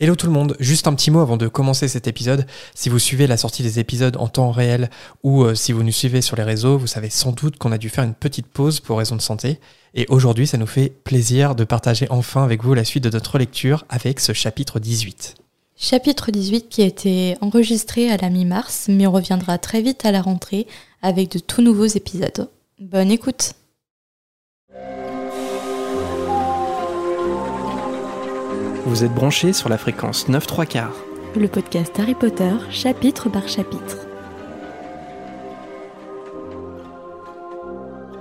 Hello tout le monde, juste un petit mot avant de commencer cet épisode. Si vous suivez la sortie des épisodes en temps réel ou euh, si vous nous suivez sur les réseaux, vous savez sans doute qu'on a dû faire une petite pause pour raison de santé. Et aujourd'hui, ça nous fait plaisir de partager enfin avec vous la suite de notre lecture avec ce chapitre 18. Chapitre 18 qui a été enregistré à la mi-mars, mais on reviendra très vite à la rentrée avec de tout nouveaux épisodes. Bonne écoute Vous êtes branchés sur la fréquence 9 3 quarts. Le podcast Harry Potter, chapitre par chapitre.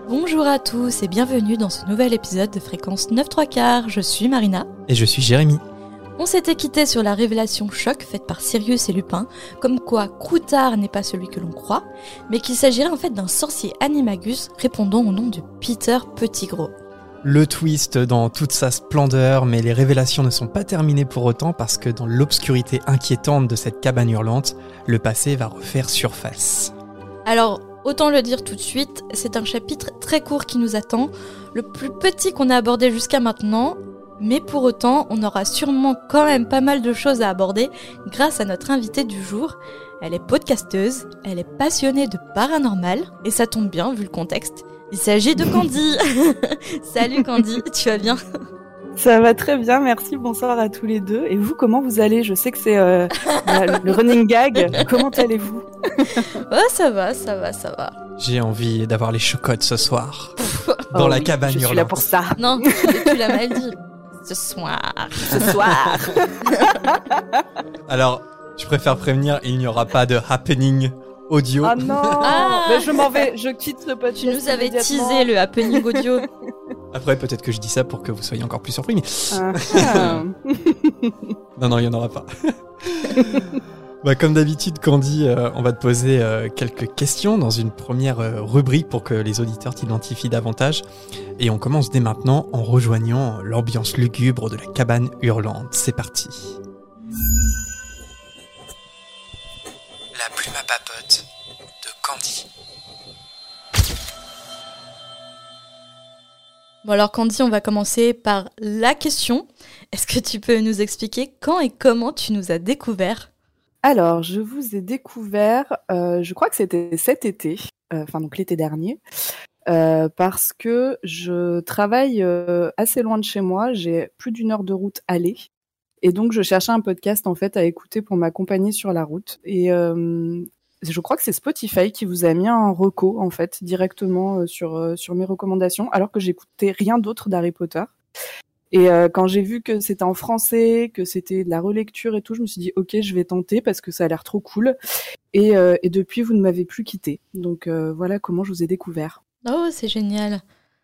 Bonjour à tous et bienvenue dans ce nouvel épisode de Fréquence 9 3 quarts. Je suis Marina. Et je suis Jérémy. On s'était quitté sur la révélation choc faite par Sirius et Lupin, comme quoi Croutard n'est pas celui que l'on croit, mais qu'il s'agirait en fait d'un sorcier animagus répondant au nom de Peter Pettigrew le twist dans toute sa splendeur, mais les révélations ne sont pas terminées pour autant parce que dans l'obscurité inquiétante de cette cabane hurlante, le passé va refaire surface. Alors, autant le dire tout de suite, c'est un chapitre très court qui nous attend, le plus petit qu'on a abordé jusqu'à maintenant, mais pour autant, on aura sûrement quand même pas mal de choses à aborder grâce à notre invitée du jour. Elle est podcasteuse, elle est passionnée de paranormal, et ça tombe bien vu le contexte. Il s'agit de Candy. Salut Candy, tu vas bien? Ça va très bien, merci. Bonsoir à tous les deux. Et vous, comment vous allez? Je sais que c'est euh, le running gag. Comment allez-vous? Ouais, ça va, ça va, ça va. J'ai envie d'avoir les chocottes ce soir. dans oh la cabane Je suis là pour ça. Non, tu l'as mal dit. Ce soir. Ce soir. Alors, je préfère prévenir, il n'y aura pas de happening audio. Ah non ah. Mais je m'en vais, je quitte ce podcast. Tu nous avais teasé le happening audio. Après, peut-être que je dis ça pour que vous soyez encore plus surpris, mais... Ah. non, non, il n'y en aura pas. bah, comme d'habitude, Candy, euh, on va te poser euh, quelques questions dans une première euh, rubrique pour que les auditeurs t'identifient davantage. Et on commence dès maintenant en rejoignant l'ambiance lugubre de la cabane hurlante. C'est parti. La plume à papote de Candy. Bon alors Candy, on va commencer par la question. Est-ce que tu peux nous expliquer quand et comment tu nous as découvert? Alors, je vous ai découvert, euh, je crois que c'était cet été, euh, enfin donc l'été dernier, euh, parce que je travaille assez loin de chez moi, j'ai plus d'une heure de route aller. Et donc, je cherchais un podcast en fait à écouter pour m'accompagner sur la route. Et euh, je crois que c'est Spotify qui vous a mis un reco en fait directement euh, sur euh, sur mes recommandations, alors que j'écoutais rien d'autre d'Harry Potter. Et quand j'ai vu que c'était en français, que c'était de la relecture et tout, je me suis dit ok, je vais tenter parce que ça a l'air trop cool. Et, et depuis, vous ne m'avez plus quitté. Donc voilà comment je vous ai découvert. Oh, c'est génial.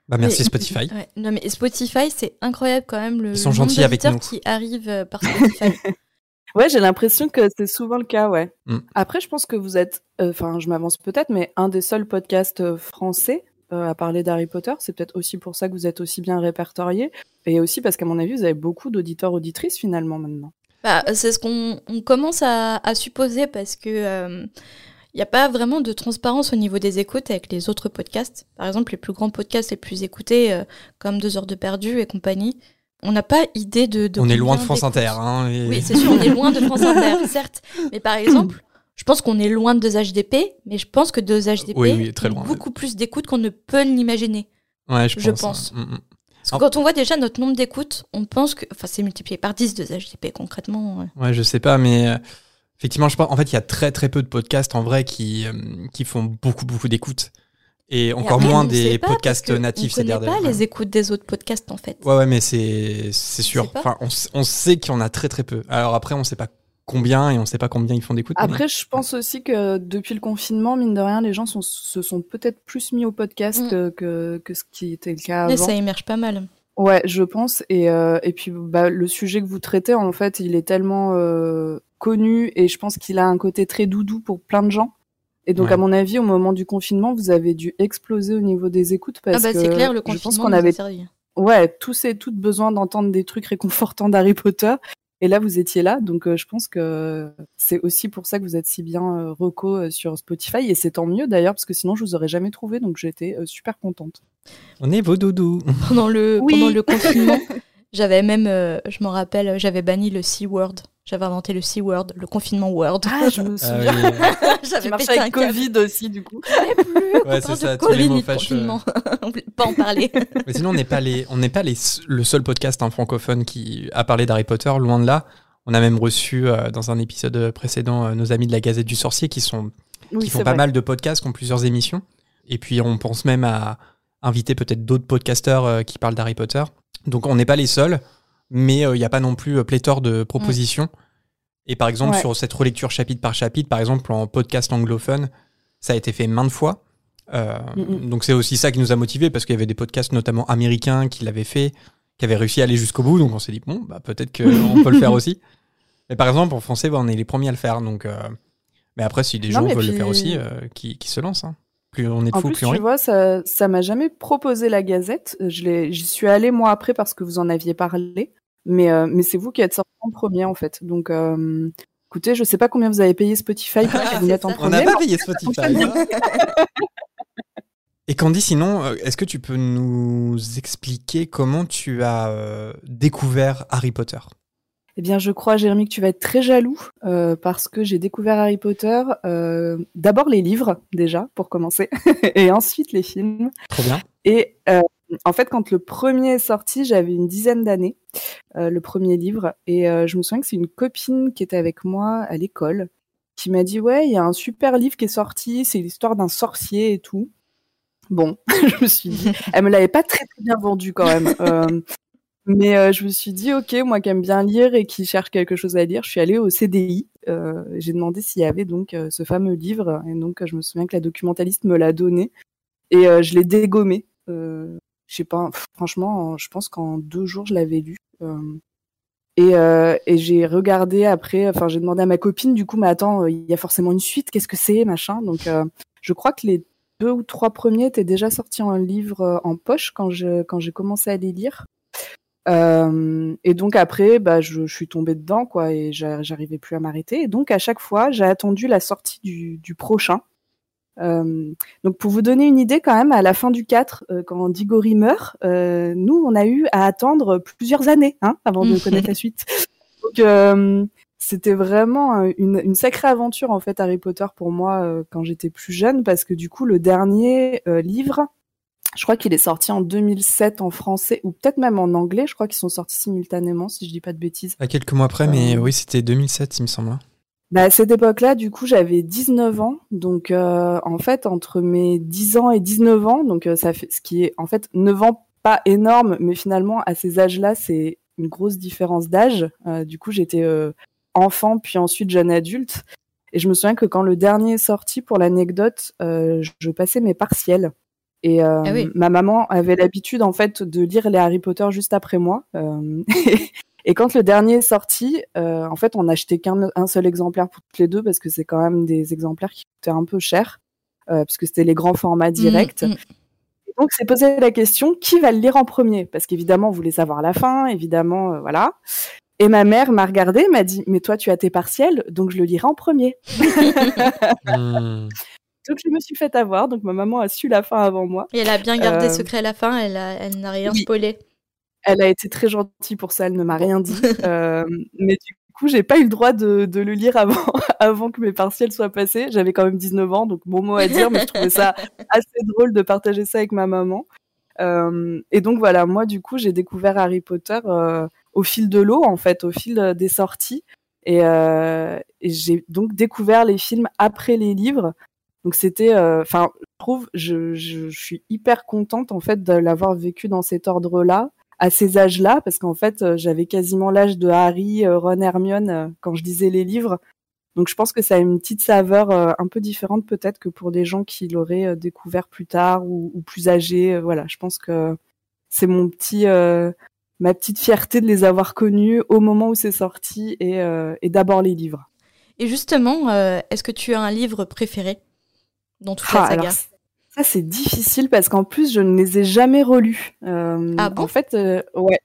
Bah merci Spotify. Non mais Spotify, c'est incroyable quand même le Ils sont gentils avec nous. qui arrive euh, par Spotify. ouais, j'ai l'impression que c'est souvent le cas, ouais. Mm. Après, je pense que vous êtes, euh, enfin, je m'avance peut-être, mais un des seuls podcasts euh, français à parler d'Harry Potter. C'est peut-être aussi pour ça que vous êtes aussi bien répertorié, et aussi parce qu'à mon avis, vous avez beaucoup d'auditeurs auditrices finalement maintenant. Bah, c'est ce qu'on commence à, à, supposer parce que il n'y a pas vraiment de transparence au niveau des écoutes avec les autres podcasts. Par exemple, les plus grands podcasts les plus écoutés, euh, comme Deux heures de perdu et compagnie, on n'a pas idée de. on est loin de France Inter. Hein, Oui, c'est sûr, on est loin de France Inter, certes. Mais par exemple, je pense qu'on est loin de 2HDP, mais je pense que 2HDP oui, très loin, beaucoup plus d'écoutes qu'on ne peut l'imaginer. Ouais, je, pense. Mm, mm. Parce que quand on voit déjà notre nombre d'écoutes, on pense que. Enfin, c'est multiplié par 10 2HDP concrètement. Ouais, je sais pas, mais. Effectivement, je pense, en fait, il y a très très peu de podcasts en vrai qui, euh, qui font beaucoup beaucoup d'écoutes. Et encore moins des podcasts natifs. On ne connaît pas les écoutes des autres podcasts en fait. Ouais, ouais, mais c'est sûr. Enfin, on, on sait qu'il y en a très très peu. Alors après, on ne sait pas combien et on ne sait pas combien ils font d'écoutes. Après, je pense aussi que depuis le confinement, mine de rien, les gens sont, se sont peut-être plus mis au podcast mm. que, que, ce qui était le cas avant. Et ça émerge pas mal. Ouais, je pense. Et, euh, et puis, bah, le sujet que vous traitez, en fait, il est tellement euh, connu et je pense qu'il a un côté très doudou pour plein de gens. Et donc, à mon avis, au moment du confinement, vous avez dû exploser au niveau des écoutes parce ah bah, c'est clair, le confinement, je pense qu'on avait ouais tous et toutes besoin d'entendre des trucs réconfortants d'Harry Potter. Et là, vous étiez là, donc euh, je pense que c'est aussi pour ça que vous êtes si bien euh, reco euh, sur Spotify. Et c'est tant mieux d'ailleurs, parce que sinon, je vous aurais jamais trouvé, donc j'étais super contente. On est vos doudous. Pendant le, pendant le confinement, J'avais même, euh, je me rappelle, j'avais banni le C-word. J'avais inventé le C-word, le confinement word. Ah, je me Ah souviens. oui, euh, J'avais un avec câble. Covid aussi, du coup. Plus. Ouais, c'est ça, de tous les Covid mots fâcheux. confinement. on voulait pas en parler. Mais sinon, on n'est pas les, on n'est pas les, le seul podcast hein, francophone qui a parlé d'Harry Potter. Loin de là. On a même reçu euh, dans un épisode précédent euh, nos amis de la Gazette du Sorcier qui sont Oui, qui font pas vrai. mal de podcasts, qui ont plusieurs émissions. Et puis on pense même à inviter peut-être d'autres podcasteurs euh, qui parlent d'Harry Potter. Donc on n'est pas les seuls, mais euh, il n'y a pas non plus euh, pléthore de propositions. Et par exemple, Ouais. sur cette relecture chapitre par chapitre, par exemple en podcast anglophone, ça a été fait maintes fois. Euh. Donc c'est aussi ça qui nous a motivés, parce qu'il y avait des podcasts notamment américains qui l'avaient fait, qui avaient réussi à aller jusqu'au bout. Donc on s'est dit, bon, bah, peut-être qu'on peut le faire aussi. Mais par exemple, en français, bah, on est les premiers à le faire. Donc, euh, Mais après, si des Non, gens veulent le faire aussi, euh, qui, qui se lancent. hein. Plus on est de En fous, plus, plus on tu rit. vois, ça, ça m'a jamais proposé la Gazette. Je l'ai, j'y suis allée moi après parce que vous en aviez parlé. Mais, euh, mais c'est vous qui êtes sorti en premier en fait. Donc, euh, écoutez, je sais pas combien vous avez payé Spotify pour vous en ça. On premier. n'a pas payé Spotify. hein. Et Candy, sinon, euh, est-ce que tu peux nous expliquer comment tu as euh, découvert Harry Potter? Eh bien, je crois, Jérémy, que tu vas être très jaloux euh, parce que j'ai découvert Harry Potter. euh, D'abord les livres déjà pour commencer, et ensuite les films. Trop bien. Et euh, en fait, quand le premier est sorti, j'avais une dizaine d'années, le premier livre. Et je me souviens que c'est une copine qui était avec moi à l'école qui m'a dit Ouais, il y a un super livre qui est sorti, c'est l'histoire d'un sorcier et tout. Bon, je me suis dit, elle me l'avait pas très, très bien vendu quand même. Euh, mais euh, je me suis dit, ok, moi qui aime bien lire et qui cherche quelque chose à lire, je suis allée au CDI. Euh, J'ai demandé s'il y avait donc euh, ce fameux livre. Et donc, je me souviens que la documentaliste me l'a donné. Et euh, je l'ai dégommé. Euh, je sais pas, franchement, je pense qu'en deux jours, je l'avais lu. Et et j'ai regardé après, enfin, j'ai demandé à ma copine, du coup, mais attends, il y a forcément une suite, qu'est-ce que c'est, machin. Donc, je crois que les deux ou trois premiers étaient déjà sortis en livre en poche quand je quand j'ai commencé à les lire. Euh, et donc après, bah, je, je suis tombée dedans, quoi, et j'a- j'arrivais plus à m'arrêter. Et donc à chaque fois, j'ai attendu la sortie du, du prochain. Euh, donc pour vous donner une idée, quand même, à la fin du 4, euh, quand Diggory meurt, nous, on a eu à attendre plusieurs années hein, avant de connaître la suite. Donc c'était vraiment une, une sacrée aventure en fait Harry Potter pour moi quand j'étais plus jeune, parce que du coup le dernier livre, je crois qu'il est sorti en 2007 en français ou peut-être même en anglais. Je crois qu'ils sont sortis simultanément, si je dis pas de bêtises. À quelques mois après, mais Euh, oui, c'était 2007, il me semble. hein. Bah, à cette époque-là, du coup, j'avais 19 ans. Donc, euh, en fait, entre mes 10 ans et 19 ans, donc euh, ça fait ce qui est en fait 9 ans, pas énorme, mais finalement, à ces âges-là, c'est une grosse différence d'âge. Du coup, j'étais enfant, puis ensuite jeune adulte. Et je me souviens que quand le dernier est sorti, pour l'anecdote, je passais mes partiels. Et euh, Ah oui. ma maman avait l'habitude, en fait, de lire les Harry Potter juste après moi. Euh, et quand le dernier est sorti, euh, en fait, on achetait qu'un un seul exemplaire pour toutes les deux parce que c'est quand même des exemplaires qui coûtaient un peu cher, euh, puisque c'était les grands formats directs. Mm, mm. Et donc, c'est posé la question qui va le lire en premier? Parce qu'évidemment, on voulait savoir la fin, évidemment, euh, voilà. Et ma mère m'a regardé, m'a dit Mais toi, tu as tes partiels, donc je le lirai en premier. Hmm. Donc, je me suis fait avoir, donc ma maman a su la fin avant moi. Et elle a bien gardé Euh, secret à la fin, elle, a- elle n'a rien oui. spoilé. Elle a été très gentille pour ça, elle ne m'a rien dit. Euh, mais du coup, j'ai pas eu le droit de, de le lire avant, avant que mes partiels soient passés. J'avais quand même 19 ans, donc bon mot à dire, mais je trouvais ça assez drôle de partager ça avec ma maman. Euh, et donc voilà, moi du coup, j'ai découvert Harry Potter euh, au fil de l'eau, en fait, au fil des sorties. Et, euh, et j'ai donc découvert les films après les livres. Donc c'était, euh, enfin, je trouve, je, je, suis hyper contente en fait de l'avoir vécu dans cet ordre-là, à ces âges-là, parce qu'en fait, euh, j'avais quasiment l'âge de Harry, euh, Ron, Hermione quand je lisais les livres. Donc je pense que ça a une petite saveur un peu différente peut-être que pour des gens qui l'auraient découvert plus tard ou, plus âgés. Voilà, je pense que c'est mon petit, euh, ma petite fierté de les avoir connus au moment où c'est sorti et, euh, et d'abord les livres. Et justement, est-ce que tu as un livre préféré? Dans toute Ah, la saga alors, ça c'est difficile parce qu'en plus je ne les ai jamais relus. Euh, Ah bon En fait, euh, ouais,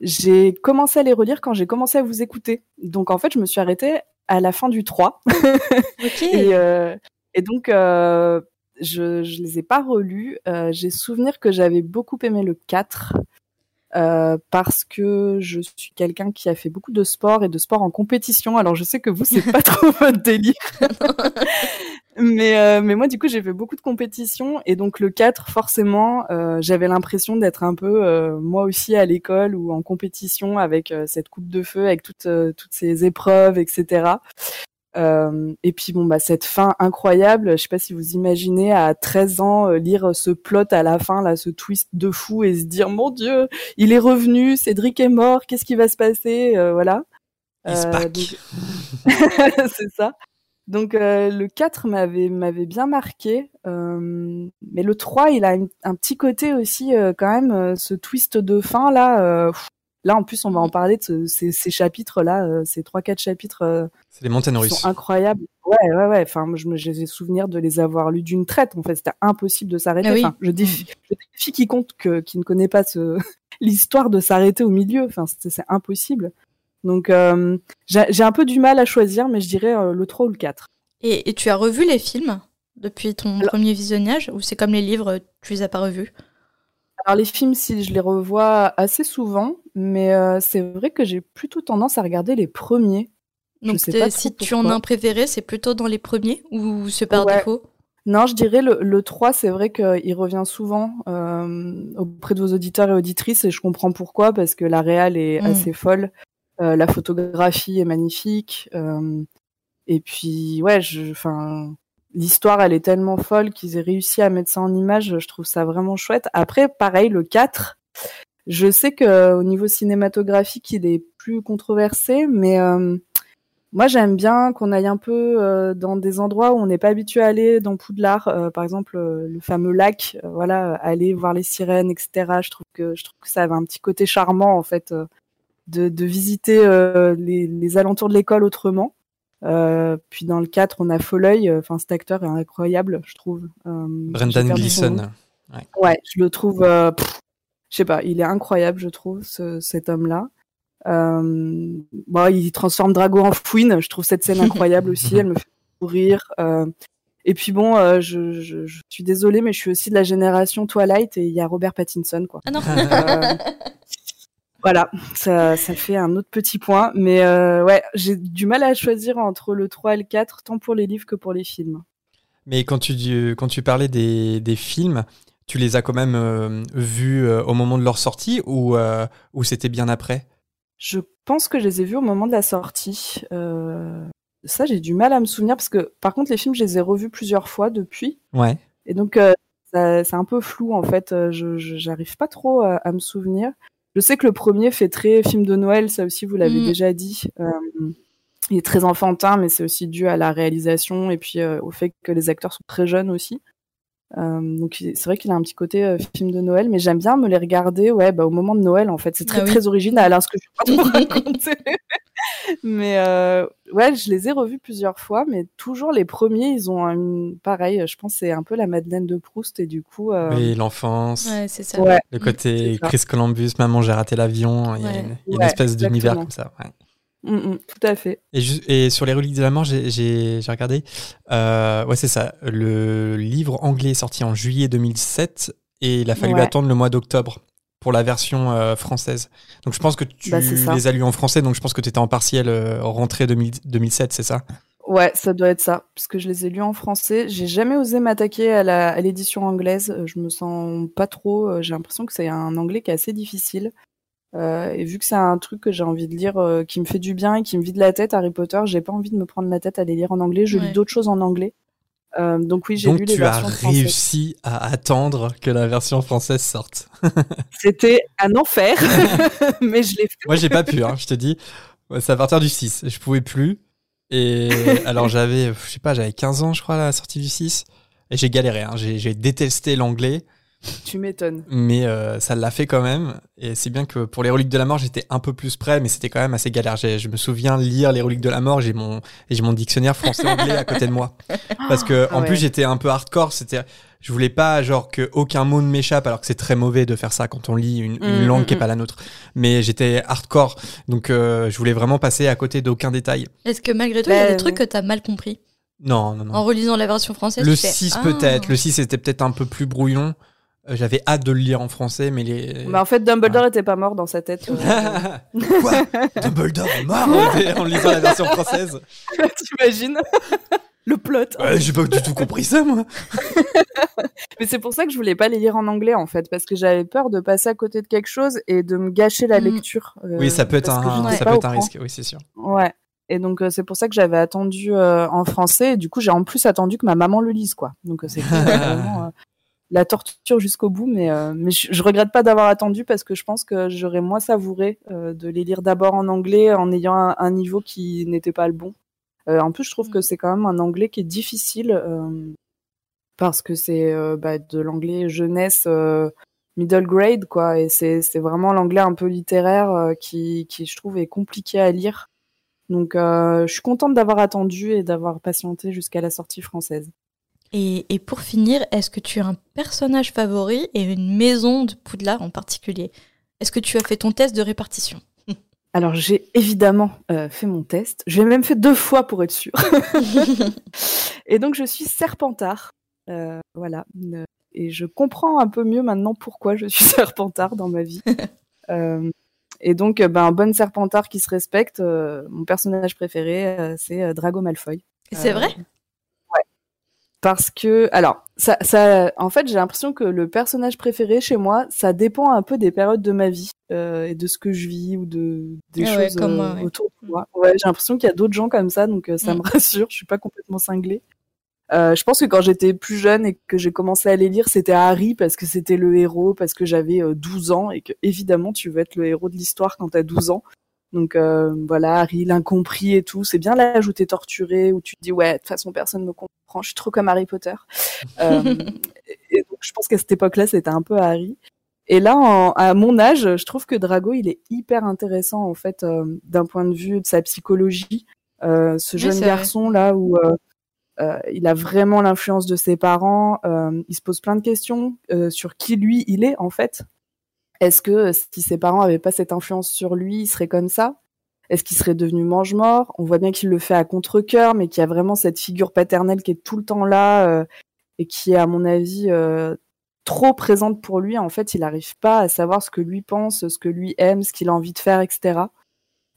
j'ai commencé à les relire quand j'ai commencé à vous écouter. Donc en fait, je me suis arrêtée à la fin du 3. Ok. Et, euh, et donc, je ne les ai pas relus. J'ai souvenir que j'avais beaucoup aimé le 4. euh, parce que je suis quelqu'un qui a fait beaucoup de sport et de sport en compétition. Alors je sais que vous c'est pas trop votre délire, mais euh, mais moi du coup j'ai fait beaucoup de compétitions et donc le 4 forcément euh, j'avais l'impression d'être un peu euh, moi aussi à l'école ou en compétition avec euh, cette coupe de feu, avec toutes toutes ces épreuves, etc. Euh, et puis bon bah cette fin incroyable, je sais pas si vous imaginez à 13 ans euh, lire ce plot à la fin là, ce twist de fou et se dire mon dieu, il est revenu, Cédric est mort, qu'est-ce qui va se passer, euh, voilà. Donc- c'est ça. Donc euh, le 4 m'avait m'avait bien marqué, euh, mais le 3 il a une- un petit côté aussi euh, quand même euh, ce twist de fin là. euh, pff, là en plus on va en parler de ce- ces, ces chapitres là, euh, ces trois quatre chapitres euh, C'est les montagnes qui russes. sont incroyables. Ouais ouais ouais. Enfin je me j'ai souvenir de les avoir lus d'une traite. En fait c'était impossible de s'arrêter. Ah oui. Enfin, je défie, je défie quiconque que- qui ne connaît pas ce l'histoire de s'arrêter au milieu. Enfin c'est c'est impossible. Donc euh, j'ai un peu du mal à choisir, mais je dirais euh, le 3 ou le 4. Et, et tu as revu les films depuis ton Alors- premier visionnage ou c'est comme les livres, tu les as pas revus? Alors les films, si je les revois assez souvent, mais euh, c'est vrai que j'ai plutôt tendance à regarder les premiers. Je Donc sais pas si tu en as un préféré, c'est plutôt dans les premiers ou c'est par Ouais. défaut? Non, je dirais le, le 3, c'est vrai qu'il revient souvent euh, auprès de vos auditeurs et auditrices, et je comprends pourquoi, parce que la réal est Mm. assez folle, la photographie est magnifique, euh, et puis ouais, enfin, l'histoire elle est tellement folle qu'ils aient réussi à mettre ça en image, je trouve ça vraiment chouette. Après, pareil, le 4, je sais que au niveau cinématographique, il est plus controversé, mais euh, moi, j'aime bien qu'on aille un peu euh, dans des endroits où on n'est pas habitué à aller, dans Poudlard, euh, par exemple euh, le fameux lac, euh, voilà, aller voir les sirènes, etc. Je trouve que je trouve que ça avait un petit côté charmant en fait euh, de, de visiter euh, les, les alentours de l'école autrement. Euh, puis dans le 4, on a Folleuil, enfin cet acteur est incroyable, je trouve. Euh, Brendan. Gleeson. Ouais, je le trouve, euh, pff, je sais pas, il est incroyable, je trouve, ce, cet homme-là. Euh, bon, il transforme Drago en fouine. Je trouve cette scène incroyable aussi. Elle me fait sourire. Euh, et puis bon, euh, je, je, je suis désolée, mais je suis aussi de la génération Twilight et il y a Robert Pattinson, quoi. Ah non Euh, voilà, ça, ça fait un autre petit point. Mais euh, ouais, j'ai du mal à choisir entre le 3 et le 4, tant pour les livres que pour les films. Mais quand tu, dis- quand tu parlais des, des films, tu les as quand même euh, vus euh, au moment de leur sortie ou, euh, ou c'était bien après? Je pense que je les ai vus au moment de la sortie. Euh, ça, j'ai du mal à me souvenir parce que, par contre, les films, je les ai revus plusieurs fois depuis. Ouais. Et donc, euh, c'est un peu flou, en fait. Euh, Je j'arrive pas trop à, à me souvenir. Je sais que le premier fait très film de Noël, ça aussi, vous l'avez Mm. déjà dit. Euh, il est très enfantin, mais c'est aussi dû à la réalisation et puis euh, au fait que les acteurs sont très jeunes aussi. Euh, donc c'est vrai qu'il a un petit côté film de Noël, mais j'aime bien me les regarder ouais, bah, au moment de Noël en fait. C'est très Ah oui. très original hein, ce que je vais pas trop raconter. Mais euh, ouais, je les ai revus plusieurs fois, mais toujours les premiers, ils ont une pareil. Je pense que c'est un peu la Madeleine de Proust et du coup. euh, Oui, l'enfance, Ouais, c'est ça. ouais. le côté ça. Chris Columbus, maman j'ai raté l'avion, il y a Ouais. une, il y a une Ouais, espèce d'univers comme ça. ouais. Mm, mm, tout à fait. Et, sur les reliques de la mort, j'ai- regardé. Euh, ouais, c'est ça. Le livre anglais est sorti en juillet 2007 et il a fallu Ouais. attendre le mois d'octobre pour la version euh, française. Donc je pense que tu Bah, les as lus en français, donc je pense que tu étais en partiel euh, rentrée 2000 2007, c'est ça? Ouais, ça doit être ça, puisque je les ai lus en français. J'ai jamais osé m'attaquer à l'édition anglaise. Euh, Je me sens pas trop. euh, J'ai l'impression que c'est un anglais qui est assez difficile. Euh, et vu que c'est un truc que j'ai envie de lire, euh, qui me fait du bien et qui me vide la tête, Harry Potter, j'ai pas envie de me prendre la tête à les lire en anglais. Je Ouais. lis d'autres choses en anglais. Euh, donc oui, j'ai Donc lu les tu as versions françaises. réussi à attendre que la version française sorte. C'était un enfer, mais je l'ai fait. Moi j'ai pas pu, hein, je te dis. C'est à partir du 6, je pouvais plus. Et alors j'avais, je sais pas, j'avais 15 ans je crois à la sortie du 6. Et j'ai galéré, hein. j'ai détesté l'anglais. Tu m'étonnes. mais euh, ça l'a fait quand même. Et c'est bien que pour les reliques de la mort, j'étais un peu plus prêt, mais c'était quand même assez galère. J'ai- Je me souviens lire les reliques de la mort, j'ai mon et j'ai mon dictionnaire français-anglais à côté de moi, parce que Ah en ouais. plus j'étais un peu hardcore. C'était, je voulais pas genre que aucun mot ne m'échappe, alors que c'est très mauvais de faire ça quand on lit une, une Mm, langue mm, qui est mm. pas la nôtre. Mais j'étais hardcore, donc euh, je voulais vraiment passer à côté d'aucun détail. Est-ce que malgré tout, il y a Ben, des trucs que t'as mal compris? Non, non, non. en relisant la version française Le tu fais, 6 Ah. peut-être. Le 6 était peut-être un peu plus brouillon. Euh, J'avais hâte de le lire en français, mais les. Mais en fait, Dumbledore était pas mort dans sa tête. euh. Quoi? Dumbledore est mort en lisant la version française T'imagines? Le plot. Ouais, J'ai pas du tout compris ça, moi. Mais c'est pour ça que je voulais pas les lire en anglais en fait, parce que j'avais peur de passer à côté de quelque chose et de me gâcher la Mm. lecture. euh, Oui, ça peut être un, ça peut être risque, oui, c'est sûr. Ouais. Et donc euh, c'est pour ça que j'avais attendu euh, en français. Et du coup, j'ai en plus attendu que ma maman le lise, quoi. Donc euh, c'était vraiment euh, la torture jusqu'au bout. Mais euh, mais je, je regrette pas d'avoir attendu parce que je pense que j'aurais moins savouré euh, de les lire d'abord en anglais en ayant un, un niveau qui n'était pas le bon. Euh, en plus, je trouve que c'est quand même un anglais qui est difficile euh, parce que c'est euh, bah, de l'anglais jeunesse. euh, middle grade quoi et c'est vraiment l'anglais un peu littéraire qui qui je trouve est compliqué à lire donc euh, je suis contente d'avoir attendu et d'avoir patienté jusqu'à la sortie française Et, et pour finir, est-ce que tu as un personnage favori et une maison de Poudlard en particulier? Est-ce que tu as fait ton test de répartition? Alors j'ai évidemment euh, fait mon test. J'ai même fait deux fois pour être sûre. Et donc je suis Serpentard. Euh, voilà. Et je comprends un peu mieux maintenant pourquoi je suis Serpentard dans ma vie. Euh, et donc ben un bon Serpentard qui se respecte mon personnage préféré c'est Drago Malfoy. C'est vrai? Parce que, alors, ça, ça, en fait, j'ai l'impression que le personnage préféré chez moi, ça dépend un peu des périodes de ma vie euh, et de ce que je vis ou de des Ah ouais, choses comme euh, moi, ouais. autour de moi. Ouais, j'ai l'impression qu'il y a d'autres gens comme ça, donc euh, ça Mm. me rassure. Je suis pas complètement cinglée. Euh, je pense que quand j'étais plus jeune et que j'ai commencé à les lire, c'était Harry parce que c'était le héros, parce que j'avais euh, 12 ans et que évidemment tu veux être le héros de l'histoire quand t'as 12 ans. Donc euh, voilà, Harry, l'incompris et tout. C'est bien l'âge où t'es torturé, où tu te dis ouais, de toute façon personne me comprend. Je suis trop comme Harry Potter. Euh, et et donc je pense qu'à cette époque-là, c'était un peu Harry. Et là, en- à mon âge, je trouve que Drago, il est hyper intéressant en fait euh, d'un point de vue de sa psychologie. Euh, ce Oui, jeune vrai. garçon là où euh, euh, il a vraiment l'influence de ses parents. euh, il se pose plein de questions euh, sur qui lui il est en fait. Est-ce que euh, si ses parents avaient pas cette influence sur lui, il serait comme ça? Est-ce qu'il serait devenu mange-mort? On voit bien qu'il le fait à contre-cœur, mais qu'il y a vraiment cette figure paternelle qui est tout le temps là euh, et qui est, à mon avis, euh, trop présente pour lui. En fait, il n'arrive pas à savoir ce que lui pense, ce que lui aime, ce qu'il a envie de faire, etc.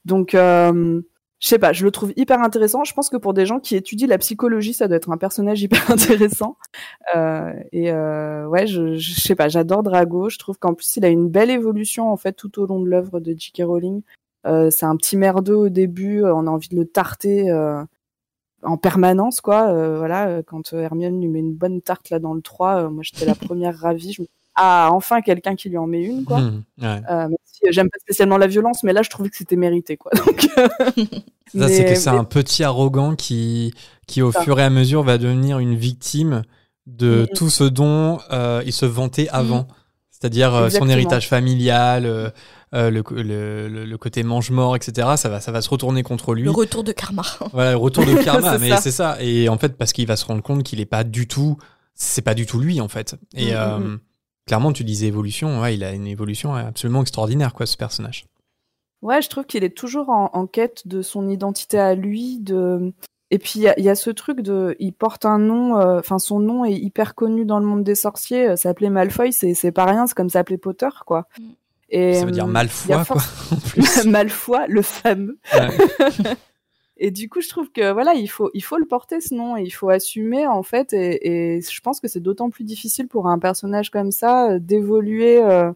Donc, euh, je sais pas, je le trouve hyper intéressant. Je pense que pour des gens qui étudient la psychologie, ça doit être un personnage hyper intéressant. Euh, et euh, ouais, je, je sais pas, j'adore Drago. Je trouve qu'en plus, il a une belle évolution en fait tout au long de l'œuvre de J.K. Rowling. Euh, c'est un petit merdeux au début, euh, on a envie de le tarter euh, en permanence, quoi. Euh, voilà, quand Hermione lui met une bonne tarte là dans le 3, euh, moi j'étais la première ravie. Je me ah, enfin quelqu'un qui lui en met une, quoi. Hmm, ouais. Euh, si, euh, j'aime pas spécialement la violence, mais là je trouvais que c'était mérité, quoi. Donc, euh, C'est ça, c'est mais- que c'est un petit arrogant qui, qui au fur et à mesure, va devenir une victime de Mhm. tout ce dont euh, il se vantait avant. C'est-à-dire euh, son héritage familial, euh, le, le, le- le côté mange-mort, etc. Ça va, ça va se retourner contre lui. Le retour de karma. Voilà, le retour de karma, C'est mais ça. c'est ça. Et en fait, parce qu'il va se rendre compte qu'il est pas du tout, c'est pas du tout lui en fait. Et Mm, euh, mm, clairement, tu disais évolution, ouais, il a une évolution absolument extraordinaire, quoi, ce personnage. Ouais, je trouve qu'il est toujours en, en quête de son identité à lui. De... Et puis, il y, a- il y a ce truc de. Il porte un nom, euh, enfin, son nom est hyper connu dans le monde des sorciers. euh, S'appeler Malfoy, c'est pas rien, c'est comme s'appeler Potter, quoi. Mm. Et, Ça veut dire euh, Malfoy, quoi, force- en plus. Malfoy, le fameux. Ouais. Et du coup, je trouve que voilà, il faut, il faut le porter ce nom, il faut assumer en fait. Et, je pense que c'est d'autant plus difficile pour un personnage comme ça euh, d'évoluer, euh,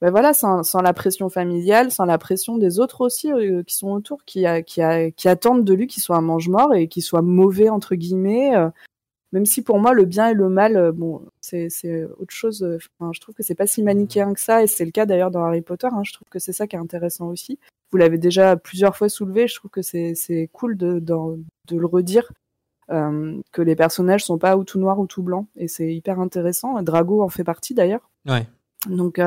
ben voilà, sans, sans la pression familiale, sans la pression des autres aussi euh, qui sont autour, qui, qui, attendent de lui qu'il soit un mange-mort et qu'il soit mauvais entre guillemets. même si pour moi le bien et le mal, bon, c'est autre chose. je trouve que c'est pas si manichéen que ça, et c'est le cas d'ailleurs dans Harry Potter. hein, je trouve que c'est ça qui est intéressant aussi vous l'avez déjà plusieurs fois soulevé, je trouve que c'est cool de, le redire, euh, que les personnages sont pas ou tout noir ou tout blanc, et c'est hyper intéressant. Drago en fait partie d'ailleurs. Ouais. Donc euh,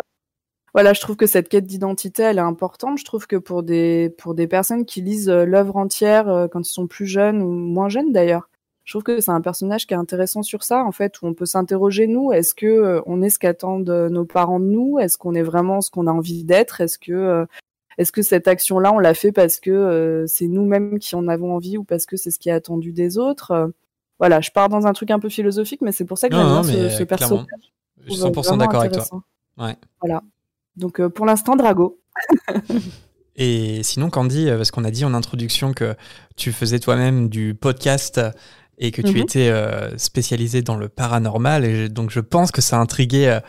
voilà, je trouve que cette quête d'identité, elle est importante. Je trouve que pour des, pour des personnes qui lisent euh, l'œuvre entière quand ils sont plus jeunes ou moins jeunes d'ailleurs, je trouve que c'est un personnage qui est intéressant sur ça, en fait, où on peut s'interroger, nous, est-ce que euh, on est ce qu'attendent nos parents de nous? Est-ce qu'on est vraiment ce qu'on a envie d'être? Est-ce que euh, est-ce que cette action-là, on l'a fait parce que euh, c'est nous-mêmes qui en avons envie ou parce que c'est ce qui est attendu des autres Euh, Voilà, je pars dans un truc un peu philosophique, mais c'est pour ça que j'aime bien mais, ce, euh, ce personnage. Je suis 100% d'accord avec toi. Ouais. Voilà. Donc euh, pour l'instant, Drago. Et sinon, Candy, parce qu'on a dit en introduction que tu faisais toi-même du podcast et que tu mhm. étais euh, spécialisé dans le paranormal, et donc je pense que ça a intrigué euh,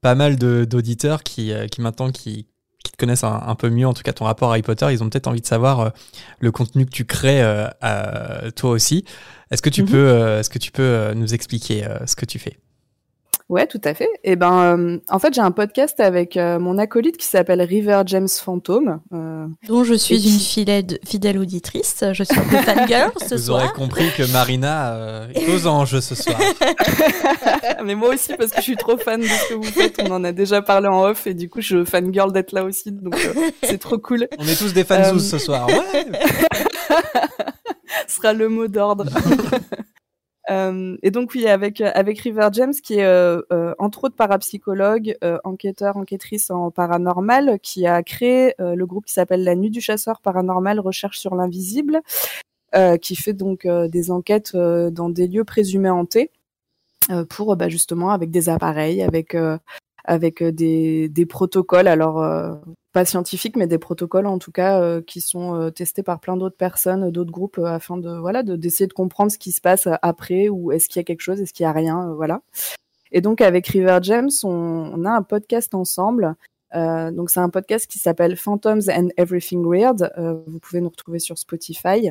pas mal d'auditeurs qui, qui maintenant qui, qui te connaissent un, peu mieux, en tout cas ton rapport à Harry Potter, ils ont peut-être envie de savoir le contenu que tu crées toi aussi. Est-ce que tu mhm. peux, est-ce que tu peux nous expliquer ce que tu fais? Ouais, tout à fait. Et eh ben, euh, en fait, j'ai un podcast avec euh, mon acolyte qui s'appelle River James Phantom. Euh, dont je suis une fidèle, fidèle, auditrice. Je suis un peu fangirl ce Vous soir. Vous aurez compris que Marina est aux anges ce soir. Mais moi aussi, parce que je suis trop fan de ce que vous faites. On en a déjà parlé en off et du coup, je fangirl d'être là aussi. Donc, c'est trop cool. On est tous des fans ce soir. Ouais. Ce sera le mot d'ordre. Euh, et donc oui, avec avec River James, qui est euh, euh, entre autres parapsychologue, enquêteur, enquêtrice en paranormal, qui a créé le groupe qui s'appelle La Nuit du Chasseur Paranormal Recherche sur l'invisible, qui fait donc des enquêtes dans des lieux présumés hantés pour bah, justement avec des appareils, avec avec des, des protocoles. Alors pas scientifiques, mais des protocoles en tout cas euh, qui sont euh, testés par plein d'autres personnes, d'autres groupes, euh, afin de voilà d'essayer de, comprendre ce qui se passe après ou est-ce qu'il y a quelque chose, est-ce qu'il y a rien, voilà. Et donc avec River James, on, a un podcast ensemble. donc c'est un podcast qui s'appelle Phantoms and Everything Weird. vous pouvez nous retrouver sur Spotify.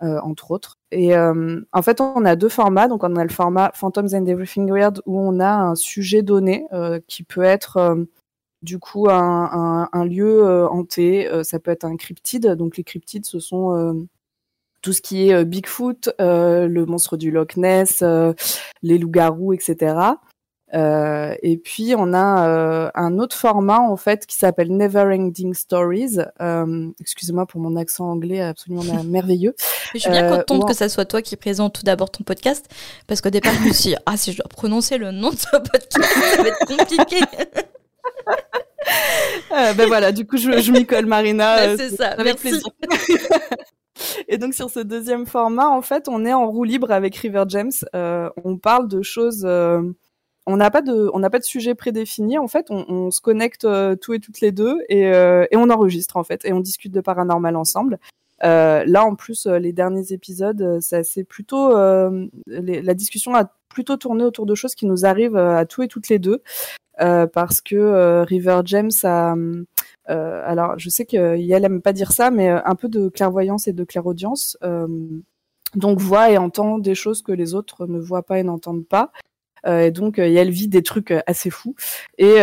Entre autres. Et en fait, on a deux formats. Donc, on a le format Phantoms and Everything Weird où on a un sujet donné qui peut être du coup un, lieu euh, hanté. Euh, ça peut être un cryptide. Donc les cryptides, ce sont euh, tout ce qui est Bigfoot, le monstre du Loch Ness, les loups-garous, etc. et puis on a un autre format en fait qui s'appelle Never Ending Stories. Excusez-moi pour mon accent anglais absolument merveilleux. Je suis bien contente que ça soit toi qui présente tout d'abord ton podcast parce qu'au départ je me suis dit, ah si je dois prononcer le nom de ce podcast ça va être compliqué. Euh, ben voilà, du coup, je, je m'y colle, Marina. Ben, c'est ça, avec plaisir. Et donc sur ce deuxième format, en fait, on est en roue libre avec River James. Euh, on parle de choses. Euh, on n'a pas de, sujet prédéfini. En fait, on, se connecte euh, tous et toutes les deux et, euh, et, on enregistre en fait et on discute de paranormal ensemble. là, en plus, les derniers épisodes, c'est plutôt la discussion a plutôt tourné autour de choses qui nous arrivent à tous et toutes les deux. Euh, parce que euh, River James a euh, alors je sais qu'elle aime pas dire ça, mais un peu de clairvoyance et de clairaudience. donc voit et entend des choses que les autres ne voient pas et n'entendent pas. Et donc elle vit des trucs assez fous. Et,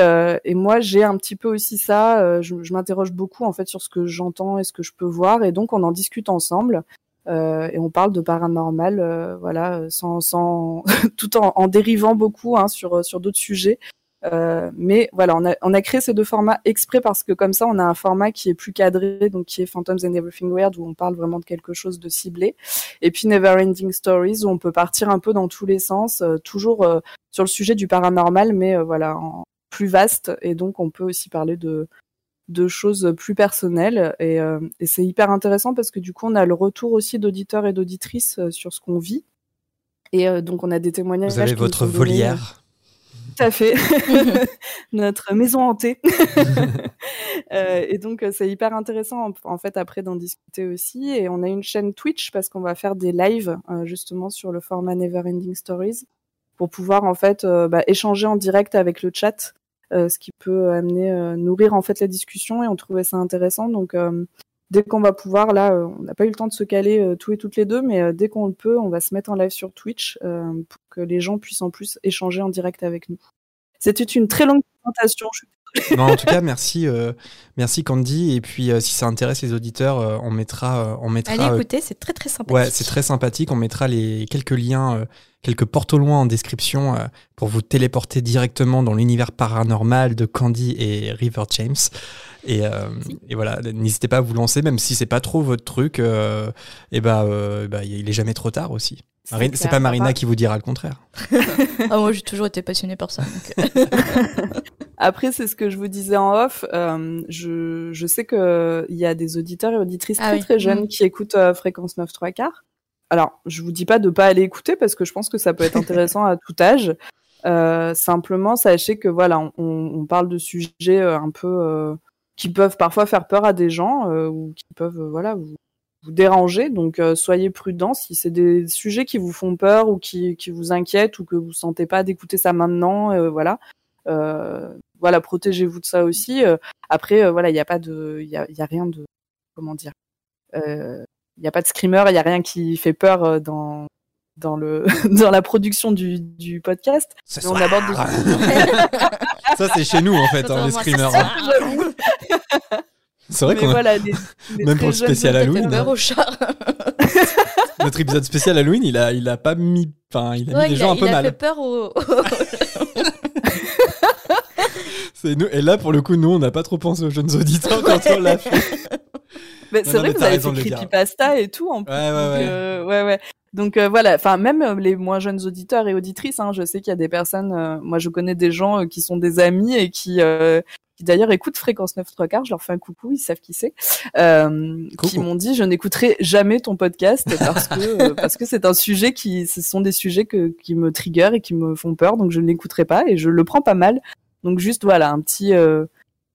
et moi j'ai un petit peu aussi ça. je, je m'interroge beaucoup en fait sur ce que j'entends et ce que je peux voir. Et donc on en discute ensemble. Euh, et on parle de paranormal, euh, voilà, sans, sans tout en, en, dérivant beaucoup hein, sur sur d'autres sujets. Euh, mais voilà, on a, on a créé ces deux formats exprès parce que comme ça, on a un format qui est plus cadré, donc qui est Phantoms and Everything Weird, où on parle vraiment de quelque chose de ciblé. Et puis Never Ending Stories, où on peut partir un peu dans tous les sens, euh, toujours euh, sur le sujet du paranormal, mais voilà, en plus vaste. Et donc, on peut aussi parler de, de choses plus personnelles. Et, et c'est hyper intéressant parce que du coup, on a le retour aussi d'auditeurs et d'auditrices sur ce qu'on vit. Et donc, on a des témoignages. Vous avez votre volière tout à fait. Notre maison hantée. euh, et donc, euh, c'est hyper intéressant, en, fait, après d'en discuter aussi. Et on a une chaîne Twitch parce qu'on va faire des lives, euh, justement, sur le format Neverending Stories pour pouvoir, en fait, euh, bah, échanger en direct avec le chat, ce qui peut amener, nourrir, en fait, la discussion. Et on trouvait ça intéressant. Donc, dès qu'on va pouvoir, là, on n'a pas eu le temps de se caler tous et toutes les deux, mais dès qu'on le peut, on va se mettre en live sur Twitch pour que les gens puissent en plus échanger en direct avec nous. C'était une très longue présentation. en tout cas, merci, euh, merci Candy. Et puis, euh, si ça intéresse les auditeurs, euh, on mettra, on mettra. Allez écouter, c'est très très sympathique. Ouais, c'est très sympathique. On mettra les quelques liens, quelques portes au loin en description pour vous téléporter directement dans l'univers paranormal de Candy et River James. Et, et voilà, n'hésitez pas à vous lancer, même si c'est pas trop votre truc. et bah, bah, il est jamais trop tard aussi. C'est pas Marina qui vous dira le contraire. ah, moi, j'ai toujours été passionnée par ça. Après, c'est ce que je vous disais en off. Euh, je, je, sais qu'il y a des auditeurs et auditrices ah très très jeunes mm. qui écoutent euh, Fréquence 9 3 quarts. Alors, je vous dis pas de pas aller écouter parce que je pense que ça peut être intéressant à tout âge. Euh, simplement, sachez que voilà, on, on parle de sujets euh, un peu euh, qui peuvent parfois faire peur à des gens euh, ou qui peuvent euh, voilà vous, vous déranger. Donc euh, soyez prudents si c'est des sujets qui vous font peur ou qui, qui vous inquiètent ou que vous sentez pas d'écouter ça maintenant. euh, voilà, Euh, voilà, protégez-vous de ça aussi. Euh, après, euh, voilà, il n'y a pas de, il y a, il y a rien de, comment dire, Euh, il n'y a pas de screamer, il y a rien qui fait peur euh, dans dans le dans la production du, du podcast. Ce Mais on soir. aborde des Ça, c'est chez nous, en fait, hein, les screamers. Hein. C'est vrai qu'on a voilà, les, les Même pour le spécial. Halloween, Peur au chat. notre épisode spécial Halloween, il a, il a pas mis, enfin, il a Ouais, mis les gens a, un peu il a mal. fait peur au. C'est nous, et là, pour le coup, nous, on n'a pas trop pensé aux jeunes auditeurs quand on l'a fait. Mais c'est vrai que vous avez fait creepypasta et tout en plus. Ouais, ouais, donc, ouais. euh, ouais, ouais. Donc euh, voilà, enfin même euh, les moins jeunes auditeurs et auditrices, hein, je sais qu'il y a des personnes, euh, moi je connais des gens qui sont des amis et qui, qui d'ailleurs écoutent Fréquence 9 3 quarts, je leur fais un coucou, ils savent qui c'est, euh, qui m'ont dit je n'écouterai jamais ton podcast parce que euh, parce que c'est un sujet qui, ce sont des sujets que, qui me trigger et qui me font peur, donc je ne l'écouterai pas et je le prends pas mal. Donc juste voilà un petit euh,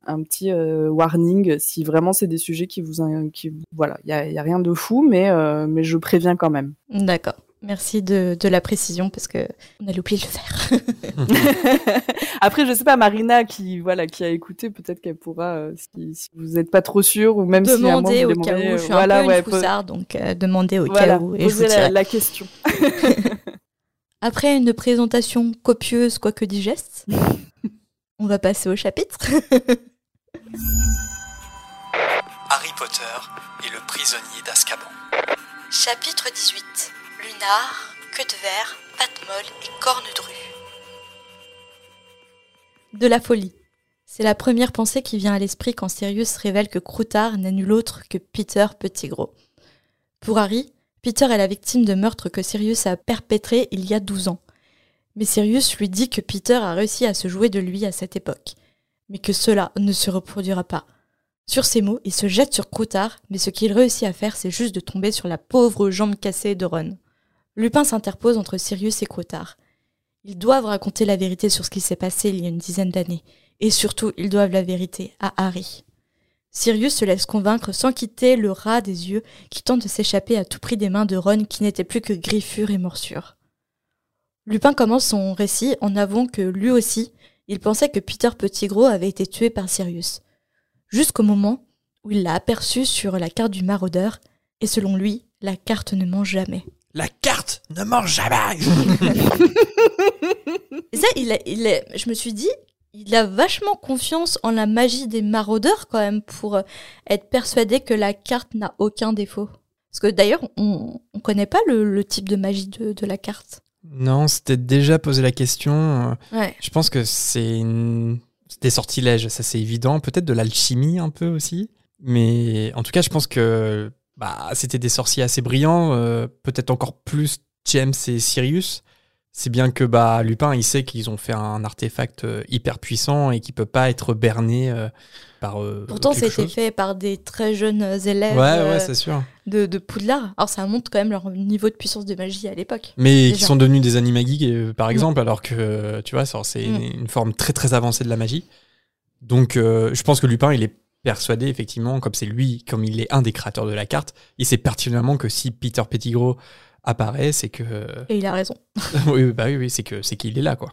un petit euh, warning si vraiment c'est des sujets qui vous qui voilà il y a, y a rien de fou mais euh, mais je préviens quand même D'accord. Merci de, de la précision parce que on a oublié de le faire. après je sais pas Marina qui voilà qui a écouté peut-être qu'elle pourra euh, si, si vous n'êtes pas trop sûr ou même si à vous au cas où. Je suis voilà un peu ouais, une po- foussard, donc euh, demandez au voilà cas où et je vous la, la question Après une présentation copieuse, quoique digeste, on va passer au chapitre. Harry Potter et le prisonnier d'Azkaban. Chapitre 18. Lunar, queue de verre, patte molle et corne drue. De la folie. C'est la première pensée qui vient à l'esprit quand Sirius révèle que Croutard n'est nul autre que Peter Pettigrew. Pour Harry, Peter est la victime de meurtre que Sirius a perpétré il y a 12 ans. Mais Sirius lui dit que Peter a réussi à se jouer de lui à cette époque, mais que cela ne se reproduira pas. Sur ces mots, il se jette sur Croutard, mais ce qu'il réussit à faire, c'est juste de tomber sur la pauvre jambe cassée de Ron. Lupin s'interpose entre Sirius et Croutard. Ils doivent raconter la vérité sur ce qui s'est passé il y a une dizaine d'années, et surtout, ils doivent la vérité à Harry. Sirius se laisse convaincre sans quitter le rat des yeux qui tente de s'échapper à tout prix des mains de Ron qui n'était plus que griffure et morsure. Lupin commence son récit en avouant que lui aussi, il pensait que Peter Pettigrew avait été tué par Sirius jusqu'au moment où il l'a aperçu sur la carte du maraudeur, et selon lui, la carte ne ment jamais. La carte ne mange jamais Et ça, il a- il est- je me suis dit, il a vachement confiance en la magie des maraudeurs quand même pour euh, être persuadé que la carte n'a aucun défaut. Parce que d'ailleurs, on ne connaît pas le, le type de magie de, de la carte. Non, c'était déjà posé la question. Ouais. Je pense que c'est une- c'est des sortilèges, ça c'est évident. Peut-être de l'alchimie un peu aussi. Mais en tout cas, je pense que bah, c'était des sorciers assez brillants. euh, Peut-être encore plus James et Sirius. C'est bien que bah, Lupin, il sait qu'ils ont fait un artefact euh, hyper puissant et qui peut pas être berné euh, par. euh, Pourtant, c'était fait par des très jeunes élèves Ouais, euh, ouais, c'est sûr. de, de Poudlard. Alors, ça montre quand même leur niveau de puissance de magie à l'époque. Mais qui sont devenus des animagis, par Mm. exemple, alors que, tu vois, c'est Mm. une, forme très très avancée de la magie. Donc, je pense que Lupin, il est persuadé, effectivement, comme c'est lui, comme il est un des créateurs de la carte, il sait pertinemment que si Peter Pettigrew apparaît, c'est que. Et il a raison. oui, bah oui, oui, c'est que c'est qu'il est là, quoi.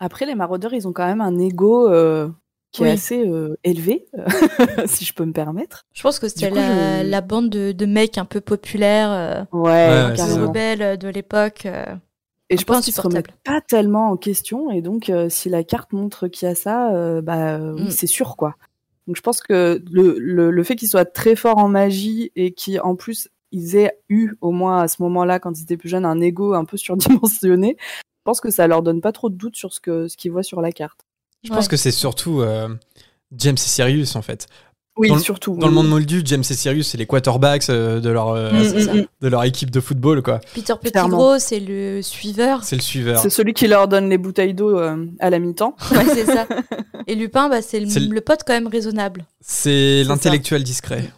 après les maraudeurs ils ont quand même un ego euh, qui Oui. est assez euh, élevé si je peux me permettre Je pense que c'était la, je- la bande de, de mecs un peu populaires, euh, ouais, Ouais, rebelles euh, de l'époque. euh. Et je pense qu'ils se remettent insupportable. pas tellement en question. Et donc, euh, si la carte montre qu'il y a ça, euh, bah euh, oui, Mm. c'est sûr, quoi. Donc, je pense que le, le, le fait qu'ils soient très forts en magie et qui en plus ils aient eu, au moins à ce moment-là, quand ils étaient plus jeunes, un ego un peu surdimensionné, je pense que ça leur donne pas trop de doute sur ce que ce qu'ils voient sur la carte. Je pense que c'est surtout euh, James et Sirius, en fait. Oui, Dans le- surtout. Dans le monde moldu, James et Sirius, c'est les quarterbacks euh, de, leur, euh, Mm, Mm, mm, de leur équipe de football, quoi. Peter. Pettigrew, c'est le suiveur. C'est le suiveur. C'est celui qui leur donne les bouteilles d'eau euh, à la mi-temps. Ouais, c'est ça. Et Lupin, bah, c'est le, pote quand même raisonnable. C'est l'intellectuel discret,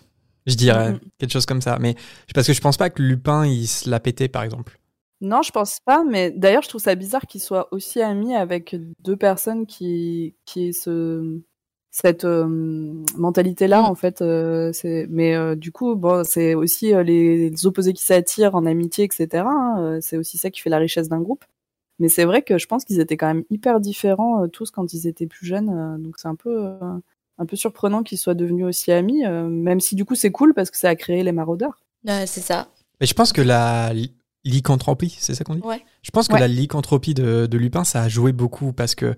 je dirais, quelque chose comme ça. Mais parce que je pense pas que Lupin il se l'a pété, par exemple. Non, je pense pas, mais d'ailleurs, je trouve ça bizarre qu'il soit aussi ami avec deux personnes qui, qui ce, cette euh, mentalité-là, Mm. en fait. euh, c'est, mais euh, du coup, bon, c'est aussi euh, les, les opposés qui s'attirent en amitié, etc. hein, c'est aussi ça qui fait la richesse d'un groupe. Mais c'est vrai que je pense qu'ils étaient quand même hyper différents euh, tous quand ils étaient plus jeunes, euh, donc c'est un peu, euh, un peu surprenant qu'ils soient devenus aussi amis, euh, même si du coup c'est cool parce que ça a créé les maraudeurs. Ouais, c'est ça. Mais je pense que la lycanthropie, c'est ça qu'on dit? Ouais. Je pense que Ouais. la lycanthropie de, de Lupin, ça a joué beaucoup parce que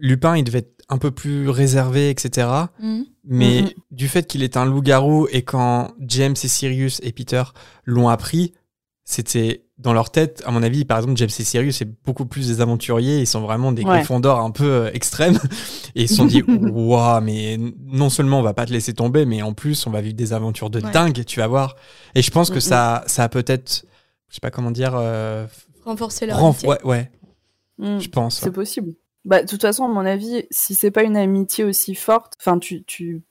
Lupin, il devait être un peu plus réservé, etc. Mhm. Mais du fait qu'il est un loup-garou et quand James et Sirius et Peter l'ont appris, c'était dans leur tête, à mon avis, par exemple, James et Sirius, c'est beaucoup plus des aventuriers, ils sont vraiment des Ouais. Gryffondors un peu euh, extrêmes. Et ils se sont dit, waouh, mais non seulement on va pas te laisser tomber, mais en plus on va vivre des aventures de Ouais. dingue, tu vas voir. Et je pense que ça, ça a peut-être, je sais pas comment dire, euh, Renforcer leur renf- amitié. ouais, ouais, Mm. je pense. C'est possible. Bah, de toute façon, à mon avis, si c'est pas une amitié aussi forte, enfin, tu, tu,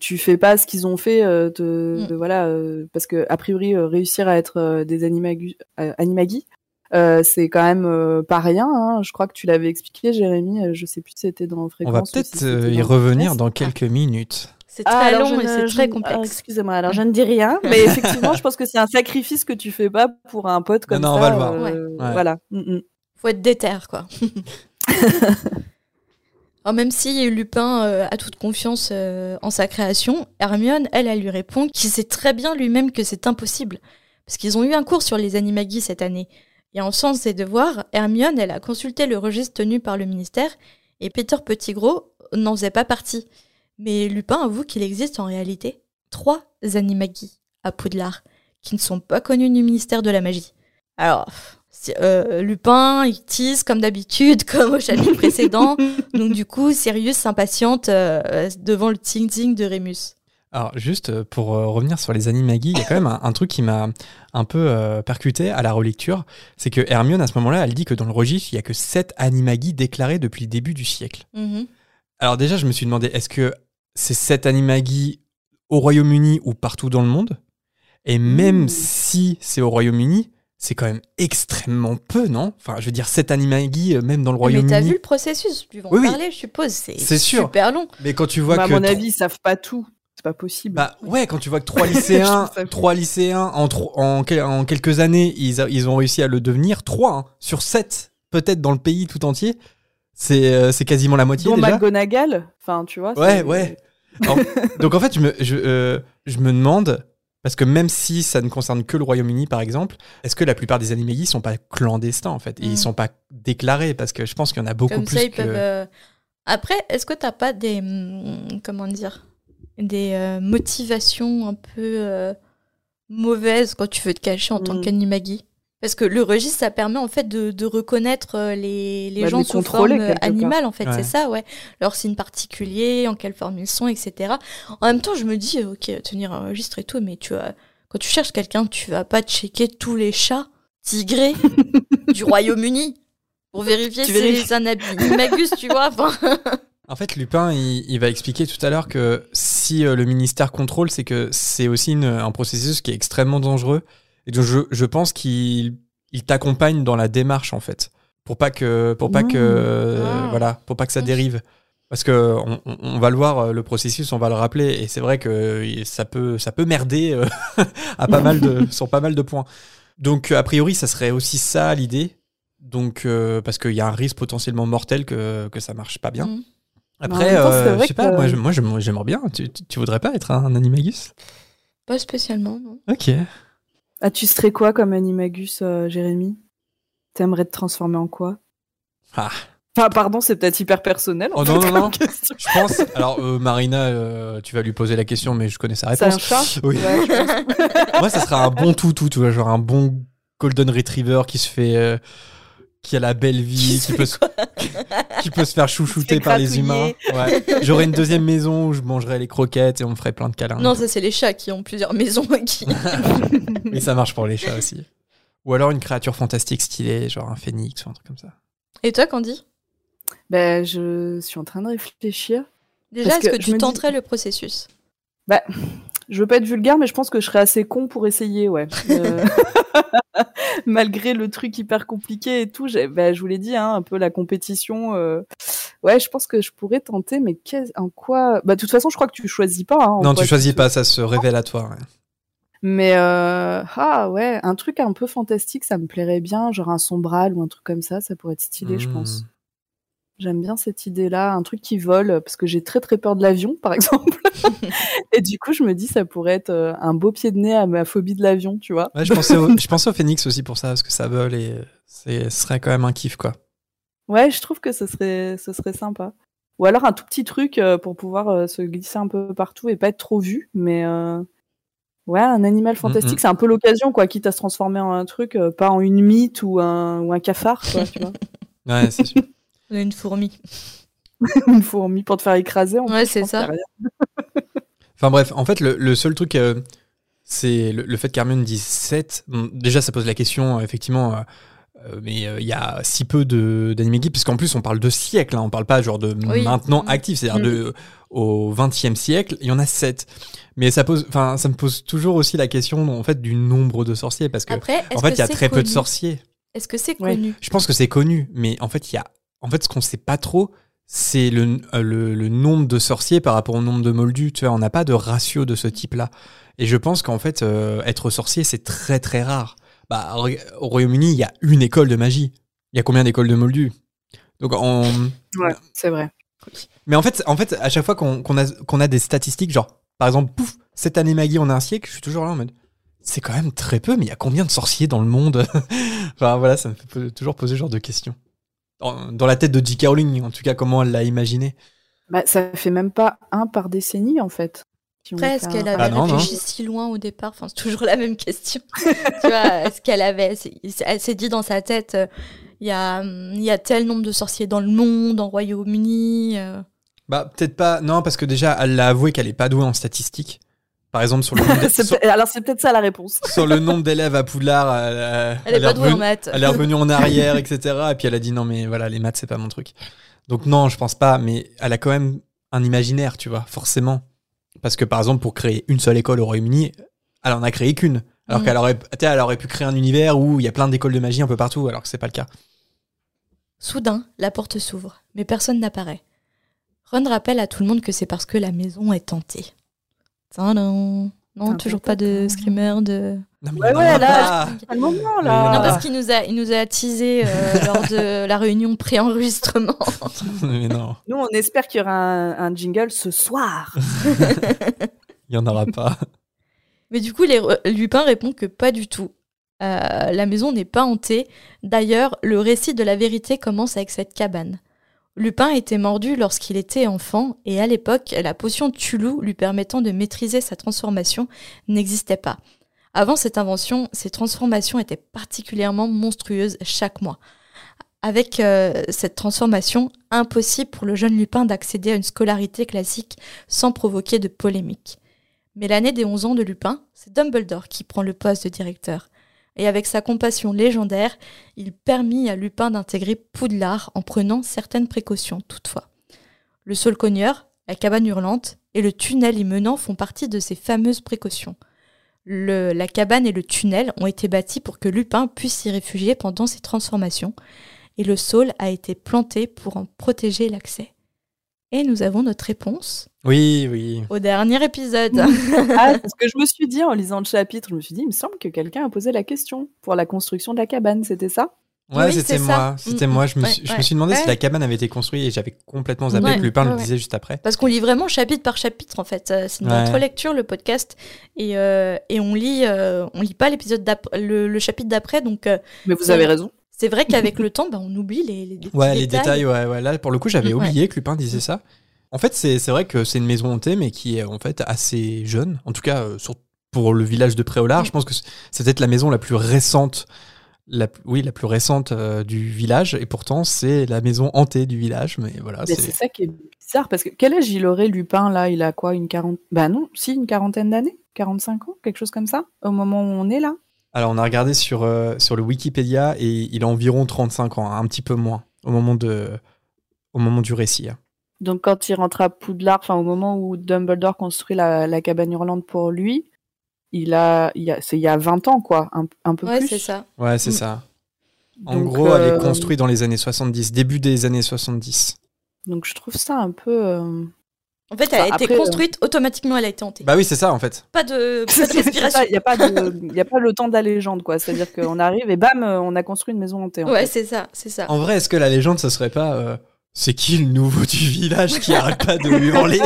tu fais pas ce qu'ils ont fait euh, de, Mm. de- voilà, euh, parce que a priori euh, réussir à être euh, des animagus, euh, animagis, euh, c'est quand même euh, pas rien. hein. Je crois que tu l'avais expliqué, Jérémy. euh, Je sais plus si c'était dans On fréquence. va ou si peut-être euh, y revenir dans quelques minutes. C'est Ah, très long et c'est très complexe. alors, Excusez-moi, alors je ne dis rien, mais effectivement, je pense que c'est un sacrifice que tu fais pas pour un pote comme non, on ça. va le voir. euh, Ouais. Voilà. Mm, mm. Faut être déter, quoi. Alors, même si Lupin euh, a toute confiance euh, en sa création, Hermione, elle, elle lui répond qu'il sait très bien lui-même que c'est impossible. Parce qu'ils ont eu un cours sur les animagis cette année. Et en sens ses devoirs, Hermione, elle a consulté le registre tenu par le ministère et Peter Pettigrew n'en faisait pas partie. Mais Lupin avoue qu'il existe en réalité trois animagis à Poudlard qui ne sont pas connus du ministère de la magie. Alors, euh, Lupin, il tease comme d'habitude, comme au chapitre précédent. Donc du coup, Sirius s'impatiente euh, devant le ting-ting de Rémus. Alors, juste euh, pour euh, revenir sur les animagis, il y a quand même un, un truc qui m'a un peu euh, percuté à la relecture. C'est que Hermione, à ce moment-là, elle dit que dans le registre, il y a que 7 animagis déclarés depuis le début du siècle. Mhm. Alors, déjà, je me suis demandé, est-ce que c'est 7 animagis au Royaume-Uni ou partout dans le monde Et même Mmh. si c'est au Royaume-Uni, c'est quand même extrêmement peu, non? Enfin, je veux dire, 7 animagis, euh, même dans le Mais t'as vu Royaume-Uni. le processus? Tu vas en Oui, oui. parler, je suppose. C'est sûr. super long. Mais quand tu vois Bah, à que. mon avis, ils savent pas tout. C'est pas possible. Bah ouais, quand tu vois que trois lycéens, trois lycéens en, tro- en, quel- en quelques années, ils, a- ils ont réussi à le devenir. Trois hein, sur sept, peut-être dans le pays tout entier. C'est euh, c'est quasiment la moitié Dont déjà. McGonagall. Enfin, tu vois. Ouais, ouais. Alors, donc en fait, je me, je, euh, je me demande, parce que même si ça ne concerne que le Royaume-Uni par exemple, est-ce que la plupart des animagis sont pas clandestins en fait? Et Mm. ils sont pas déclarés Parce que je pense qu'il y en a beaucoup Comme plus ça, ils que. peuvent. euh, Après, est-ce que t'as pas des. hum, Comment dire? Des euh, motivations un peu euh, mauvaises quand tu veux te cacher en tant Mm. qu'animagi Parce que le registre, ça permet en fait de, de reconnaître euh, les, les Bah, gens les sous forme euh, animale, en fait, Ouais. c'est ça, ouais. Leurs signes particuliers, en quelle forme ils sont, etc. En même temps, je me dis, euh, ok, tenir un registre et tout, mais tu vois, quand tu cherches quelqu'un, tu vas pas checker tous les chats tigrés du Royaume-Uni pour vérifier si c'est les animagus, tu vois. Enfin, En fait, Lupin, il, il va expliquer tout à l'heure que si euh, le ministère contrôle, c'est que c'est aussi une- un processus qui est extrêmement dangereux. Et donc, je, je pense qu'il il t'accompagne dans la démarche, en fait, pour pas que, pour pas Mmh. que, Ah. voilà, pour pas que ça dérive. Parce que on, on- va le voir, euh, le processus, on va le rappeler, et c'est vrai que euh, ça peut, ça peut merder euh, à pas mal de, sur pas mal de points. Donc, a priori, ça serait aussi ça l'idée. Donc, euh, parce qu'il y a un risque potentiellement mortel que, que ça marche pas bien. Mm. Après, euh, vrai je sais pas, que- moi, moi, j'aimerais bien. Tu, tu- tu voudrais pas être un, animagus? Pas spécialement, non. Ok. Ah, tu serais quoi comme animagus, euh, Jérémy? T'aimerais te transformer en quoi? Ah. Enfin, pardon, c'est peut-être hyper personnel. en Oh fait, non, non, non. Je pense. Alors, euh, Marina, euh, tu vas lui poser la question, mais je connais sa C'est un réponse. chat? Oui. Ouais. Moi, ça sera un bon toutou, tu vois, genre un bon Golden Retriever qui se fait. Qui a la belle vie, qui, peut, se, qui peut se faire chouchouter par les humains. Ouais. J'aurais une deuxième maison où je mangerais les croquettes et on me ferait plein de câlins. Non, ça c'est les chats qui ont plusieurs maisons et qui. Mais ça marche pour les chats aussi. Ou alors une créature fantastique stylée, genre un phénix ou un truc comme ça. Et toi, Candy? Ben, je suis en train de réfléchir. Déjà, est-ce que tu dis- tenterais le processus? Je veux pas être vulgaire, mais je pense que je serais assez con pour essayer, ouais. Euh, malgré le truc hyper compliqué et tout, bah, je vous l'ai dit, hein, un peu la compétition. Euh, ouais, je pense que je pourrais tenter, mais en quoi Bah, de toute façon, je crois que tu choisis pas. Hein, non, tu choisis pas, ça se révèle à toi. Mais euh... ah ouais, un truc un peu fantastique, ça me plairait bien, genre un sombral ou un truc comme ça, ça pourrait être stylé, je pense. J'aime bien cette idée-là, un truc qui vole, parce que j'ai très très peur de l'avion, par exemple. et du coup, je me dis, ça pourrait être euh, un beau pied de nez à ma phobie de l'avion, tu vois. Ouais, je pensais, au, je pensais au phénix aussi pour ça, parce que ça vole et ce serait quand même un kiff, quoi. Ouais, je trouve que ce serait, ce serait sympa. Ou alors un tout petit truc euh, pour pouvoir euh, se glisser un peu partout et pas être trop vu, mais ouais, un animal fantastique, mm. c'est un peu l'occasion, quoi, quitte à se transformer en un truc, pas en une mythe ou un, ou un cafard, quoi, tu vois. Ouais, c'est sûr. Une fourmi. une fourmi pour te faire écraser. En ouais, c'est ça. enfin bref, en fait, le, seul truc, euh, c'est le, fait qu'Hermione dise 7. déjà, ça pose la question, euh, effectivement. Euh, mais il y a si peu d'anime geek, puisqu'en plus on parle de siècle, hein, on parle pas genre de maintenant mm. actif, c'est-à-dire de mm. au 20e siècle, il y en a 7. Mais ça pose, enfin, ça me pose toujours aussi la question en fait du nombre de sorciers, parce que en fait il y a très peu de sorciers. Est-ce que c'est connu? Je pense que c'est connu, mais en fait il y a en fait, ce qu'on sait pas trop, c'est le, euh, le, nombre de sorciers par rapport au nombre de moldus. Tu vois, on n'a pas de ratio de ce type-là. Et je pense qu'en fait, euh, être sorcier, c'est très très rare. Bah, au Royaume-Uni, il y a une école de magie. Il y a combien d'écoles de moldus? Donc, on... Ouais, c'est vrai. Mais en fait, en fait, à chaque fois qu'on a, des statistiques, genre, par exemple, pouf, cette année Maggie, on a un siècle, je suis toujours là en mode, c'est quand même très peu, mais il y a combien de sorciers dans le monde? Enfin, voilà, ça me fait toujours poser ce genre de questions dans, la tête de J.K. Rowling, en tout cas, comment elle l'a imaginé. Bah, ça fait même pas un par décennie, en fait. est-ce qu'elle avait ah réfléchi si loin au départ Enfin, c'est toujours la même question. tu vois, est-ce qu'elle avait. Elle s'est dit dans sa tête, euh, il y, a, y a tel nombre de sorciers dans le monde, en Royaume-Uni. Euh. Bah, peut-être pas. Non, parce que déjà, elle l'a avoué qu'elle est pas douée en statistiques. Par exemple, sur le nombre Alors, c'est peut-être ça la réponse. sur le nombre d'élèves à Poudlard, elle, elle, est, pas douée en maths. Elle est revenue en arrière, etc. Et puis elle a dit non, mais voilà, les maths, c'est pas mon truc. Donc, non, je pense pas, mais elle a quand même un imaginaire, tu vois, forcément. Parce que par exemple, pour créer une seule école au Royaume-Uni, elle en a créé qu'une. Alors mm. qu'elle aurait, elle aurait pu créer un univers où il y a plein d'écoles de magie un peu partout, alors que c'est pas le cas. Soudain, la porte s'ouvre, mais personne n'apparaît. Ron rappelle à tout le monde que c'est parce que la maison est tentée. Non, toujours pas de screamer de. Non, ouais, ouais, là, le moment, là. Non, parce qu'il nous a, il nous a teasé euh, lors de la réunion pré-enregistrement. mais non. Nous, on espère qu'il y aura un, jingle ce soir. il y en aura pas. Mais du coup, les, Lupin répond que pas du tout. Euh, la maison n'est pas hantée. D'ailleurs, le récit de la vérité commence avec cette cabane. Lupin était mordu lorsqu'il était enfant et à l'époque, la potion Tulu lui permettant de maîtriser sa transformation n'existait pas. Avant cette invention, ses transformations étaient particulièrement monstrueuses chaque mois. Avec euh, cette transformation, impossible pour le jeune Lupin d'accéder à une scolarité classique sans provoquer de polémique. Mais l'année des 11 ans de Lupin, c'est Dumbledore qui prend le poste de directeur et avec sa compassion légendaire, il permit à Lupin d'intégrer Poudlard en prenant certaines précautions toutefois. Le Saulcogneur, la cabane hurlante et le tunnel y menant font partie de ces fameuses précautions. La cabane et le tunnel ont été bâtis pour que Lupin puisse s'y réfugier pendant ses transformations, et le saule a été planté pour en protéger l'accès. Et nous avons notre réponse. Oui, oui. Au dernier épisode. ah, c'est ce que je me suis dit en lisant le chapitre. Je me suis dit, il me semble que quelqu'un a posé la question pour la construction de la cabane, c'était ça? Ouais, c'était moi. C'était moi. Je me, suis, je me suis demandé si la cabane avait été construite et j'avais complètement zappé que Lupin le disait juste après. Parce qu'on lit vraiment chapitre par chapitre en fait. Euh, c'est notre lecture, le podcast, et, euh, et on lit, euh, on lit pas l'épisode le, le, chapitre d'après. Donc. Mais vous avez raison. C'est vrai qu'avec le temps, bah, on oublie les, les, ouais, les détails. Ouais, ouais. Là, pour le coup, j'avais oublié que Lupin disait ça. En fait, c'est vrai que c'est une maison hantée, mais qui est en fait assez jeune. En tout cas, euh, pour le village de Préolard, je pense que c'est peut-être la maison la plus récente. La, oui, la plus récente euh, du village, et pourtant c'est la maison hantée du village, mais voilà. c'est ça qui est bizarre, parce que quel âge il aurait Lupin là? Il a quoi, une quarantaine Bah non, si, une quarantaine d'années? 45 ans, quelque chose comme ça, au moment où on est là? Alors, on a regardé sur, euh, sur le Wikipédia et il a environ 35 ans, un petit peu moins, au moment, de, au moment du récit. Hein. Donc quand il rentre à Poudlard, enfin au moment où Dumbledore construit la, la cabane hurlante pour lui, il a, il y a, c'est il y a 20 ans quoi, un, un peu Ouais, plus. c'est ça. Ouais, c'est Mm. ça. En Donc, gros, elle euh, est construite dans les années 70, début des années 70. Donc je trouve ça un peu. euh, En fait, elle a été après, euh, construite, automatiquement elle a été hantée. Bah oui, c'est ça en fait. Pas de, pas de c'est respiration. Il n'y a pas de, il y a pas le temps de la légende quoi. C'est-à-dire qu'on arrive et bam, euh, on a construit une maison hantée. en Ouais, fait. c'est ça, c'est ça. En vrai, est-ce que la légende, ce serait pas. euh, c'est qui le nouveau du village qui arrête pas de hurler?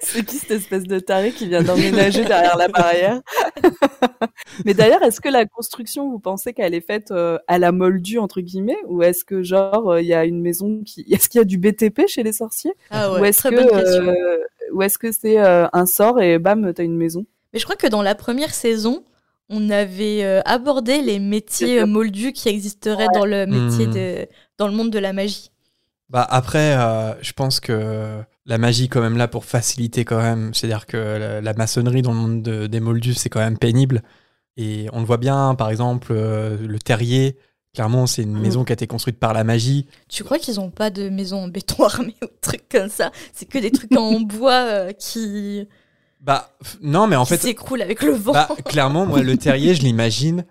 C'est qui cette espèce de taré qui vient d'emménager derrière la barrière Mais d'ailleurs, est-ce que la construction, vous pensez qu'elle est faite euh, à la moldue entre guillemets, ou est-ce que genre euh, il y a une maison qui, est-ce qu'il y a du BTP chez les sorciers, Ah ou ouais, est-ce très que, bonne question. euh, ou est-ce que c'est euh, un sort et bam, t'as une maison? Mais je crois que dans la première saison, on avait euh, abordé les métiers euh, moldus qui existeraient dans le métier de, dans le monde de la magie. Bah après, euh, je pense que la magie quand même là pour faciliter quand même. C'est-à-dire que la, la maçonnerie dans le monde de- des moldus, c'est quand même pénible. Et on le voit bien, par exemple, euh, le terrier. Clairement, c'est une Mhm. maison qui a été construite par la magie. Tu crois qu'ils ont pas de maison en béton armé ou trucs comme ça? C'est que des trucs en bois euh, qui, Bah non, mais en qui fait, s'écroulent avec le vent. bah, clairement, moi, le terrier, je l'imagine.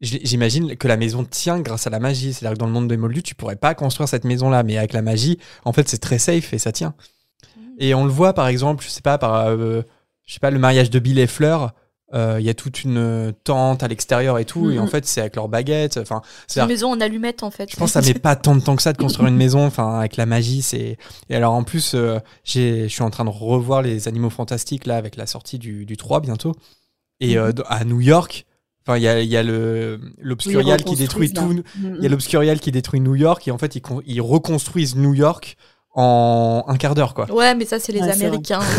J'imagine que la maison tient grâce à la magie. C'est-à-dire que dans le monde des moldus, tu pourrais pas construire cette maison-là, mais avec la magie, en fait, c'est très safe et ça tient. Et on le voit, par exemple, je sais pas, par, euh, je sais pas, le mariage de Bill et Fleur. euh, Il y a toute une euh, tente à l'extérieur et tout, et en fait, c'est avec leurs baguettes. Enfin, C'est une maison en allumette en fait. je pense que ça met pas tant de temps que ça de construire une maison. Enfin, avec la magie, c'est. Et alors, en plus, euh, je suis en train de revoir les Animaux Fantastiques là avec la sortie du, du 3 bientôt. Et à New York, enfin, il y a, y a l'Obscurial qui détruit tout. Il y a l'Obscurial qui détruit New York et en fait, ils reconstruisent New York en un quart d'heure, quoi. Ouais, mais ça c'est les Ouais. Américains.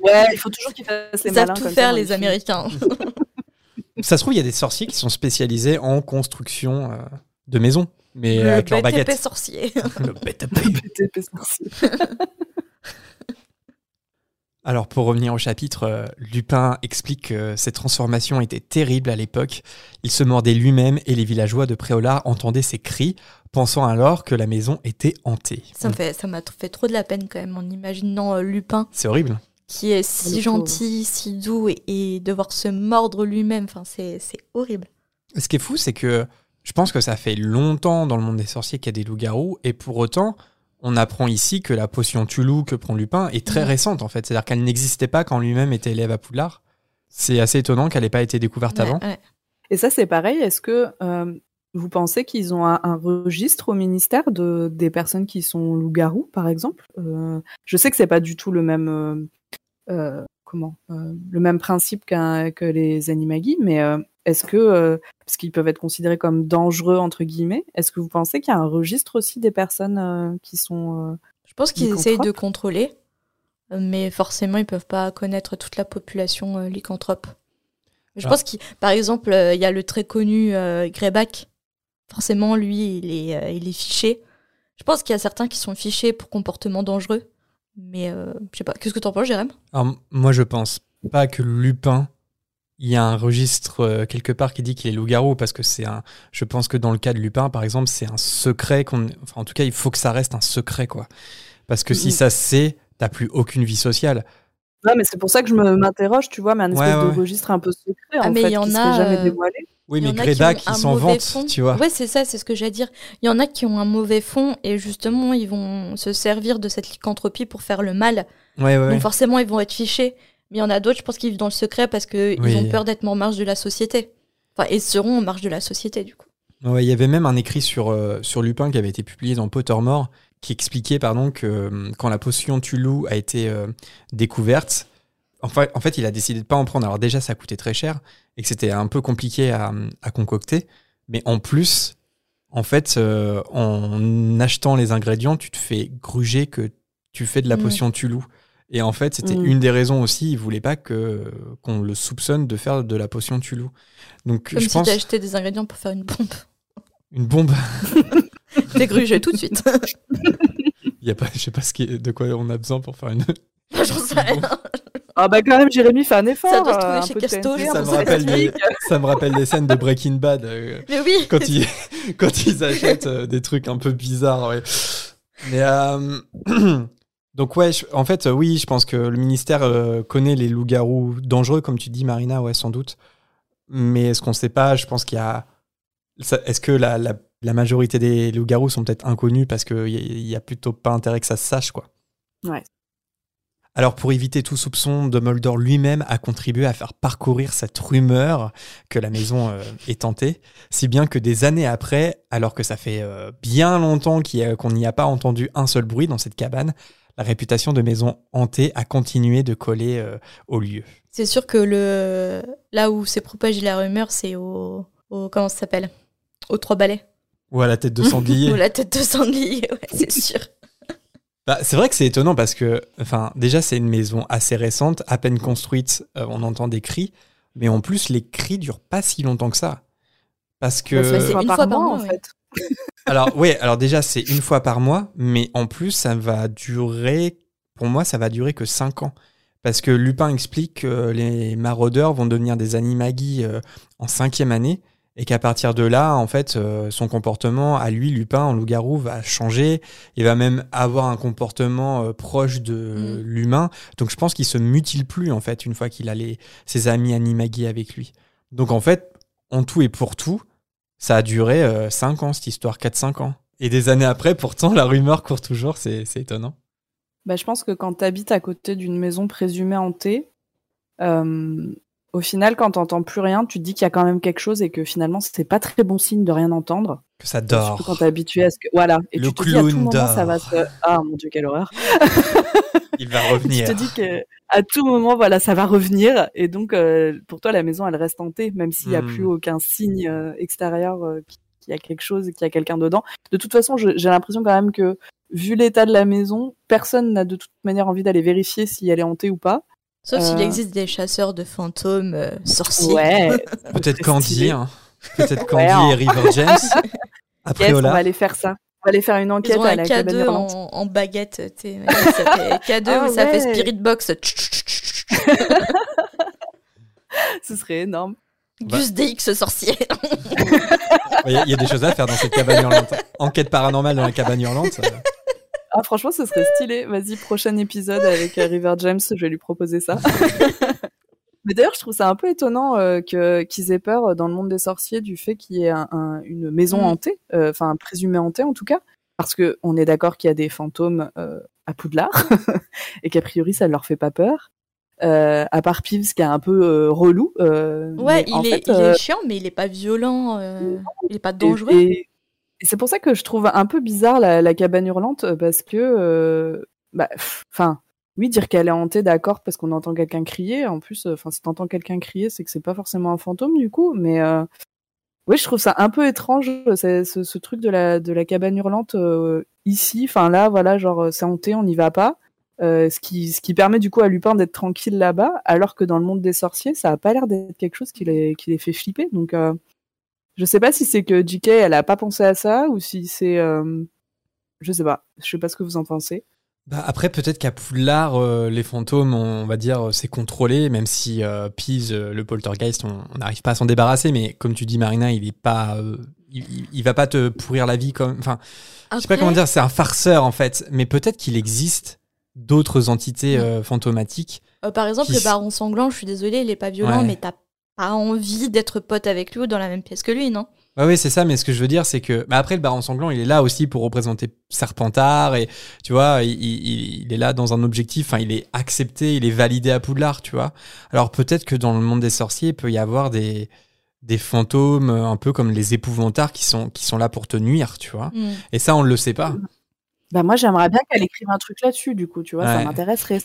Ouais, il faut toujours qu'ils fassent les Ils savent tout ça faire les. Américains. Ça se trouve, il y a des sorciers qui sont spécialisés en construction euh, de maisons, mais le avec leurs BTP baguettes. sorcier. Le BTP. BTP sorcier. Alors pour revenir au chapitre, euh, Lupin explique que ces transformations étaient terribles à l'époque. Il se mordait lui-même et les villageois de Préolard entendaient ses cris, pensant alors que la maison était hantée. Ça fait, m'a fait trop de la peine quand même en imaginant euh, Lupin C'est horrible. qui est si gentil, si doux et, et devoir se mordre lui-même. Enfin, c'est, c'est horrible. Ce qui est fou, c'est que je pense que ça fait longtemps dans le monde des sorciers qu'il y a des loups-garous, et pour autant, on apprend ici que la potion Tulou que prend Lupin est très Mhm. récente en fait. C'est-à-dire qu'elle n'existait pas quand lui-même était élève à Poudlard. C'est assez étonnant qu'elle n'ait pas été découverte Ouais, avant. ouais. Et ça, c'est pareil. Est-ce que euh, vous pensez qu'ils ont un, un registre au ministère de des personnes qui sont loups-garous, par exemple? Euh, Je sais que c'est pas du tout le même euh, euh, comment euh, le même principe que les animagis, mais euh, est-ce que euh, parce qu'ils peuvent être considérés comme dangereux entre guillemets, est-ce que vous pensez qu'il y a un registre aussi des personnes euh, qui sont euh, Je pense qu'ils essayent de contrôler, mais forcément, ils peuvent pas connaître toute la population euh, lycanthrope. Je Ah. pense qu'il, par exemple, euh, il y a le très connu euh, Greyback. Forcément, lui, il est, euh, il est fiché. Je pense qu'il y a certains qui sont fichés pour comportement dangereux. Mais euh, je sais pas. Qu'est-ce que t'en penses, Jérém? Alors, m- moi, je pense pas que Lupin, il y a un registre euh, quelque part qui dit qu'il est loup-garou, parce que c'est un. Je pense que dans le cas de Lupin, par exemple, c'est un secret qu'on. Enfin, en tout cas, il faut que ça reste un secret, quoi. Parce que si Mhm. ça se sait, t'as plus aucune vie sociale. Non, mais c'est pour ça que je me m'interroge, tu vois, mais un Ouais, espèce ouais, de ouais. registre un peu secret Ah, en mais fait, il y en qui a, serait jamais euh, dévoilé. Oui, Il y mais en a qui s'en vante, fond. tu vois. Ouais, c'est ça, c'est ce que j'allais dire. Il y en a qui ont un mauvais fond et justement, ils vont se servir de cette lycanthropie pour faire le mal. Ouais, ouais, ouais. Donc forcément, ils vont être fichés. Mais il y en a d'autres, je pense, qui vivent dans le secret parce qu'ils Oui. ont peur d'être en marge de la société. Enfin, et seront en marge de la société, du coup. Ouais, il y avait même un écrit sur, euh, sur Lupin qui avait été publié dans Pottermore qui expliquait pardon, que euh, quand la potion Tulou a été euh, découverte, enfin, en fait, il a décidé de pas en prendre. Alors déjà, ça coûtait très cher et que c'était un peu compliqué à, à concocter. Mais en plus, en fait, en achetant les ingrédients, tu te fais gruger que tu fais de la Mm. potion Tulou. Et en fait, c'était Mm. une des raisons aussi, il voulait pas que qu'on le soupçonne de faire de la potion Tulou. Donc Comme je si pense t'as acheté des ingrédients pour faire une bombe. une bombe T'es grugé tout de suite. Il y a pas, je sais pas ce qui est- de quoi on a besoin pour faire une. J'en sais rien. Ah bah quand même, Jérémy fait un effort. Ça doit se euh, trouver un chez Casto, ça, me rappelle des, ça me rappelle des scènes de Breaking Bad euh, Mais oui. quand ils quand ils achètent euh, des trucs un peu bizarres. ouais. Mais euh, donc ouais, je- en fait, oui, je pense que le ministère euh, connaît les loups-garous dangereux, comme tu dis, Marina, ouais, sans doute. Mais ce qu'on sait pas, je pense qu'il y a. Est-ce que la, la- la majorité des loups-garous sont peut-être inconnus parce qu'il y, a- plutôt pas intérêt que ça se sache, quoi? Ouais. Alors, pour éviter tout soupçon, Dumbledore lui-même a contribué à faire parcourir cette rumeur que la maison euh, est tentée, si bien que des années après, alors que ça fait euh, bien longtemps qu'on n'y a pas entendu un seul bruit dans cette cabane, la réputation de maison hantée a continué de coller euh, au lieu. C'est sûr que le là où s'est propagée la rumeur, c'est au... au comment ça s'appelle? Aux trois balais. Ou à la tête de sanglier. Ou la tête de sanglier, ouais, c'est sûr. Bah, c'est vrai que c'est étonnant parce que, enfin, déjà, c'est une maison assez récente, à peine construite, euh, on entend des cris, mais en plus, les cris durent pas si longtemps que ça. Parce que. Bah, c'est une fois par mois, en fait. Alors, oui, alors déjà, c'est une fois par mois, mais en plus, ça va durer, pour moi, ça va durer que 5 ans. Parce que Lupin explique que les maraudeurs vont devenir des animagis euh, en cinquième année, et qu'à partir de là, en fait, euh, son comportement, à lui, Lupin, en loup-garou, va changer. Il va même avoir un comportement euh, proche de Mm. l'humain. Donc, je pense qu'il se mutile plus, en fait, une fois qu'il a les, ses amis animagis avec lui. Donc, en fait, en tout et pour tout, ça a duré 5 ans, cette histoire, 4-5 ans. Et des années après, pourtant, la rumeur court toujours, c'est étonnant. Bah, je pense que quand tu habites à côté d'une maison présumée hantée, euh, au final, quand t'entends plus rien, tu te dis qu'il y a quand même quelque chose et que finalement, c'est pas très bon signe de rien entendre. Que ça Surtout dort. quand t'es habitué à ce que. Voilà. Et Le tu te dis à tout clown moment, ça va dort. se. Ah mon dieu, quelle horreur. Il va Tu revenir. te dis que à tout moment, voilà, ça va revenir. Et donc, euh, pour toi, la maison, elle reste hantée, même s'il n'y a Hmm. plus aucun signe euh, extérieur euh, qui- qu'il y a quelque chose, qu'il y a quelqu'un dedans. De toute façon, j'ai l'impression quand même que, vu l'état de la maison, personne n'a de toute manière envie d'aller vérifier si elle est hantée ou pas. Sauf s'il existe des chasseurs de fantômes euh, sorciers. Ouais. Peut-être Candy, hein. Peut-être Candy Ouais, et River James. Après, Yes, on va aller faire ça. On va aller faire une Ils enquête ont à un la cabane K2 hurlante. en, en baguette. Ça fait K2 Ah ça fait. Spirit Box. Ce serait énorme. Bah. Gus DX sorcier. Il y, a- il y a des choses à faire dans cette cabane hurlante. Enquête paranormale dans la cabane hurlante. euh, Ah, franchement, ce serait stylé. Vas-y, prochain épisode avec euh, River James, je vais lui proposer ça. Mais d'ailleurs, je trouve ça un peu étonnant euh, que qu'ils aient peur euh, dans le monde des sorciers du fait qu'il y ait un- un- une maison Mm. hantée, euh, enfin présumée hantée en tout cas, parce que on est d'accord qu'il y a des fantômes euh, à Poudlard et qu'a priori ça ne leur fait pas peur. Euh, à part Peeves qui est un peu euh, relou. euh, Ouais, il, est, fait, il euh, est chiant, mais il est pas violent. euh, il est pas dangereux. Et, et c'est pour ça que je trouve un peu bizarre la, la cabane hurlante euh, parce que, euh, bah, enfin, oui, dire qu'elle est hantée, d'accord, parce qu'on entend quelqu'un crier. En plus, enfin, si t'entends quelqu'un crier, c'est que c'est pas forcément un fantôme du coup. Mais euh, oui, je trouve ça un peu étrange c'est- ce, truc de la de la cabane hurlante euh, ici. Enfin là, voilà, genre euh, c'est hanté, on n'y va pas. Euh, ce qui permet du coup à Lupin d'être tranquille là-bas, alors que dans le monde des sorciers, ça a pas l'air d'être quelque chose qui les qui les fait flipper. Donc euh, je sais pas si c'est que JK elle a pas pensé à ça ou si c'est euh, je sais pas. Je sais pas ce que vous en pensez. Bah, après, peut-être qu'à Poudlard, euh, les fantômes, on va dire, euh, c'est contrôlé, même si euh, Pease, euh, le poltergeist, on n'arrive pas à s'en débarrasser. Mais comme tu dis, Marina, il est pas, il, va pas te pourrir la vie comme. Enfin, je sais pas comment dire, c'est un farceur en fait. Mais peut-être qu'il existe d'autres entités fantomatiques. par exemple, qui- le baron sanglant, je suis désolée, il est pas violent, Ouais. mais t'as pas envie d'être pote avec lui ou dans la même pièce que lui, non? Ouais, oui, c'est ça, mais ce que je veux dire, c'est que. Mais après, le baron sanglant, il est là aussi pour représenter Serpentard, et tu vois, il, il- il est là dans un objectif, enfin, il est accepté, il est validé à Poudlard, tu vois. Alors peut-être que dans le monde des sorciers, il peut y avoir des, des fantômes, euh, un peu comme les épouvantards, qui sont, qui sont là pour te nuire, tu vois. Hmm. Et ça, on le sait pas. Bah moi j'aimerais bien qu'elle écrive un truc là-dessus du coup, tu vois, Ouais. ça m'intéresserait.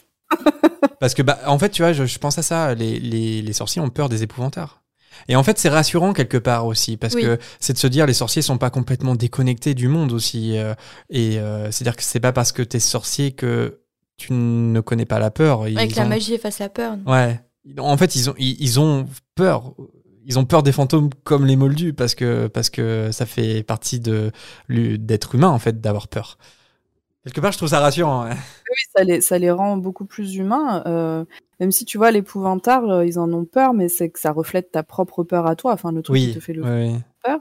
Parce que, bah, en fait, tu vois, je, je pense à ça, les, les, les sorciers ont peur des épouvantards. Et en fait, c'est rassurant quelque part aussi, parce Oui. que c'est de se dire les sorciers sont pas complètement déconnectés du monde aussi. euh, et euh, c'est-à-dire que c'est pas parce que t'es sorcier que tu ne connais pas la peur. Ils Avec la magie efface la peur. non? Ouais. En fait, ils ont, ils, ils ont peur. Ils ont peur des fantômes comme les moldus parce que, parce que ça fait partie de d'être humain, en fait, d'avoir peur. Quelque part, je trouve ça rassurant. ouais. Oui, ça les, ça les rend beaucoup plus humains. euh, même si tu vois, l'épouvantard, euh, ils en ont peur, mais c'est que ça reflète ta propre peur à toi, enfin le truc Oui. qui te fait le ouais, ouais.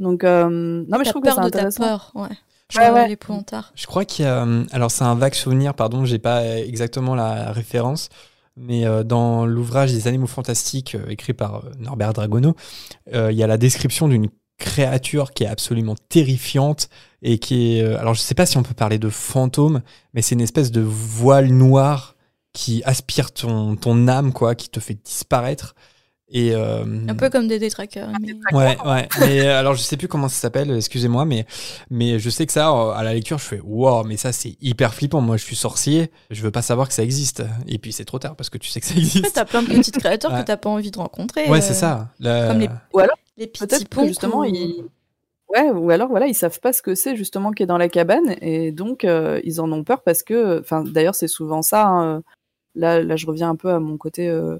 Donc, euh, non mais je trouve que peur c'est de ta intéressant. peur, ouais. Genre Ouais, ouais. l'épouvantard. Je crois qu'il y a. euh, Alors, c'est un vague souvenir, pardon, j'ai pas exactement la référence. Mais euh, dans l'ouvrage des animaux fantastiques euh, écrit par euh, Norbert Dragono, euh, il y a la description d'une créature qui est absolument terrifiante et qui est. alors, je sais pas si on peut parler de fantôme, mais c'est une espèce de voile noir qui aspire ton, ton âme, quoi, qui te fait disparaître. Et, euh, Un peu comme des détraqueurs. mais- Ouais, ouais. Mais euh, alors, je sais plus comment ça s'appelle, excusez-moi, mais, mais je sais que ça, euh, à la lecture, je fais wow, mais ça, c'est hyper flippant. Moi, je suis sorcier, je veux pas savoir que ça existe. Et puis, c'est trop tard parce que tu sais que ça En fait, existe. t'as plein de petites créatures Ouais. que t'as pas envie de rencontrer. Ouais, euh, c'est ça. La- comme les- Les petits ponts. justement, ou- ils... Ouais, ou alors voilà, ils savent pas ce que c'est justement qui est dans la cabane et donc euh, ils en ont peur parce que, enfin d'ailleurs c'est souvent ça. hein, euh, Là, là, je reviens un peu à mon côté euh,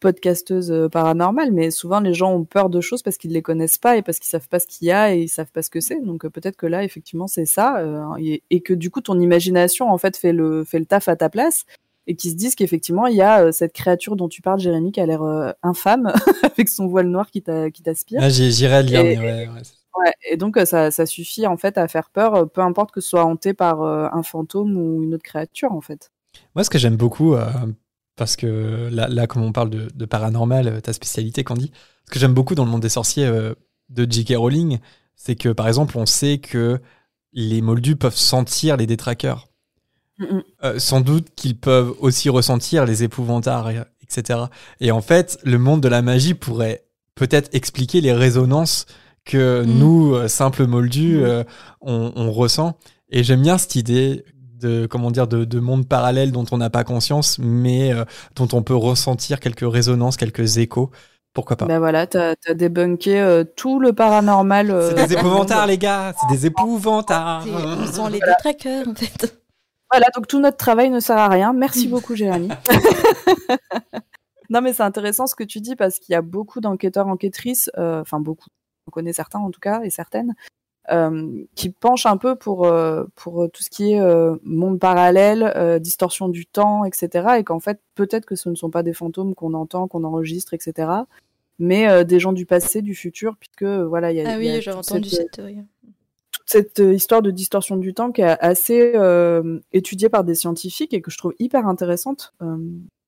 podcasteuse euh, paranormale, mais souvent les gens ont peur de choses parce qu'ils les connaissent pas et parce qu'ils savent pas ce qu'il y a et ils savent pas ce que c'est. Donc euh, peut-être que là effectivement c'est ça euh, et, et que du coup ton imagination en fait fait le fait le taf à ta place et qu'ils se disent qu'effectivement il y a euh, cette créature dont tu parles, Jérémy, qui a l'air euh, infâme avec son voile noir qui t'a- qui t'aspire. Ah, J'irai le lire, Et- mais ouais, ouais. Ouais, et donc ça, ça suffit en fait à faire peur, peu importe que ce soit hanté par euh, un fantôme ou une autre créature en fait. Moi, ce que j'aime beaucoup, euh, parce que là, là, comme on parle de, de paranormal, euh, ta spécialité, Candy, ce que j'aime beaucoup dans le monde des sorciers euh, de J.K. Rowling, c'est que, par exemple, on sait que les moldus peuvent sentir les détraqueurs. Mm, mm. Euh, sans doute qu'ils peuvent aussi ressentir les épouvantards, et- etc. Et en fait, le monde de la magie pourrait peut-être expliquer les résonances que Mm. nous, simples moldus, euh, on, on ressent. Et j'aime bien cette idée de comment dire de, de monde parallèle dont on n'a pas conscience, mais euh, dont on peut ressentir quelques résonances, quelques échos. Pourquoi pas? Ben voilà, t'as as débunké euh, tout le paranormal. euh, C'est des épouvantards, les gars. C'est des épouvantards. On sent les détraqueurs, en fait. Voilà, donc tout notre travail ne sert à rien. Merci beaucoup, Jérémy. non, mais c'est intéressant ce que tu dis parce qu'il y a beaucoup d'enquêteurs, enquêtrices, euh, enfin beaucoup, on connaît certains en tout cas et certaines, qui penchent un peu pour, euh, pour tout ce qui est euh, monde parallèle, euh, distorsion du temps, etc. Et qu'en fait, peut-être que ce ne sont pas des fantômes qu'on entend, qu'on enregistre, etc. Mais euh, des gens du passé, du futur, puisque euh, voilà, il y a, Ah oui, j'ai entendu cette- théorie. toute cette euh, histoire de distorsion du temps qui est assez euh, étudiée par des scientifiques et que je trouve hyper intéressante, euh,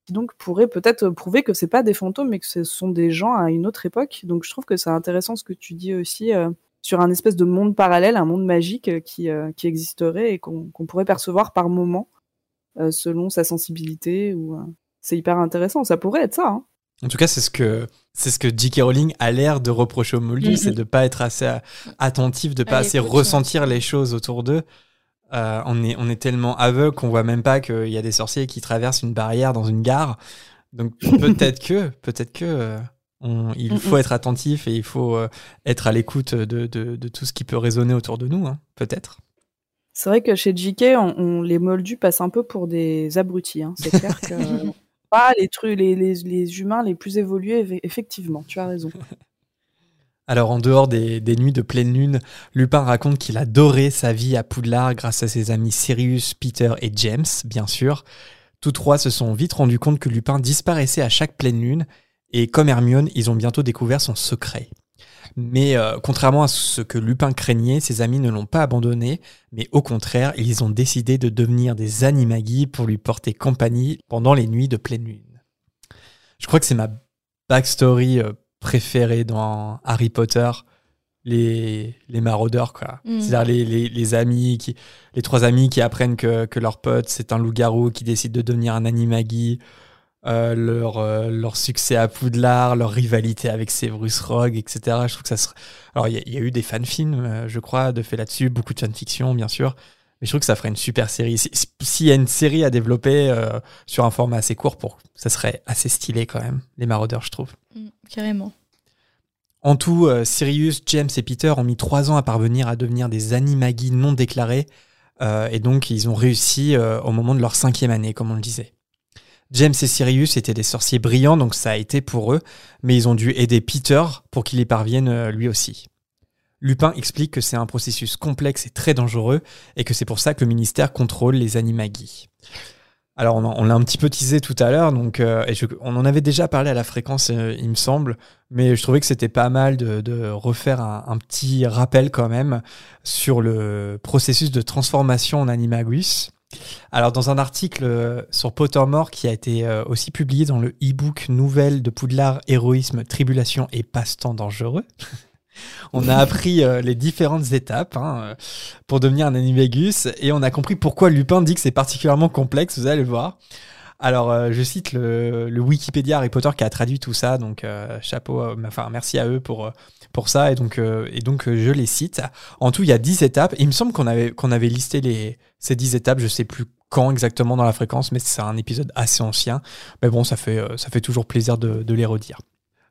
qui donc pourrait peut-être prouver que c'est pas des fantômes mais que ce sont des gens à une autre époque. Donc je trouve que c'est intéressant ce que tu dis aussi euh, sur un espèce de monde parallèle, un monde magique euh, qui, euh, qui existerait et qu'on qu'on pourrait percevoir par moment euh, selon sa sensibilité. Ou euh, c'est hyper intéressant. Ça pourrait être ça. Hein. En tout cas, c'est ce que c'est ce que J.K. Rowling a l'air de reprocher aux moldus, Mhm. c'est de pas être assez attentif, de pas À assez ouais. ressentir les choses autour d'eux. Euh, on est on est tellement aveugle qu'on voit même pas qu'il y a des sorciers qui traversent une barrière dans une gare. Donc peut-être que peut-être que euh, on- il Mhm. faut être attentif et il faut euh, être à l'écoute de, de, de tout ce qui peut résonner autour de nous, hein, peut-être. C'est vrai que chez JK, on, on- les moldus passent un peu pour des abrutis. hein. C'est clair que pas les les, les, les humains les plus évolués. eff- Effectivement, tu as raison. Alors, en dehors des, des nuits de pleine lune, Lupin raconte qu'il adorait sa vie à Poudlard grâce à ses amis Sirius, Peter et James, bien sûr. Tous trois se sont vite rendus compte que Lupin disparaissait à chaque pleine lune, et comme Hermione, ils ont bientôt découvert son secret. Mais euh, contrairement à ce que Lupin craignait, ses amis ne l'ont pas abandonné, mais au contraire, ils ont décidé de devenir des animagis pour lui porter compagnie pendant les nuits de pleine lune. Je crois que c'est ma backstory euh, préférée dans Harry Potter, les, les maraudeurs, quoi. Mm. C'est-à-dire les, les, les amis, qui, les trois amis qui apprennent que, que leur pote, c'est un loup-garou qui décide de devenir un animagi, euh, leur, euh, leur succès à Poudlard, leur rivalité avec Severus Rogue, etc. Je trouve que ça serait... Alors, il y, a- il y a eu des fan-films, euh, je crois, de fait là-dessus, beaucoup de fanfiction, bien sûr. Mais je trouve que ça ferait une super série. Si- si- S'il y a une série à développer euh, sur un format assez court, pour, ça serait assez stylé quand même, les maraudeurs, je trouve. Mm, Carrément. En tout, Sirius, James et Peter ont mis trois ans à parvenir à devenir des animagis non déclarés, et donc ils ont réussi au moment de leur cinquième année, comme on le disait. James et Sirius étaient des sorciers brillants, donc ça a été pour eux, mais ils ont dû aider Peter pour qu'il y parvienne euh, lui aussi. Lupin explique que c'est un processus complexe et très dangereux, et que c'est pour ça que le ministère contrôle les animagis. Alors, on, l'a un petit peu teasé tout à l'heure, donc euh, on en avait déjà parlé à la fréquence, euh, il me semble, mais je trouvais que c'était pas mal de, refaire un petit rappel quand même sur le processus de transformation en animagus. Alors, dans un article euh, sur Pottermore qui a été euh, aussi publié dans le e-book Nouvelle de Poudlard, Héroïsme, Tribulation et Passe-temps dangereux, on a appris euh, les différentes étapes hein, pour devenir un animagus et on a compris pourquoi Lupin dit que c'est particulièrement complexe, vous allez le voir. Alors, je cite le, le Wikipédia Harry Potter qui a traduit tout ça, donc chapeau, enfin merci à eux pour, pour ça, et donc, euh, et donc euh, je les cite. En tout, il y a 10 étapes. Il me semble qu'on avait, qu'on avait listé les, ces 10 étapes, je sais plus quand exactement dans la fréquence, mais c'est un épisode assez ancien. Mais bon, ça fait, euh, ça fait toujours plaisir de, de les redire.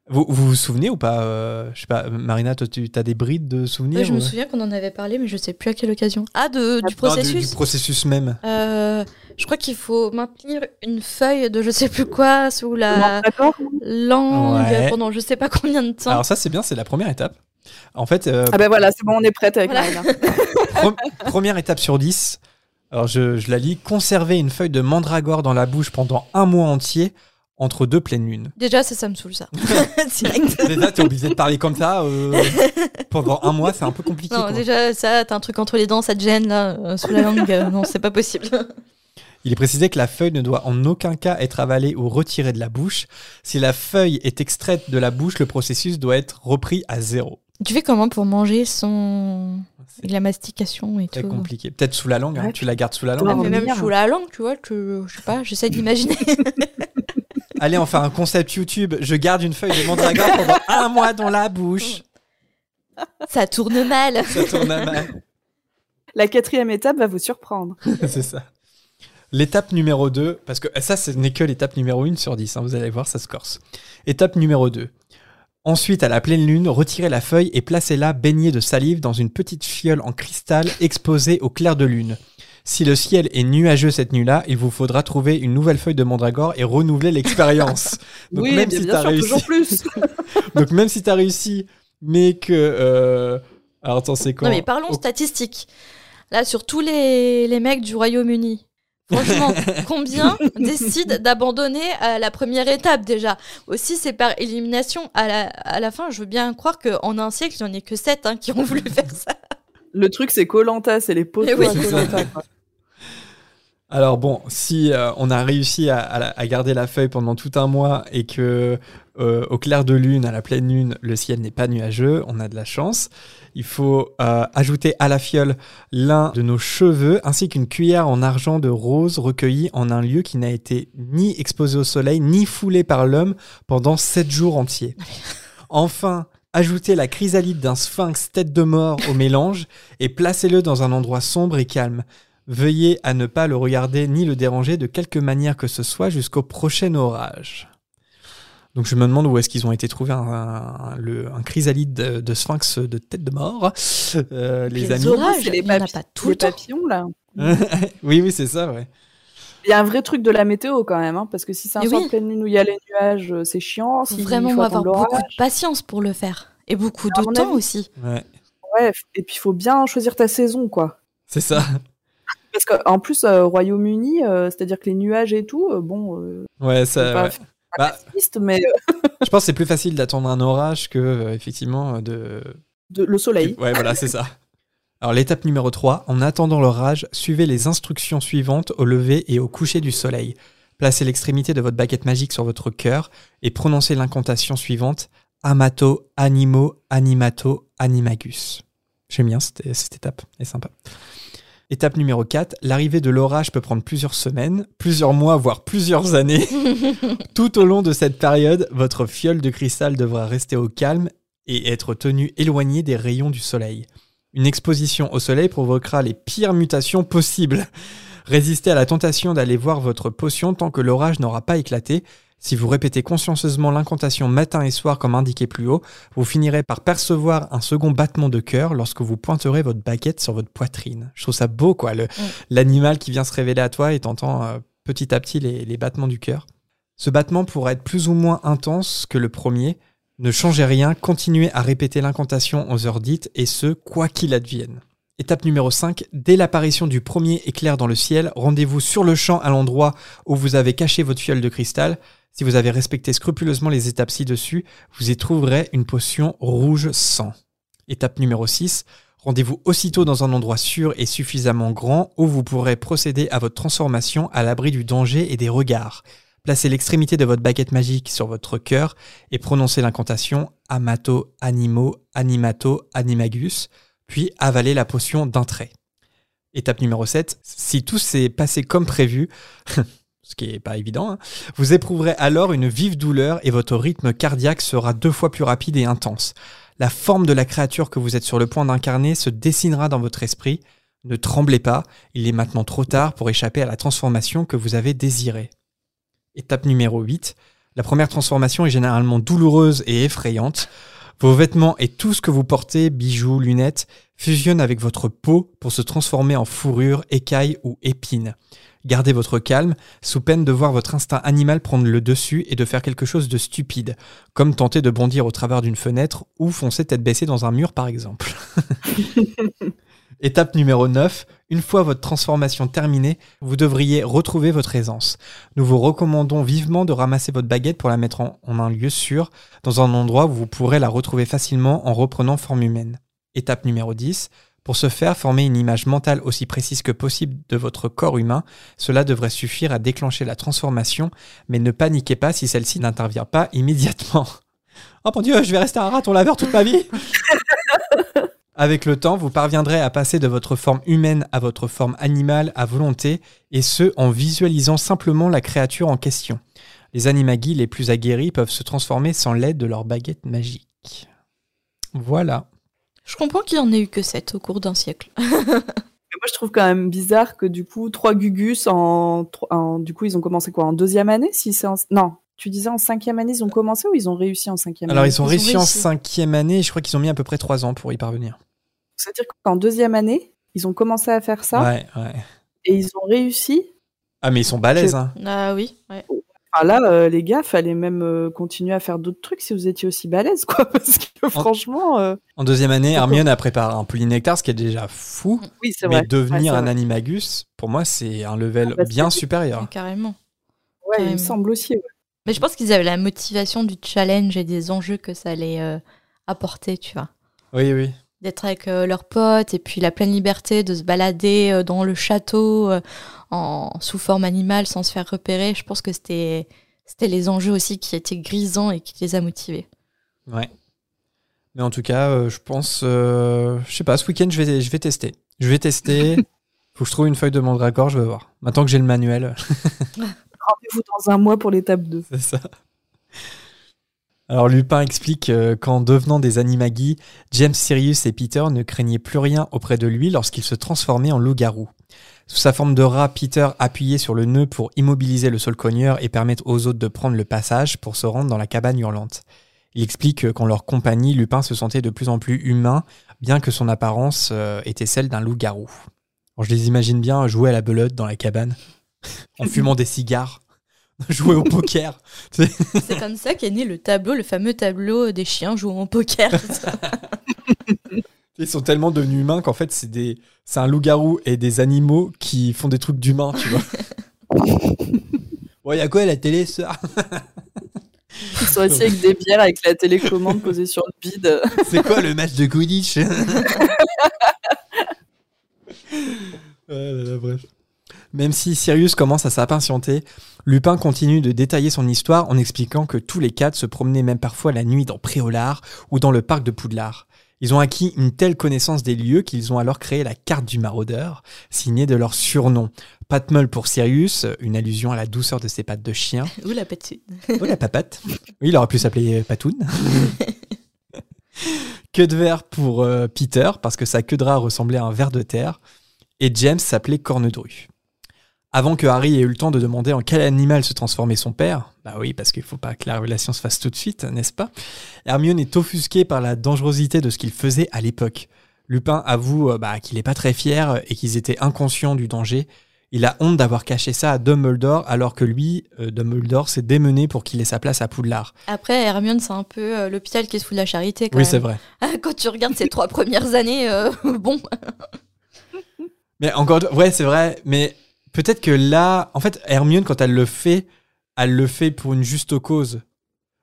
Vous, vous vous souvenez ou pas euh, Je sais pas, Marina, toi, tu as des brides de souvenirs Ouais, je me ou- souviens qu'on en avait parlé, mais je sais plus à quelle occasion. Ah, de, du du- processus du, processus même. Euh, Je crois qu'il faut maintenir une feuille de je sais plus quoi sous la langue Ouais. pendant je sais pas combien de temps. Alors ça, c'est bien, c'est la première étape. En fait, euh, Ah ben voilà, c'est bon, on est prête avec Voilà. Marina. Pre- première étape sur 10. Alors je, je la lis. Conserver une feuille de mandragore dans la bouche pendant un mois entier entre deux pleines lunes. Déjà, ça, ça me saoule ça. Direct. Déjà, t'es obligé de parler comme ça euh, pendant un mois, c'est un peu compliqué. Non, quoi. déjà, ça, t'as un truc entre les dents, ça te gêne là, euh, sous la langue. euh, non, c'est pas possible. Il est précisé que la feuille ne doit en aucun cas être avalée ou retirée de la bouche. Si la feuille est extraite de la bouche, le processus doit être repris à zéro. tu fais comment pour manger son. avec la mastication et C'est tout compliqué. Peut-être sous la langue, hein. Ouais. tu la gardes sous la langue. Ah, mais même sous la langue, tu vois, que, je sais pas, j'essaie d'imaginer. Allez, on fait un concept YouTube. Je garde une feuille de mandragore pendant un mois dans la bouche. ça tourne mal. Ça tourne mal. La quatrième étape va vous surprendre. c'est ça. L'étape numéro 2, parce que ça, ce n'est que l'étape numéro 1 sur 10, hein, vous allez voir, ça se corse. Étape numéro 2. Ensuite, à la pleine lune, retirez la feuille et placez-la baignée de salive dans une petite fiole en cristal exposée au clair de lune. Si le ciel est nuageux cette nuit-là, il vous faudra trouver une nouvelle feuille de mandragore et renouveler l'expérience. Donc, oui, même bien, si bien t'as sûr, réussi, toujours plus. donc même si t'as réussi, mais que euh, alors attends, c'est quoi Non, mais parlons Au- statistiques. Là, sur tous les, les mecs du Royaume-Uni, franchement, combien décident d'abandonner à la première étape déjà? Aussi, c'est par élimination. À la, à la fin, je veux bien croire qu'en un siècle, il n'y en ait que 7 qui ont voulu faire ça. Le truc, c'est Colanta, c'est les Eh oui. à C'est ça. Koh-Lanta, quoi. Alors bon, si euh, on a réussi à, à la- à garder la feuille pendant tout un mois et que euh, au clair de lune, à la pleine lune, le ciel n'est pas nuageux, on a de la chance. Il faut euh, ajouter à la fiole l'un de nos cheveux ainsi qu'une cuillère en argent de rose recueillie en un lieu qui n'a été ni exposé au soleil ni foulé par l'homme pendant sept jours entiers. Enfin, ajoutez la chrysalide d'un sphinx tête de mort au mélange et placez-le dans un endroit sombre et calme. Veuillez à ne pas le regarder ni le déranger de quelque manière que ce soit jusqu'au prochain orage. Donc je me demande où est-ce qu'ils ont été trouvés un, un- le- un chrysalide de, de sphinx de tête de mort, euh, les Les amis. orages, C'est les, il y en a papi- pas tout les papillons, là. oui, oui, c'est ça, ouais. Il y a un vrai truc de la météo quand même, hein, parce que si c'est un soir oui. pleine lune où il y a les nuages, euh, c'est chiant. faut Si vraiment il faut avoir beaucoup de patience pour le faire. Et beaucoup de temps avis. aussi. ouais. Ouais, et puis il faut bien choisir ta saison, quoi. C'est ça. Parce qu'en plus, euh, Royaume-Uni, euh, c'est-à-dire que les nuages et tout, euh, bon, euh, Ouais, c'est ça. pas, ouais. pas Bah, mais je pense que c'est plus facile d'attendre un orage que euh, effectivement de de- le soleil. Ouais, voilà, c'est ça. Alors, l'étape numéro 3, en attendant l'orage, suivez les instructions suivantes au lever et au coucher du soleil. Placez l'extrémité de votre baguette magique sur votre cœur et prononcez l'incantation suivante Amato, Animo, Animato, Animagus. J'aime bien cette, cette étape, elle est sympa. Étape numéro 4, l'arrivée de l'orage peut prendre plusieurs semaines, plusieurs mois, voire plusieurs années. Tout au long de cette période, votre fiole de cristal devra rester au calme et être tenue éloignée des rayons du soleil. Une exposition au soleil provoquera les pires mutations possibles. Résistez à la tentation d'aller voir votre potion tant que l'orage n'aura pas éclaté. Si vous répétez consciencieusement l'incantation matin et soir comme indiqué plus haut, vous finirez par percevoir un second battement de cœur lorsque vous pointerez votre baguette sur votre poitrine. Je trouve ça beau, quoi, le- l'animal qui vient se révéler à toi et t'entends euh, petit à petit les, les battements du cœur. Ce battement pourra être plus ou moins intense que le premier. Ne changez rien, continuez à répéter l'incantation aux heures dites, et ce, quoi qu'il advienne. Étape numéro 5, dès l'apparition du premier éclair dans le ciel, rendez-vous sur le champ à l'endroit où vous avez caché votre fiole de cristal. Si vous avez respecté scrupuleusement les étapes ci-dessus, vous y trouverez une potion rouge sang. Étape numéro 6, rendez-vous aussitôt dans un endroit sûr et suffisamment grand où vous pourrez procéder à votre transformation à l'abri du danger et des regards. Placez l'extrémité de votre baguette magique sur votre cœur et prononcez l'incantation Amato, Animo, Animato, Animagus puis avaler la potion d'un trait. Étape numéro 7, si tout s'est passé comme prévu, ce qui n'est pas évident, hein, vous éprouverez alors une vive douleur et votre rythme cardiaque sera deux fois plus rapide et intense. La forme de la créature que vous êtes sur le point d'incarner se dessinera dans votre esprit. Ne tremblez pas, il est maintenant trop tard pour échapper à la transformation que vous avez désirée. Étape numéro 8, la première transformation est généralement douloureuse et effrayante. Vos vêtements et tout ce que vous portez, bijoux, lunettes, fusionnent avec votre peau pour se transformer en fourrure, écailles ou épines. Gardez votre calme, sous peine de voir votre instinct animal prendre le dessus et de faire quelque chose de stupide, comme tenter de bondir au travers d'une fenêtre ou foncer tête baissée dans un mur par exemple. Étape numéro 9. Une fois votre transformation terminée, vous devriez retrouver votre aisance. Nous vous recommandons vivement de ramasser votre baguette pour la mettre en, en, un lieu sûr, dans un endroit où vous pourrez la retrouver facilement en reprenant forme humaine. Étape numéro 10. Pour ce faire, former une image mentale aussi précise que possible de votre corps humain. Cela devrait suffire à déclencher la transformation, mais ne paniquez pas si celle-ci n'intervient pas immédiatement. Oh mon dieu, je vais rester un raton laveur toute ma vie Avec le temps, vous parviendrez à passer de votre forme humaine à votre forme animale à volonté, et ce en visualisant simplement la créature en question. Les animagis les plus aguerris peuvent se transformer sans l'aide de leur baguette magique. Voilà. Je comprends qu'il en ait eu que 7 au cours d'un siècle. Moi, je trouve quand même bizarre que du coup, trois Gugus en, en du coup, ils ont commencé quoi en deuxième année Si c'est en... non, tu disais en cinquième année, ils ont commencé ou ils ont réussi en cinquième Alors, année? ils ont Ils ont réussi en cinquième année, je crois qu'ils ont mis à peu près trois ans pour y parvenir. C'est-à-dire qu'en deuxième année, ils ont commencé à faire ça Ouais, ouais. et ils ont réussi? Ah, mais ils sont balèzes, Que- hein. Ah oui, ouais. Enfin, là, euh, les gars, fallait même euh, continuer à faire d'autres trucs si vous étiez aussi balèze, quoi. Parce que franchement, euh, En deuxième année, Hermione a préparé un polynectar, ce qui est déjà fou. oui, c'est Mais vrai. devenir Ouais, un animagus, pour moi, c'est un level Ah bah, bien supérieur. carrément. Ouais, il me semble aussi. ouais. Mais je pense qu'ils avaient la motivation du challenge et des enjeux que ça allait euh, apporter, tu vois. Oui, oui. D'être avec euh, leurs potes et puis la pleine liberté de se balader euh, dans le château euh, en sous forme animale sans se faire repérer. Je pense que c'était c'était les enjeux aussi qui étaient grisants et qui les a motivés. Ouais. Mais en tout cas, euh, je pense, euh, je sais pas, ce week-end, je vais, je vais tester. Je vais tester. Faut que je trouve une feuille de mandragore, je vais voir. Maintenant que j'ai le manuel, Rendez-vous dans un mois pour l'étape 2. c'est ça. Alors Lupin explique euh, qu'en devenant des animagis, James Sirius et Peter ne craignaient plus rien auprès de lui lorsqu'il se transformait en loup-garou. Sous sa forme de rat, Peter appuyait sur le nœud pour immobiliser le sol cogneur et permettre aux autres de prendre le passage pour se rendre dans la cabane hurlante. Il explique que, qu'en leur compagnie, Lupin se sentait de plus en plus humain, bien que son apparence euh, était celle d'un loup-garou. Je les imagine bien jouer à la belote dans la cabane, en fumant des cigares, jouer au poker. C'est comme ça qu'est né le tableau, le fameux tableau des chiens jouant au poker. Ils sont tellement devenus humains qu'en fait, c'est des, c'est un loup-garou et des animaux qui font des trucs d'humains, tu vois. Ouais, y a quoi à la télé, ça Ils sont assis avec des bières avec la télécommande posée sur le vide. C'est quoi le match de Quidditch? Ouais, là, là, bref. Même si Sirius commence à s'impatienter, Lupin continue de détailler son histoire en expliquant que tous les quatre se promenaient même parfois la nuit dans Préolard ou dans le parc de Poudlard. Ils ont acquis une telle connaissance des lieux qu'ils ont alors créé la carte du maraudeur, signée de leur surnom. Patmol pour Sirius, une allusion à la douceur de ses pattes de chien. Ou la patine. Oh la papate. Oui, il aurait pu s'appeler Patoun. queue de verre pour euh, Peter, parce que sa queue de rat ressemblait à un ver de terre. Et James s'appelait Cornedru. Avant que Harry ait eu le temps de demander en quel animal se transformait son père, bah oui, parce qu'il faut pas que la révélation se fasse tout de suite, n'est-ce pas? Hermione est offusquée par la dangerosité de ce qu'il faisait à l'époque. Lupin avoue euh, bah, qu'il n'est pas très fier et qu'ils étaient inconscients du danger. Il a honte d'avoir caché ça à Dumbledore alors que lui, euh, Dumbledore, s'est démené pour qu'il ait sa place à Poudlard. Après, Hermione, c'est un peu euh, l'hôpital qui se fout de la charité. Quand oui, c'est vrai. Quand tu regardes ces trois premières années, euh, bon. Mais encore, ouais, c'est vrai. Mais peut-être que là, en fait, Hermione, quand elle le fait, elle le fait pour une juste cause.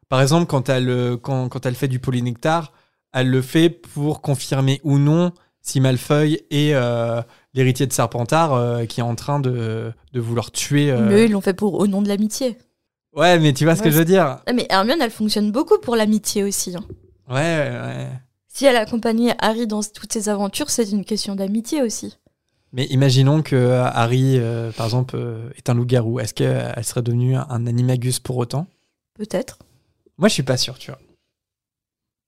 Par exemple, quand elle, euh, quand, quand elle fait du polynectar, elle le fait pour confirmer ou non si Malfeuille est euh, l'héritier de Serpentard euh, qui est en train de, de vouloir tuer. euh, Mais eux, ils l'ont fait pour au nom de l'amitié. Ouais, mais tu vois ce que je veux dire Ah, Mais Hermione, elle fonctionne beaucoup pour l'amitié aussi. hein. Ouais, ouais, ouais. Si elle accompagnait Harry dans toutes ses aventures, c'est une question d'amitié aussi. Mais imaginons que euh, Harry, euh, par exemple, euh, est un loup-garou. Est-ce qu'elle serait devenue un animagus pour autant? Peut-être. Moi, je suis pas sûr, tu vois.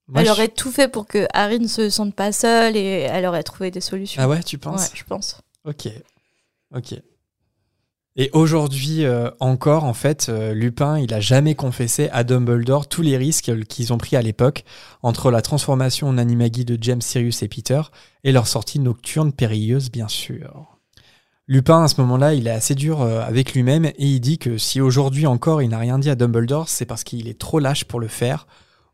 Moi, elle je- aurait tout fait pour que Harry ne se sente pas seul et elle aurait trouvé des solutions. Ah ouais, tu Ouais, penses je pense. Ok. Ok. Et aujourd'hui euh, encore, en fait, euh, Lupin, il a jamais confessé à Dumbledore tous les risques qu'ils ont pris à l'époque entre la transformation en animagi de James, Sirius et Peter et leur sortie nocturne périlleuse, bien sûr. Lupin, à ce moment-là, il est assez dur euh, avec lui-même et il dit que si aujourd'hui encore il n'a rien dit à Dumbledore, c'est parce qu'il est trop lâche pour le faire,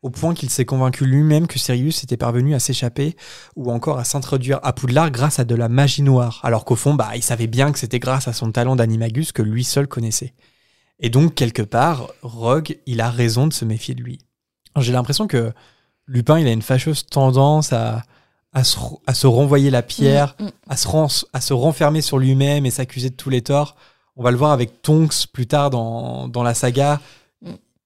au point qu'il s'est convaincu lui-même que Sirius était parvenu à s'échapper ou encore à s'introduire à Poudlard grâce à de la magie noire, alors qu'au fond, bah, il savait bien que c'était grâce à son talent d'animagus que lui seul connaissait. Et donc, quelque part, Rogue, il a raison de se méfier de lui. J'ai l'impression que Lupin, il a une fâcheuse tendance à, à, se, à se renvoyer la pierre, Mm, mm. à, se ren- à se renfermer sur lui-même et s'accuser de tous les torts. On va le voir avec Tonks plus tard dans, dans la saga.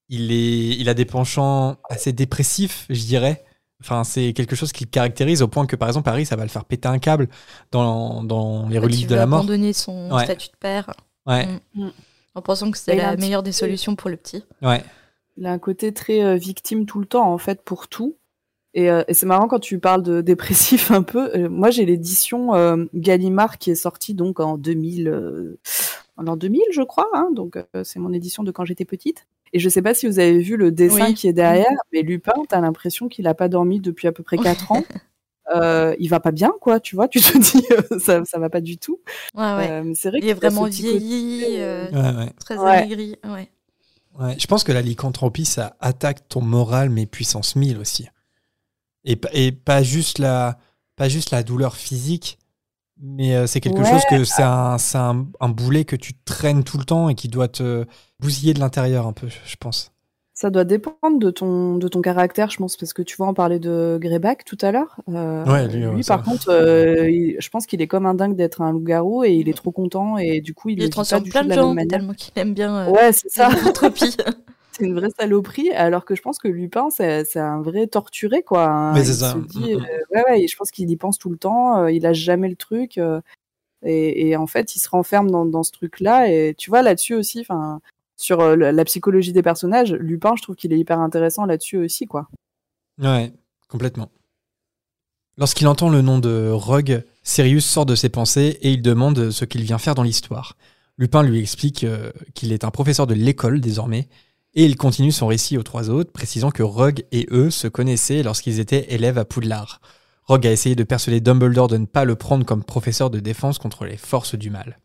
Mm. Il, est, il a des penchants assez dépressifs, je dirais. Enfin, c'est quelque chose qui le caractérise au point que, par exemple, Harry, ça va le faire péter un câble dans, dans les Quand reliques il de la mort. abandonner son Ouais. statut de père Ouais, en pensant que c'était il la meilleure des solutions pour le petit. ouais. Il a un côté très euh, victime tout le temps, en fait, pour tout. Et, euh, et c'est marrant quand tu parles de dépressif un peu. Euh, moi, j'ai l'édition euh, Gallimard qui est sortie donc en 2000, euh, en l'an 2000, je crois. Hein, donc, euh, c'est mon édition de quand j'étais petite. Et je sais pas si vous avez vu le dessin Oui. qui est derrière, mais Lupin, t'as l'impression qu'il a pas dormi depuis à peu près 4 ans. Euh, il va pas bien, quoi, tu vois. Tu te dis, euh, ça, ça va pas du tout. Ouais, ouais. Euh, c'est vrai il est vraiment vieilli, euh, ouais, ouais. très Ouais. amaigri. Ouais. Ouais, je pense que la lycanthropie, ça attaque ton moral, mais puissance 1000 aussi. Et, et pas, juste la, pas juste la douleur physique, mais euh, c'est quelque Ouais. chose que c'est un, c'est un, un boulet que tu traînes tout le temps et qui doit te bousiller de l'intérieur un peu, je pense. Ça doit dépendre de ton, de ton caractère, je pense, parce que tu vois, on parlait de Greyback tout à l'heure. Euh, Ouais, lui, par contre, euh, il- je pense qu'il est comme un dingue d'être un loup-garou et il est trop content et du coup, il, Il, pas transforme du plein de gens tellement qu'il aime bien euh, Ouais, c'est ça. c'est une vraie saloperie, alors que je pense que Lupin, c'est c'est un vrai torturé, quoi. hein. Mais c'est il ça. se dit, euh, ouais, ouais, et je pense qu'il y pense tout le temps, euh, il lâche jamais le truc. euh, et, et en fait, il se renferme dans, dans ce truc-là. Et tu vois, là-dessus aussi, enfin, sur euh, la psychologie des personnages, Lupin, je trouve qu'il est hyper intéressant là-dessus aussi, quoi. Ouais, complètement. Lorsqu'il entend le nom de Rogue, Sirius sort de ses pensées et il demande ce qu'il vient faire dans l'histoire. Lupin lui explique qu'il est un professeur de l'école désormais, et il continue son récit aux trois autres, précisant que Rogue et eux se connaissaient lorsqu'ils étaient élèves à Poudlard. Rogue a essayé de persuader Dumbledore de ne pas le prendre comme professeur de défense contre les forces du mal.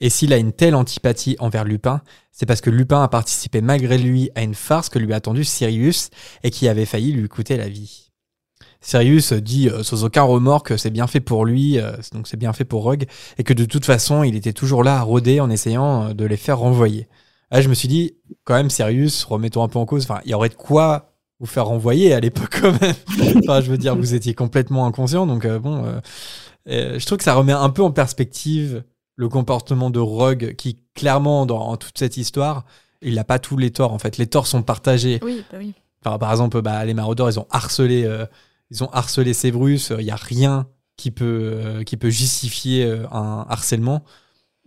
Et s'il a une telle antipathie envers Lupin, c'est parce que Lupin a participé malgré lui à une farce que lui a tendue Sirius et qui avait failli lui coûter la vie. Sirius dit euh, sans aucun remords que c'est bien fait pour lui, euh, donc c'est bien fait pour Rogue, et que de toute façon il était toujours là à rôder en essayant euh, de les faire renvoyer. Là je me suis dit, quand même Sirius, remettons un peu en cause, enfin il y aurait de quoi vous faire renvoyer à l'époque quand même. enfin je veux dire, vous étiez complètement inconscient, donc euh, bon, euh, euh, je trouve que ça remet un peu en perspective le comportement de Rogue qui clairement dans toute cette histoire, il n'a pas tous les torts en fait, les torts sont partagés. oui, bah oui. Par, par exemple, bah, les maraudeurs, ils ont harcelé, ils ont harcelé Sévrus. Il n'y a rien qui peut, qui peut justifier un harcèlement.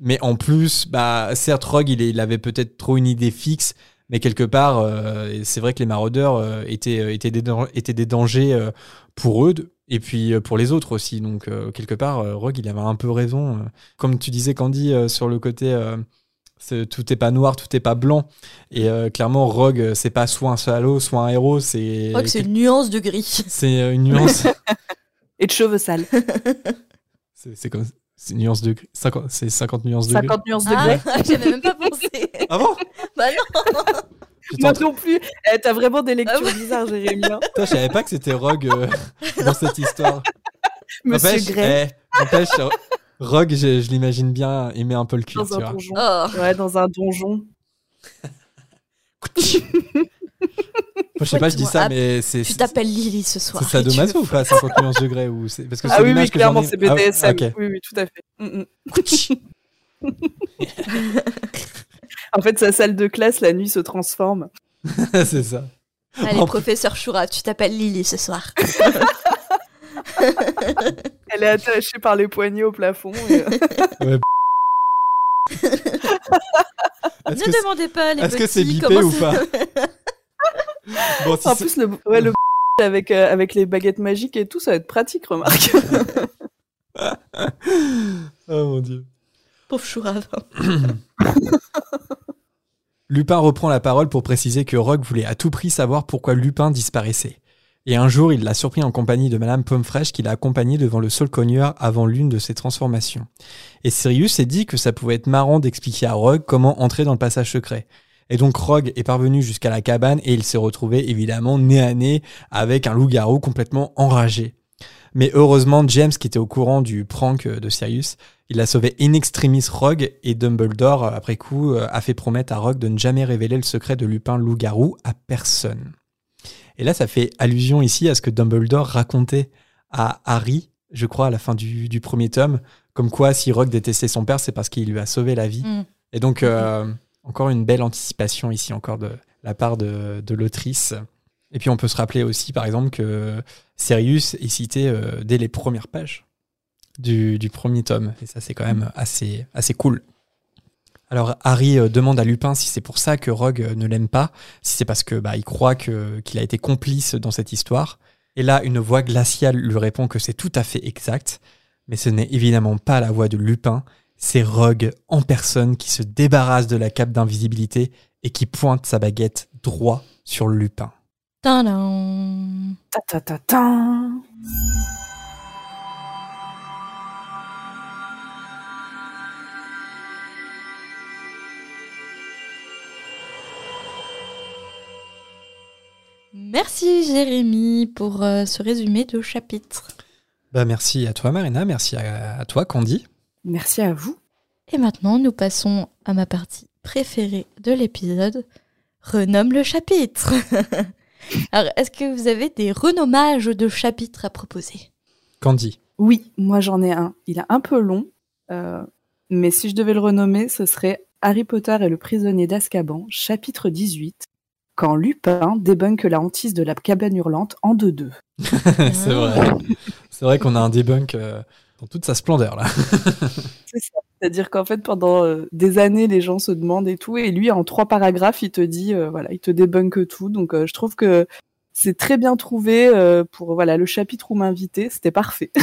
Mais en plus, bah, certes, Rogue, il, avait peut-être trop une idée fixe, mais quelque part, euh, c'est vrai que les maraudeurs euh, étaient, euh, étaient, des, étaient des dangers euh, pour eux de- et puis euh, pour les autres aussi. Donc, euh, quelque part, euh, Rogue, il avait un peu raison. Comme tu disais, Candy, euh, sur le côté. euh, tout est pas noir, tout est pas blanc. Et euh, clairement, Rogue, c'est pas soit un salaud, soit un héros, c'est. Je crois que c'est une nuance de gris. C'est une nuance. Et de cheveux sales. c'est c'est comme. C'est nuance de gris. 50 C'est 50 nuances de gris. 50 nuances de Ah, grey. j'avais même pas pensé. Ah bon? Bah non. Moi non plus. Eh, T'as vraiment des lectures Ah bizarres, Jérémy. hein. Putain, je savais pas que c'était Rogue euh, dans cette histoire. Monsieur N'empêche, Grey. eh, n'empêche, Rogue, je, je l'imagine bien aimer un peu le cuir, Dans tu un vois. donjon. Oh. Ouais, dans un donjon. Moi, je sais pas, je dis ça, Ah, mais c'est. Tu t'appelles Lily ce soir. C'est sadomaso ou pas 50 nuances degrés ou c'est parce que c'est Ah oui, oui, l'image que j'en clairement, ai- c'est Ah, BDSM. ok. Oui, oui, tout à fait. Mm, mm. En fait, sa salle de classe, la nuit, se transforme. c'est ça. Allez, En- professeur Shura, tu t'appelles Lily ce soir. Elle est attachée par les poignets au plafond. et- euh, Est-ce ne demandez pas les est-ce que c'est petits bipé comment ou pas Bon, si en plus, le, ouais, le avec, euh, avec les baguettes magiques et tout, ça va être pratique, remarque. Oh mon dieu. Pauvre Shura. Lupin reprend la parole pour préciser que Rogue voulait à tout prix savoir pourquoi Lupin disparaissait. Et un jour, il l'a surpris en compagnie de Madame Pommefresh qui l'a accompagné devant le sol cogneur avant l'une de ses transformations. Et Sirius s'est dit que ça pouvait être marrant d'expliquer à Rogue comment entrer dans le passage secret. Et donc Rogue est parvenu jusqu'à la cabane et il s'est retrouvé évidemment nez à nez avec un loup-garou complètement enragé. Mais heureusement, James, qui était au courant du prank de Sirius, il a sauvé in extremis Rogue et Dumbledore, euh, après coup, euh, a fait promettre à Rogue de ne jamais révéler le secret de Lupin loup-garou à personne. Et là, ça fait allusion ici à ce que Dumbledore racontait à Harry, je crois, à la fin du, du premier tome, comme quoi si Rogue détestait son père, c'est parce qu'il lui a sauvé la vie. Mm. Et donc, euh, encore une belle anticipation ici, encore de la part de, de l'autrice. Et puis, on peut se rappeler aussi, par exemple, que Sirius est cité euh, dès les premières pages du, du premier tome. Et ça, c'est quand même assez, assez cool. Alors, Harry euh, demande à Lupin si c'est pour ça que Rogue euh, ne l'aime pas, si c'est parce que bah, il croit que, qu'il a été complice dans cette histoire. Et là, une voix glaciale lui répond que c'est tout à fait exact. Mais ce n'est évidemment pas la voix de Lupin, c'est Rogue en personne qui se débarrasse de la cape d'invisibilité et qui pointe sa baguette droit sur Lupin. Tadam. Ta ta ta ta. Merci Jérémy pour euh, ce résumé de chapitre. Bah merci à toi Marina, merci à, à toi Candy. Merci à vous. Et maintenant, nous passons à ma partie préférée de l'épisode, renomme le chapitre. Alors, est-ce que vous avez des renommages de chapitres à proposer? Candy. Oui, moi j'en ai un. Il est un peu long, euh, mais si je devais le renommer, ce serait Harry Potter et le prisonnier d'Azkaban, chapitre 18, quand Lupin débunk la hantise de la cabane hurlante en 2-2. c'est vrai. C'est vrai qu'on a un debunk euh, dans toute sa splendeur là. C'est ça. C'est-à-dire qu'en fait, pendant euh, des années, les gens se demandent et tout, et lui, en trois paragraphes, il te dit, euh, voilà, il te débunk tout. Donc, euh, je trouve que c'est très bien trouvé pour voilà le chapitre où m'inviter. C'était parfait.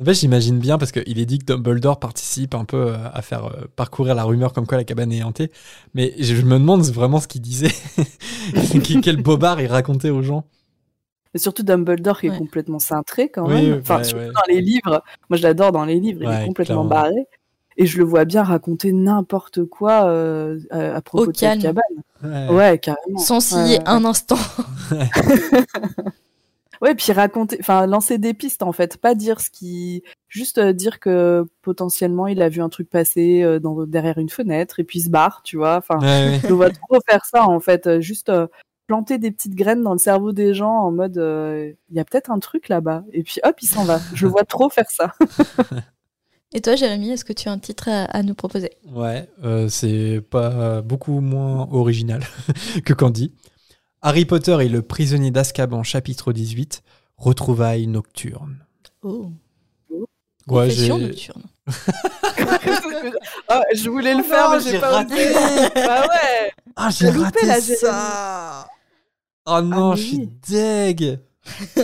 En fait, j'imagine bien parce qu'il est dit que Dumbledore participe un peu à faire parcourir la rumeur comme quoi la cabane est hantée. Mais je me demande vraiment ce qu'il disait. Quel bobard il racontait aux gens. Et surtout Dumbledore qui Ouais. est complètement cintré quand Oui, même. oui, Enfin, ouais, surtout ouais. dans les livres. Moi, je l'adore dans les livres. il est complètement clairement. barré. Et je le vois bien raconter n'importe quoi euh, à, propos Au de cette calme. cabane. Ouais. Ouais, carrément. Sans scier un instant. Ouais, puis raconter, enfin lancer des pistes en fait, pas dire ce qui, juste euh, dire que potentiellement il a vu un truc passer euh, dans, derrière une fenêtre et puis il se barre, tu vois. Enfin, Ouais, ouais. je le vois trop faire ça en fait, juste euh, planter des petites graines dans le cerveau des gens en mode, euh, il y a peut-être un truc là-bas et puis hop il s'en va. Je vois trop faire ça. Et toi, Jérémy, est-ce que tu as un titre à, à nous proposer? Ouais, euh, c'est pas beaucoup moins original que Candy. Harry Potter et le prisonnier d'Azkaban, chapitre 18, retrouvailles nocturnes. Oh, Ouais, nocturne. Ah, je voulais le Oh faire non, mais j'ai j'ai pas raté. osé. bah ouais. Ah, j'ai raté là, ça Oh non, Ah, je suis deg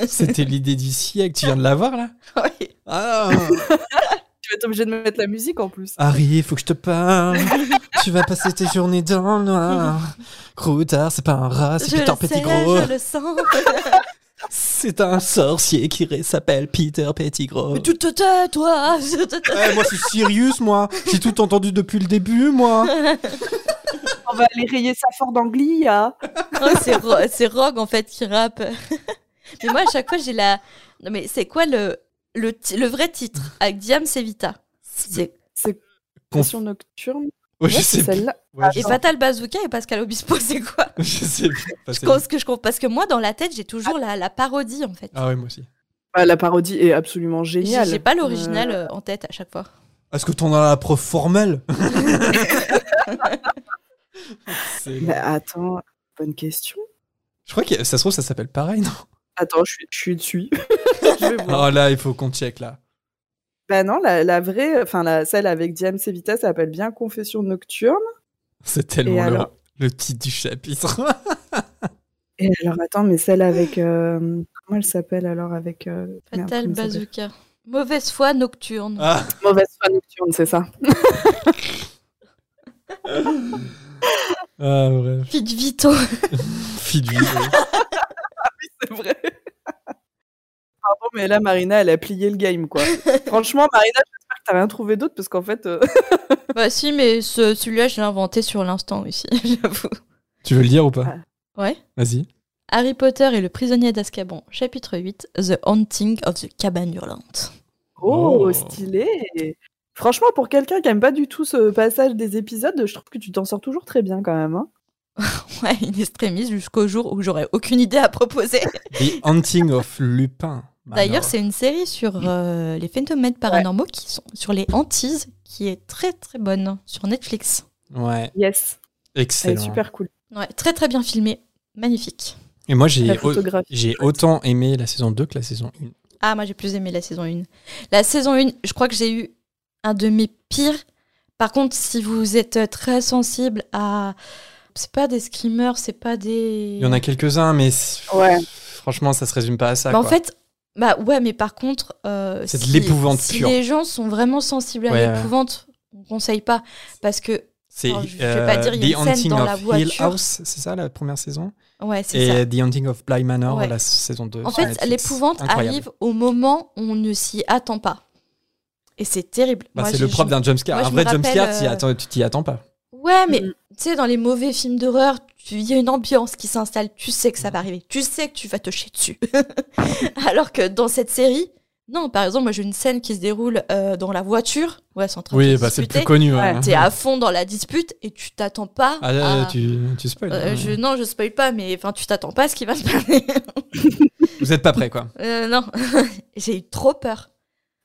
C'était l'idée du siècle, tu viens de l'avoir là? Oui. Ah Tu vas être obligé de me mettre la musique en plus. Harry, faut que je te parle. tu vas passer tes journées dans le noir. Croutard, c'est pas un rat, c'est Peter Petit Gros. je le sens. C'est un sorcier qui s'appelle Peter Petit Gros. Mais tu te tais, toi Ouais, moi, c'est Sirius, moi. J'ai tout entendu depuis le début, moi. On va aller rayer ça fort d'Anglia. Oh, c'est Ro- Rogue en fait qui rappe. mais moi à chaque fois j'ai la. Non mais c'est quoi le le, le vrai titre, avec Diam Sevita, c'est C'est Conf- Confession nocturne. Ouais, Ouais, c'est celle-là. Ouais, Et Fatal Bazooka et Pascal Obispo, c'est quoi je sais plus. Je pense que je comprends. Parce que moi, dans la tête, j'ai toujours la, la parodie, en fait. Ah ouais, moi aussi. Ah, la parodie est absolument géniale. j'ai pas l'original Euh, euh, en tête à chaque fois. Est-ce que t'en as la preuve formelle mais attends, bonne question. Je crois que ça se trouve, ça s'appelle pareil, non? Attends, je suis, je suis dessus. je vais voir. Oh là, il faut qu'on check là. Bah non, la, la vraie, enfin la, celle avec Diam Sevita, ça s'appelle bien Confession nocturne. C'est tellement Et le, alors le titre du chapitre. Et alors attends, mais celle avec euh, comment elle s'appelle alors avec euh, merde, Fatal s'appelle Bazooka. Mauvaise foi nocturne. ah, Mauvaise foi nocturne, c'est ça. ah, bref. De Vito. Fille de vie, oui. C'est vrai. Pardon, mais là Marina, elle a plié le game quoi. Franchement, Marina, j'espère que t'as rien trouvé d'autre parce qu'en fait, euh, bah si, mais ce- celui-là, je l'ai inventé sur l'instant aussi, j'avoue. Tu veux le dire ou pas Ouais. Vas-y. Harry Potter et le prisonnier d'Azkaban, chapitre 8, The Haunting of the Cabane Hurlante. oh, Oh. stylé. Franchement, pour quelqu'un qui aime pas du tout ce passage des épisodes, je trouve que tu t'en sors toujours très bien quand même. hein. Ouais, in extremis jusqu'au jour où j'aurais aucune idée à proposer. The Hunting of Lupin. Bah D'ailleurs, c'est une série sur euh, les phénomènes paranormaux qui sont sur les hantises, qui est très très bonne sur Netflix. Ouais, Yes, elle est excellent. super cool. Ouais, très très bien filmé, magnifique. Et moi, j'ai au- photographie. j'ai autant aimé la saison 2 que la saison 1. Ah, moi j'ai plus aimé la saison 1. La saison 1, je crois que j'ai eu un de mes pires. Par contre, si vous êtes très sensible à. C'est pas des screamers, c'est pas des. Il y en a quelques-uns, mais Ouais. franchement, ça se résume pas à ça. Mais en fait, bah ouais, mais par contre. euh, C'est de si- l'épouvante Si pure. les gens sont vraiment sensibles à Ouais, l'épouvante, on conseille pas. Parce que. c'est alors, je vais pas dire, il y a The une scène dans la Hill. House, c'est ça la première saison? Ouais, c'est Et ça. The Haunting of Bly Manor, Ouais. la saison 2. En fait, Netflix. l'épouvante Incroyable. arrive au moment où on ne s'y attend pas. Et c'est terrible. Bah, Moi, c'est le propre d'un jumpscare. Un je vrai jumpscare, euh, tu t'y attends pas. Ouais, mais Mhm. tu sais, dans les mauvais films d'horreur, tu- il y a une ambiance qui s'installe. Tu sais que ça va arriver. Tu sais que tu vas te chier dessus. Alors que dans cette série, non, par exemple, moi j'ai une scène qui se déroule euh, dans la voiture. Ouais, c'est en train de Oui, bah, c'est le plus connu. Ouais, hein. T'es à fond dans la dispute et tu t'attends pas. Ah, là, à- tu, tu spoil. Euh, hein. je, non, je spoil pas, mais enfin, tu t'attends pas à ce qui va se passer. Vous êtes pas prêts, quoi. Euh, non, j'ai eu trop peur.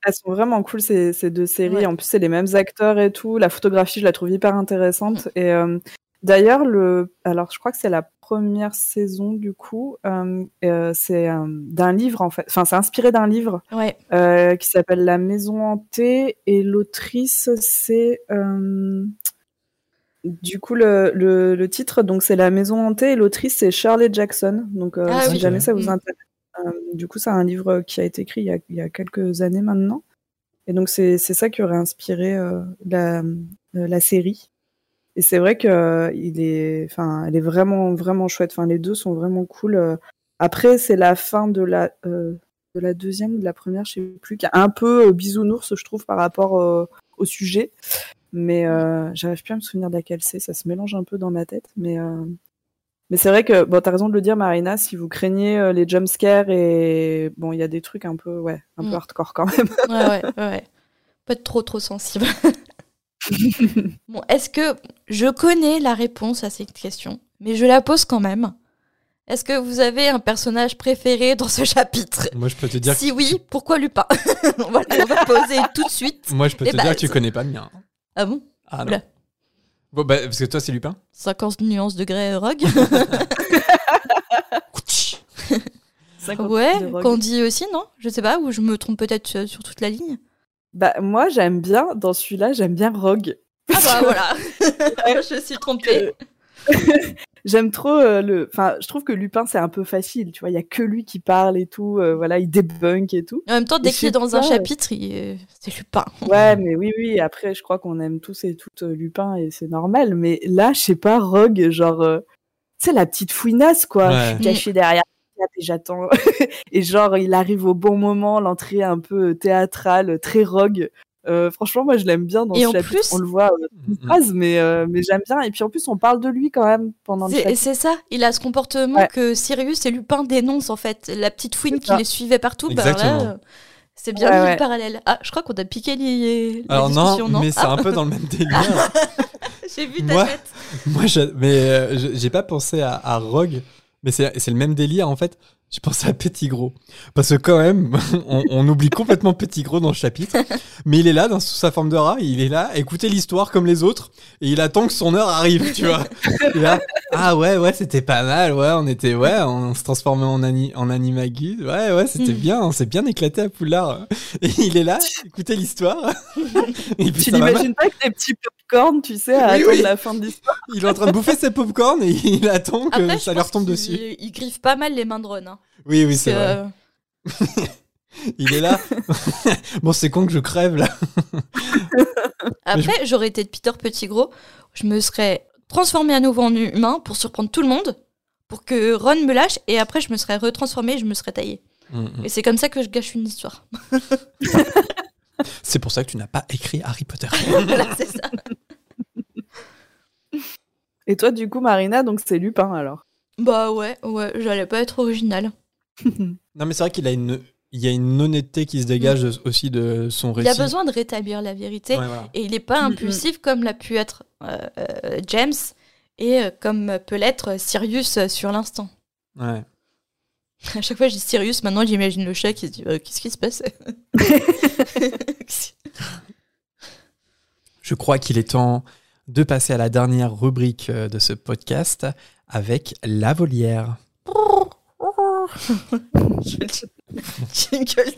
Elles sont vraiment cool ces, ces deux séries. Ouais. En plus, c'est les mêmes acteurs et tout. La photographie, je la trouve hyper intéressante. Et euh, d'ailleurs, le, alors je crois que c'est la première saison du coup. euh, euh, c'est euh, d'un livre en fait. Enfin, c'est inspiré d'un livre Ouais. euh, qui s'appelle La Maison hantée et l'autrice c'est euh, du coup le, le, le titre donc c'est La Maison hantée et l'autrice c'est Shirley Jackson. Donc euh, Ah si oui. jamais ça vous Mm. intéresse. Euh, du coup, c'est un livre qui a été écrit il y a, quelques années maintenant. Et donc, c'est ça qui aurait inspiré euh, la, euh, la série. Et c'est vrai que est, enfin, elle est vraiment, vraiment chouette. Enfin, les deux sont vraiment cool. Après, c'est la fin de la, de la deuxième ou de la première, je sais plus, qui est un peu bisounours, je trouve, par rapport au sujet. Mais euh, j'arrive plus à me souvenir de laquelle c'est. Ça se mélange un peu dans ma tête. Mais, mais c'est vrai que, bon, t'as raison de le dire, Marina, si vous craignez euh, les jumpscares et, bon, il y a des trucs un peu, ouais, un Mm. peu hardcore quand même. Ouais, ouais, ouais. Pas être trop, trop sensible. bon, est-ce que je connais la réponse à cette question, mais je la pose quand même. Est-ce que vous avez un personnage préféré dans ce chapitre? Moi, je peux te dire. Si oui, pourquoi Lupin? Voilà, on va poser tout de suite. Moi, je peux les te dire que tu connais pas le mien. Ah bon? Ah non. Oula. Bon, bah, parce que toi, c'est Lupin. 50 nuances de grey rogue 50 Ouais, de rogue. Candy aussi, non? Je sais pas, ou je me trompe peut-être euh, sur toute la ligne. Bah, moi, j'aime bien, dans celui-là, j'aime bien Rogue. Ah bah voilà Je suis trompée. J'aime trop euh, le. Enfin, je trouve que Lupin, c'est un peu facile, tu vois. Il y a que lui qui parle et tout. euh, voilà, il débunk et tout. En même temps, dès qu'il est dans un pas. chapitre, il est- c'est Lupin. Ouais, mais oui, oui. Après, je crois qu'on aime tous et toutes euh, Lupin et c'est normal. Mais là, je sais pas, Rogue, genre, euh, tu sais, la petite fouinasse, quoi. Ouais. Je suis cachée derrière et j'attends. et genre, il arrive au bon moment, l'entrée un peu théâtrale, très Rogue. Euh, franchement, moi, je l'aime bien dans Et ce en chapitre. plus- On le voit euh, Mm, une phrase, mais, euh, mais j'aime bien. Et puis en plus, on parle de lui quand même pendant le C'est chapitre. c'est ça, il a ce comportement Ouais. que Sirius et Lupin dénoncent en fait. La petite fouine qui les suivait partout, bah, là, Exactement. euh, C'est bien Ouais, vu ouais. le parallèle. Ah, je crois qu'on a piqué les... Alors non, non, mais c'est Ah, un peu dans le même délire. J'ai vu ta Moi- tête. Moi, je- mais euh, j'ai pas pensé à, à Rogue, mais c'est c'est le même délire en fait. J'ai pensé à Petit Gros. Parce que quand même, on, on oublie complètement Petit Gros dans le chapitre. Mais il est là, dans, sous sa forme de rat, il est là, à écouter l'histoire comme les autres, et il attend que son heure arrive, tu vois. Il ah ouais, ouais, c'était pas mal, ouais, on était, ouais, on se transformait en, ani, en animagus, ouais, ouais, c'était Mm. bien, on s'est bien éclaté à Poulard. Et il est là, écouter l'histoire. Tu n'imagines pas que des petits popcorn, tu sais, à Oui, la fin de l'histoire. Il est en train de bouffer ses popcorn et il attend que Après, je ça lui pense retombe qu'il- dessus. Il griffe pas mal les mains de Ron. hein. Oui, oui, c'est vrai. euh, Il est là. bon, c'est con que je crève là. Après, j'aurais été de Peter Petit Gros. Je me serais transformé à nouveau en humain pour surprendre tout le monde, pour que Ron me lâche, et après, je me serais retransformé et je me serais taillé. Mm, Et c'est comme ça que je gâche une histoire. C'est pour ça que tu n'as pas écrit Harry Potter. voilà, c'est ça. Et toi, du coup, Marina, donc c'est Lupin alors? Bah ouais, ouais, j'allais pas être original. non, mais c'est vrai qu'il a une, il y a une honnêteté qui se dégage de- aussi de son Il récit. a besoin de rétablir la vérité, Ouais, voilà. et il est pas Mhm. impulsif comme l'a pu être euh, euh, James, et euh, comme peut l'être Sirius euh, sur l'instant. Ouais. À chaque fois, je dis Sirius, maintenant j'imagine le chat qui se dit euh, Qu'est-ce qui se passe? Je crois qu'il est temps de passer à la dernière rubrique de ce podcast avec la volière. Jingle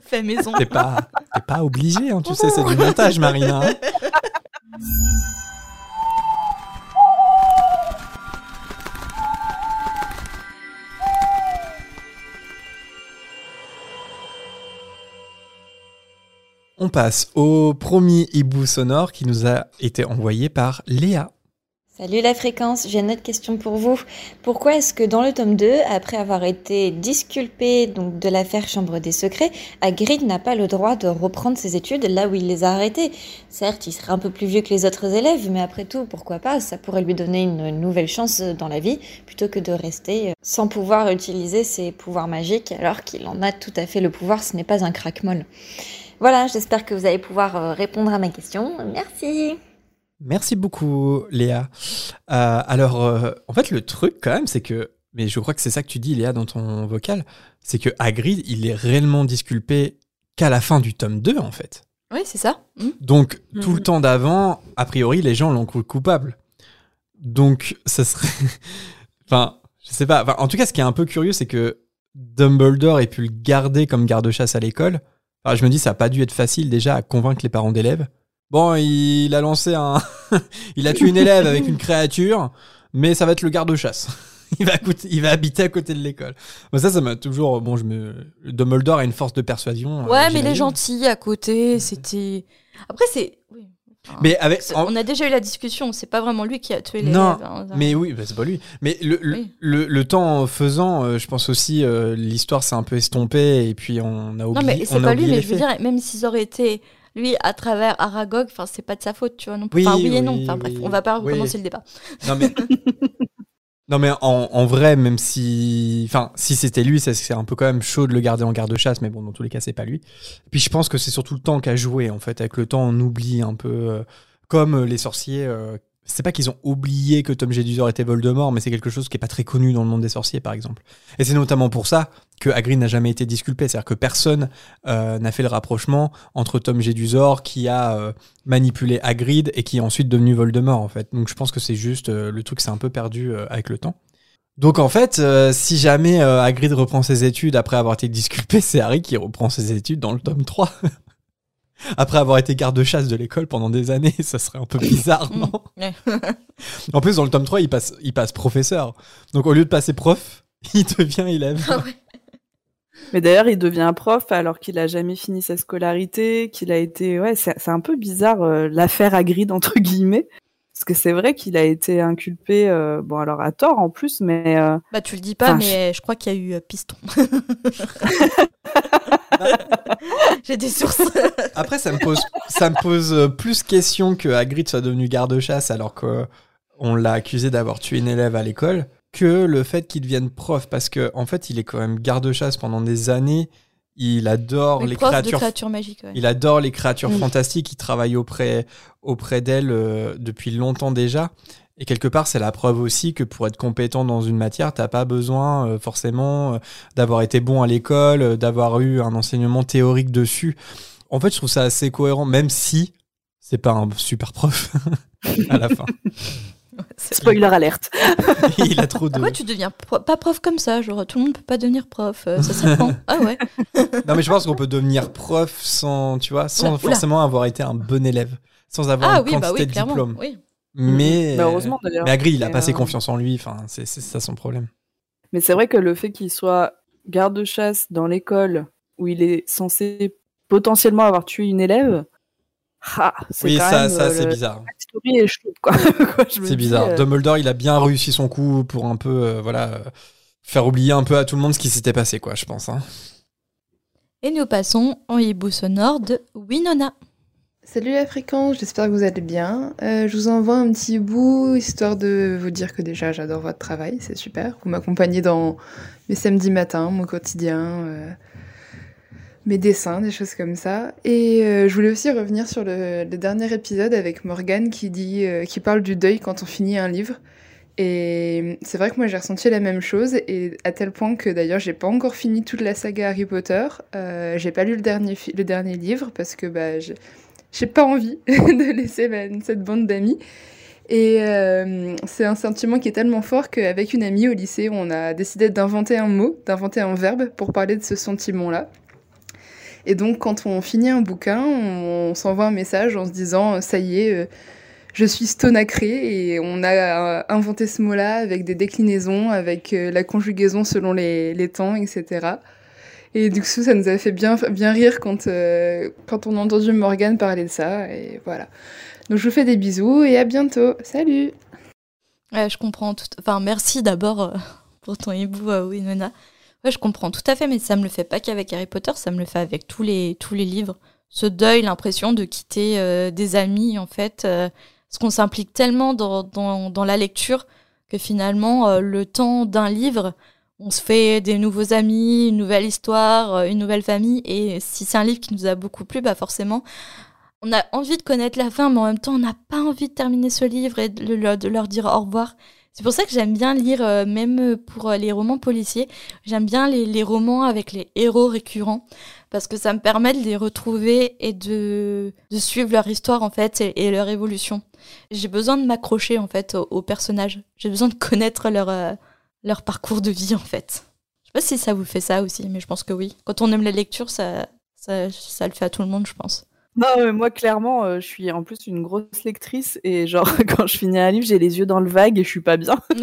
fait maison. T'es pas, t'es pas obligé, hein, tu sais, c'est du montage, Marina. hein. On passe au premier hibou sonore qui nous a été envoyé par Léa. Salut la fréquence, j'ai une autre question pour vous. Pourquoi est-ce que dans le tome 2, après avoir été disculpé donc de l'affaire Chambre des Secrets, Hagrid n'a pas le droit de reprendre ses études là où il les a arrêtées? Certes, il serait un peu plus vieux que les autres élèves, mais après tout, pourquoi pas? Ça pourrait lui donner une nouvelle chance dans la vie, plutôt que de rester euh, sans pouvoir utiliser ses pouvoirs magiques alors qu'il en a tout à fait le pouvoir, ce n'est pas un crack-molle. Voilà, j'espère que vous allez pouvoir euh, répondre à ma question. Merci Merci beaucoup, Léa. Euh, alors, euh, en fait, le truc, quand même, c'est que, mais je crois que c'est ça que tu dis, Léa, dans ton vocal, c'est que Hagrid, il est réellement disculpé qu'à la fin du tome 2, en fait. Oui, c'est ça. Hmm. Donc, tout Mhm. le temps d'avant, a priori, les gens l'ont cru coupable. Donc, ça serait. enfin, je sais pas. Enfin, en tout cas, ce qui est un peu curieux, c'est que Dumbledore ait pu le garder comme garde-chasse à l'école. Enfin, je me dis, ça n'a pas dû être facile déjà à convaincre les parents d'élèves. Bon, il a lancé un. il a tué une élève avec une créature, mais ça va être le garde-chasse. il, va coûter- il va habiter à côté de l'école. Bon, ça, ça m'a toujours. Bon, je me. Dumbledore a une force de persuasion. euh, Ouais, mais les gentils à côté, c'était. Après, c'est. oui. Mais avec. On a déjà eu la discussion, c'est pas vraiment lui qui a tué les Non, hein. Mais oui, bah, c'est pas lui. Mais le, le, Oui. le, le temps faisant, euh, je pense aussi, euh, l'histoire s'est un peu estompée et puis on a oublié. Non, mais c'est pas lui, mais je veux dire, même s'ils auraient été lui à travers Aragog, enfin, c'est pas de sa faute, tu vois, non plus. Oui, enfin, oui et non. oui, Enfin, bref, on va pas recommencer le débat. Non, mais, non, mais en, en vrai, même si. Enfin, si c'était lui, c'est un peu quand même chaud de le garder en garde-chasse, mais bon, dans tous les cas, c'est pas lui. Puis je pense que c'est surtout le temps qu'a joué, en fait. Avec le temps, on oublie un peu. euh, comme euh, les sorciers. euh, c'est pas qu'ils ont oublié que Tom Jedusor était Voldemort, mais c'est quelque chose qui est pas très connu dans le monde des sorciers, par exemple. Et c'est notamment pour ça que Hagrid n'a jamais été disculpé, c'est-à-dire que personne euh, n'a fait le rapprochement entre Tom Jedusor qui a euh, manipulé Hagrid et qui est ensuite devenu Voldemort, en fait. Donc je pense que c'est juste euh, le truc s'est un peu perdu avec le temps. Donc en fait, si jamais Hagrid reprend ses études après avoir été disculpé, c'est Harry qui reprend ses études dans le tome 3. après avoir été garde-chasse de l'école pendant des années, ça serait un peu bizarre, non Mm. Ouais. En plus, dans le tome 3, il passe, il passe professeur. Donc au lieu de passer prof, il devient élève. Ah ouais. Mais d'ailleurs, il devient prof alors qu'il a jamais fini sa scolarité, qu'il a été, ouais, c'est un peu bizarre euh, l'affaire Hagrid entre guillemets, parce que c'est vrai qu'il a été inculpé, euh, bon alors à tort en plus, mais euh, Bah, tu le dis pas, Enfin, mais je crois qu'il y a eu euh, piston. J'ai des sources. Après, ça me pose, ça me pose plus question que Hagrid soit devenu garde-chasse alors qu'on l'a accusé d'avoir tué une élève à l'école que le fait qu'il devienne prof parce que en fait, il est quand même garde-chasse pendant des années. il adore Oui, les prof de créatures. créatures magiques. ouais. Il adore les créatures Mm. fantastiques. Il travaille auprès auprès d'elle euh, depuis longtemps déjà. Et quelque part, c'est la preuve aussi que pour être compétent dans une matière, t'as pas besoin euh, forcément euh, d'avoir été bon à l'école, euh, d'avoir eu un enseignement théorique dessus. En fait, je trouve ça assez cohérent, même si c'est pas un super prof à la fin. C'est- Spoiler alerte. Il a trop de. Pourquoi tu deviens pro- pas prof comme ça Genre, tout le monde peut pas devenir prof. euh, ça s'apprend. ah ouais. Non, mais je pense qu'on peut devenir prof sans, tu vois, sans Oula, oula. forcément avoir été un bon élève, sans avoir Ah une oui, bah quantité oui, de clairement. diplômes. Oui. Mais, Bah, heureusement d'ailleurs. mais Agri, il a pas assez euh, confiance en lui. Enfin, c'est c'est ça son problème. Mais c'est vrai que le fait qu'il soit garde-chasse dans l'école où il est censé potentiellement avoir tué une élève, ah, c'est Oui, quand ça, même, ça euh, c'est le- bizarre. La story est chaude, quoi. Quoi, je me C'est dis, bizarre. euh, Dumbledore, il a bien réussi son coup pour un peu, euh, voilà, euh, faire oublier un peu à tout le monde ce qui s'était passé, quoi, je pense. hein. Et nous passons en hibou sonore de Winona. Salut la fréquence, j'espère que vous allez bien. Euh, je vous envoie un petit bout histoire de vous dire que déjà j'adore votre travail, c'est super. Vous m'accompagnez dans mes samedis matins, mon quotidien, euh, mes dessins, des choses comme ça. Et euh, je voulais aussi revenir sur le, dernier épisode avec Morgane qui dit, euh, qui parle du deuil quand on finit un livre. Et c'est vrai que moi j'ai ressenti la même chose et à tel point que d'ailleurs j'ai pas encore fini toute la saga Harry Potter. Euh, j'ai pas lu le dernier, le dernier livre parce que bah, j'ai- pas envie de laisser cette bande d'amis. Et euh, c'est un sentiment qui est tellement fort qu'avec une amie au lycée, on a décidé d'inventer un mot, d'inventer un verbe pour parler de ce sentiment-là. Et donc, quand on finit un bouquin, on, s'envoie un message en se disant Ça y est, euh, je suis stonacré. Et on a euh, inventé ce mot-là avec des déclinaisons, avec euh, la conjugaison selon les, temps, etc. Et du coup, ça nous a fait bien, rire quand, euh, quand on a entendu Morgane parler de ça. Et voilà. Donc, je vous fais des bisous et à bientôt. Salut! Je comprends tout. Enfin, merci d'abord euh, pour ton hibou, euh, Winona. Je comprends tout à fait, mais ça me le fait pas qu'avec Harry Potter, ça me le fait avec tous les, tous les livres. Ce deuil, l'impression de quitter euh, des amis, en fait, euh, parce qu'on s'implique tellement dans, dans, dans la lecture que finalement, euh, le temps d'un livre, on se fait des nouveaux amis, une nouvelle histoire, euh, une nouvelle famille. Et si c'est un livre qui nous a beaucoup plu, bah forcément, on a envie de connaître la fin, mais en même temps, on n'a pas envie de terminer ce livre et de leur dire au revoir. C'est pour ça que j'aime bien lire, euh, même pour euh, les romans policiers, j'aime bien les, romans avec les héros récurrents, parce que ça me permet de les retrouver et de, de suivre leur histoire, en fait, et, leur évolution. J'ai besoin de m'accrocher, en fait, aux, aux personnages. J'ai besoin de connaître leur, euh, leur parcours de vie, en fait. Je sais pas si ça vous fait ça aussi, mais je pense que oui. Quand on aime la lecture, ça, ça, ça le fait à tout le monde, je pense. Non, mais moi, clairement, euh, je suis en plus une grosse lectrice et genre, quand je finis un livre, j'ai les yeux dans le vague et je suis pas bien. je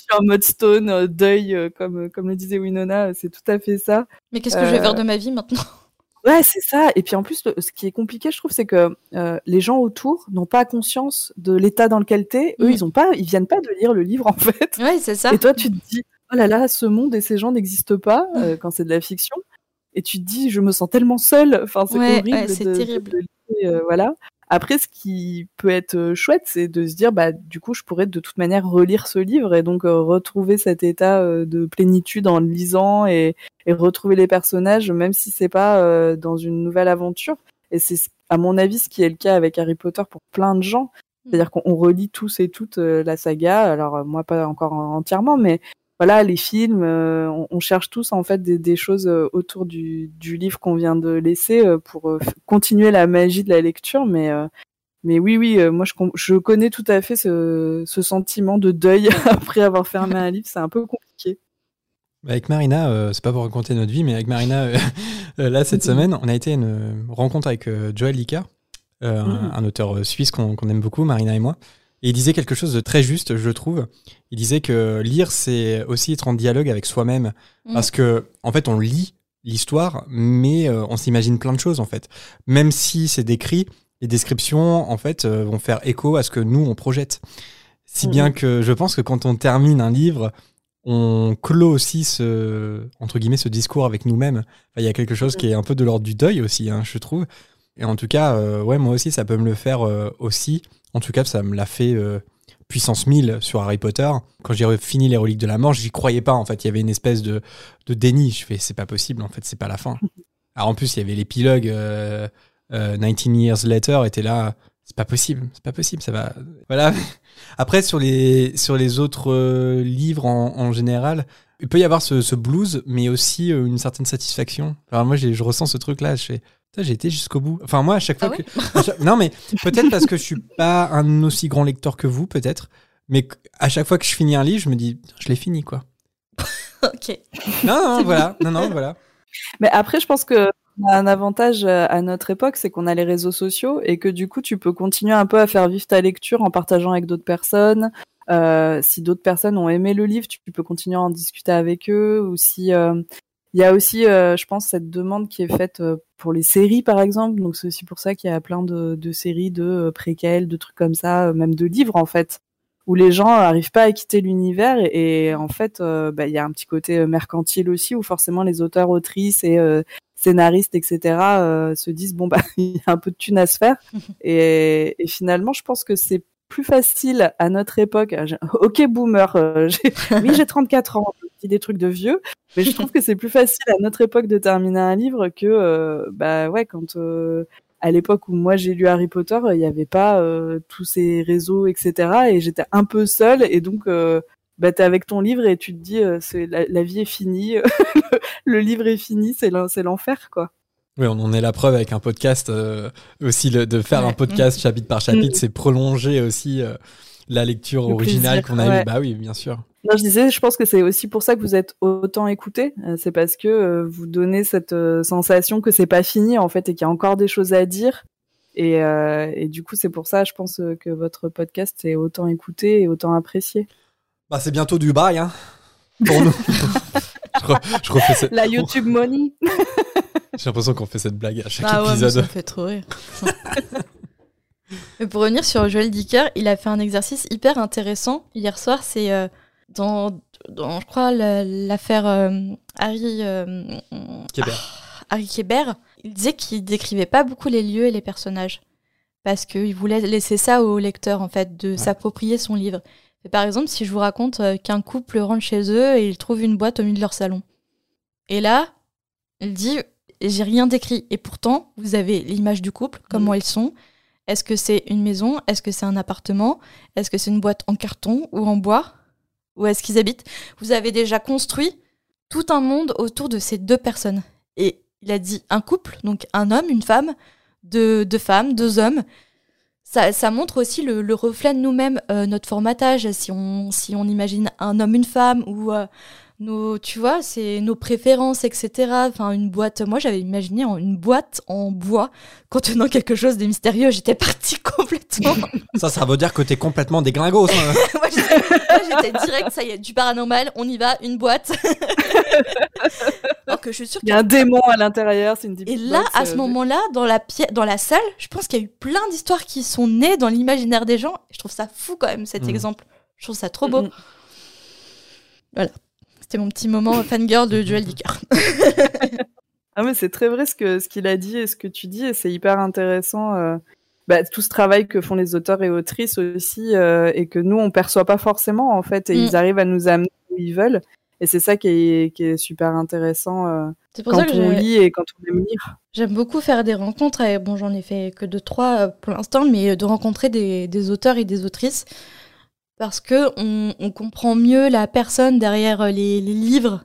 suis en mode stone, euh, deuil, euh, comme, comme le disait Winona, c'est tout à fait ça. mais qu'est-ce que je vais faire de ma vie maintenant? Ouais, c'est ça. Et puis en plus, le- ce qui est compliqué, je trouve, c'est que les gens autour n'ont pas conscience de l'état dans lequel t'es. Eux, Mm. ils ont pas, ils viennent pas de lire le livre en fait. Ouais, c'est ça. Et toi, tu te dis, oh là là, ce monde et ces gens n'existent pas quand c'est de la fiction. Et tu te dis, je me sens tellement seule. Enfin, c'est Ouais, horrible. ouais, c'est de- terrible. de euh, voilà. Après, ce qui peut être euh, chouette, c'est de se dire, bah, du coup, je pourrais de toute manière relire ce livre et donc euh, retrouver cet état euh, de plénitude en le lisant et, et retrouver les personnages, même si c'est pas euh, dans une nouvelle aventure. Et c'est, à mon avis, ce qui est le cas avec Harry Potter pour plein de gens. C'est-à-dire qu'on on relit tous et toutes la saga. Alors, moi, pas encore entièrement, mais voilà, les films, euh, on, on cherche tous en fait des, des choses euh, autour du, du livre qu'on vient de laisser euh, pour continuer la magie de la lecture. Mais, euh, mais oui, oui, euh, moi je, connais tout à fait ce, ce sentiment de deuil après avoir fermé un livre. C'est un peu compliqué. Avec Marina, c'est pas pour raconter notre vie, mais avec Marina, là, cette Mhm. semaine, on a été à une rencontre avec Joël Licard, un, Mhm. un auteur suisse qu'on qu'on aime beaucoup, Marina et moi. Et il disait quelque chose de très juste, je trouve. Il disait que lire, c'est aussi être en dialogue avec soi-même. Mhm. Parce que, en fait, on lit l'histoire, mais euh, on s'imagine plein de choses, en fait. Même si c'est décrit, les descriptions, en fait, euh, vont faire écho à ce que nous, on projette. Si bien que je pense que quand on termine un livre, on clôt aussi ce, entre guillemets, ce discours avec nous-mêmes. Enfin, il y a quelque chose qui est un peu de l'ordre du deuil aussi, hein, je trouve. Et en tout cas, euh, ouais, moi aussi, ça peut me le faire euh, aussi. En tout cas, ça me l'a fait euh, puissance 1000 sur Harry Potter. Quand j'ai fini les reliques de la mort, j'y croyais pas. En fait, il y avait une espèce de, de déni. Je fais, c'est pas possible. En fait, c'est pas la fin. Alors en plus, il y avait l'épilogue euh, euh, 19 Years Later était là. C'est pas possible. C'est pas possible. Ça va. Voilà. Après, sur les sur les autres euh, livres en, en général, il peut y avoir ce, ce blues, mais aussi euh, une certaine satisfaction. Alors moi, je ressens ce truc-là. Je fais, Putain, j'ai été jusqu'au bout. Enfin, moi, à chaque fois Ah ouais que. chaque- Non, mais peut-être parce que je suis pas un aussi grand lecteur que vous, peut-être. Mais à chaque fois que je finis un livre, je me dis, je l'ai fini, quoi. ok. Non, non, voilà. Non, non, voilà. Mais après, je pense que on a un avantage euh, à notre époque, c'est qu'on a les réseaux sociaux et que du coup, tu peux continuer un peu à faire vivre ta lecture en partageant avec d'autres personnes. Euh, si d'autres personnes ont aimé le livre, tu peux continuer à en discuter avec eux. Ou si euh, il y a aussi, euh, je pense, cette demande qui est faite euh, pour les séries, par exemple. Donc c'est aussi pour ça qu'il y a plein de, de séries, de euh, préquels, de trucs comme ça, même de livres en fait, où les gens arrivent pas à quitter l'univers et, et en fait, euh, bah, il y a un petit côté mercantile aussi, où forcément les auteurs, autrices et euh, scénaristes, etc., se disent bon bah il y a un peu de thunes à se faire. et, et finalement, je pense que c'est plus facile à notre époque. J'ai- Ok boomer, euh, oui j'ai 34 ans, des trucs de vieux, mais je trouve que c'est plus facile à notre époque de terminer un livre que euh, bah ouais quand euh, à l'époque où moi j'ai lu Harry Potter, il n'y avait pas euh, tous ces réseaux, etc. Et j'étais un peu seule et donc bah t'es avec ton livre et tu te dis c'est la, la vie est finie, le, livre est fini, c'est l'en- c'est l'enfer quoi. Oui, on en est la preuve avec un podcast euh, aussi le- de faire un podcast chapitre par chapitre, Mm. c'est prolonger aussi euh, la lecture Le originale qu'on a ouais. eue. Bah oui, bien sûr. Non, je disais, je pense que c'est aussi pour ça que vous êtes autant écouté. Euh, C'est parce que euh, vous donnez cette euh, sensation que c'est pas fini en fait et qu'il y a encore des choses à dire. Et, euh, et du coup, c'est pour ça, je pense euh, que votre podcast est autant écouté et autant apprécié. Bah c'est bientôt du bail, hein, pour nous. je, re- je refais cette... La YouTube Money. J'ai l'impression qu'on fait cette blague à chaque Ah ouais, mais ça épisode. me fait trop rire. Mais pour revenir sur Joël Dicker, il a fait un exercice hyper intéressant hier soir. C'est euh, dans, dans, je crois, la- l'affaire euh, Harry, euh, Kébert. Harry Kébert. Il disait qu'il décrivait pas beaucoup les lieux et les personnages. Parce qu'il voulait laisser ça au lecteur, en fait, de s'approprier son livre. Et par exemple, si je vous raconte euh, qu'un couple rentre chez eux et ils trouvent une boîte au milieu de leur salon. Et là, il dit J'ai rien décrit. Et pourtant, vous avez l'image du couple, comment ils sont. Est-ce que c'est une maison? Est-ce que c'est un appartement? Est-ce que c'est une boîte en carton ou en bois? Où est-ce qu'ils habitent? Vous avez déjà construit tout un monde autour de ces deux personnes. Et il a dit un couple, donc un homme, une femme, deux, femmes, deux hommes. Ça, montre aussi le, le reflet de nous-mêmes, euh, notre formatage. Si on, si on imagine un homme, une femme, ou euh, nos, tu vois, c'est nos préférences, etc. Enfin, une boîte. Moi, j'avais imaginé une boîte en bois contenant quelque chose de mystérieux. J'étais partie complètement. Ça, ça veut dire que t'es complètement déglingos. hein. moi, j'étais direct, ça y est, du paranormal, on y va, une boîte. Alors que je suis sûre Il y a un démon à l'intérieur, c'est une Et là, à euh, ce moment-là, dans la, pi- dans la salle, je pense qu'il y a eu plein d'histoires qui sont nées dans l'imaginaire des gens. Je trouve ça fou quand même, cet Mm. exemple. Je trouve ça trop beau. Mm. Voilà. C'était mon petit moment fangirl de Joel Dicker. Ah mais c'est très vrai ce que ce qu'il a dit et ce que tu dis et c'est hyper intéressant. euh, bah, tout ce travail que font les auteurs et autrices aussi euh, et que nous on perçoit pas forcément en fait et Mm. ils arrivent à nous amener où ils veulent et c'est ça qui est, qui est super intéressant euh, C'est pour quand ça que on lit et quand on aime lire. j'aime beaucoup faire des rencontres. Et bon, j'en ai fait que deux, trois pour l'instant, mais de rencontrer des, des auteurs et des autrices. Parce que on, on comprend mieux la personne derrière euh, les, les livres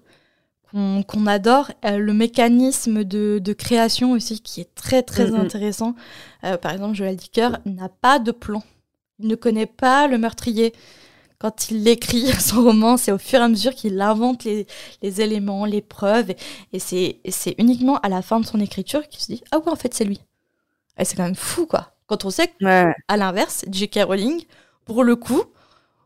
qu'on adore, euh, le mécanisme de, de création aussi qui est très très Mhm. intéressant. Euh, par exemple, Joël Dicker n'a pas de plan. Il ne connaît pas le meurtrier. Quand il écrit son roman, c'est au fur et à mesure qu'il invente les, les éléments, les preuves. Et, et c'est uniquement à la fin de son écriture qu'il se dit Ah ouais, en fait, c'est lui. Et c'est quand même fou, quoi. Quand on sait Ouais. qu'à l'inverse, J.K. Rowling, pour le coup,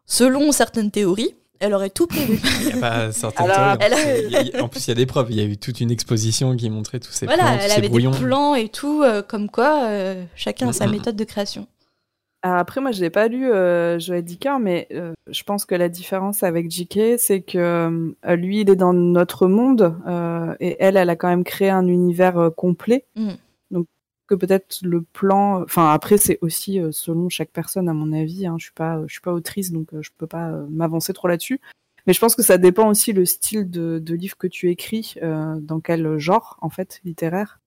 selon certaines théories, elle aurait tout prévu. Il y a pas certaines Alors, théories. En elle a- plus, il y a- il y a- En plus, il y a des preuves. Il y a eu toute une exposition qui montrait tous ces voilà, plans, tous elle ces avait brouillons. des plans et tout, euh, comme quoi euh, chacun a sa méthode de création. Alors après, moi, je l'ai pas lu euh, Joël Dicker, mais euh, je pense que la différence avec J.K., c'est que euh, lui, il est dans notre monde euh, et elle, elle a quand même créé un univers euh, complet. Mm. Que peut-être le plan. Enfin, après, c'est aussi euh, selon chaque personne, à mon avis. Hein, je suis pas, je suis pas autrice, donc euh, je peux pas euh, m'avancer trop là-dessus. Mais je pense que ça dépend aussi le style de, de livre que tu écris, euh, dans quel genre en fait littéraire.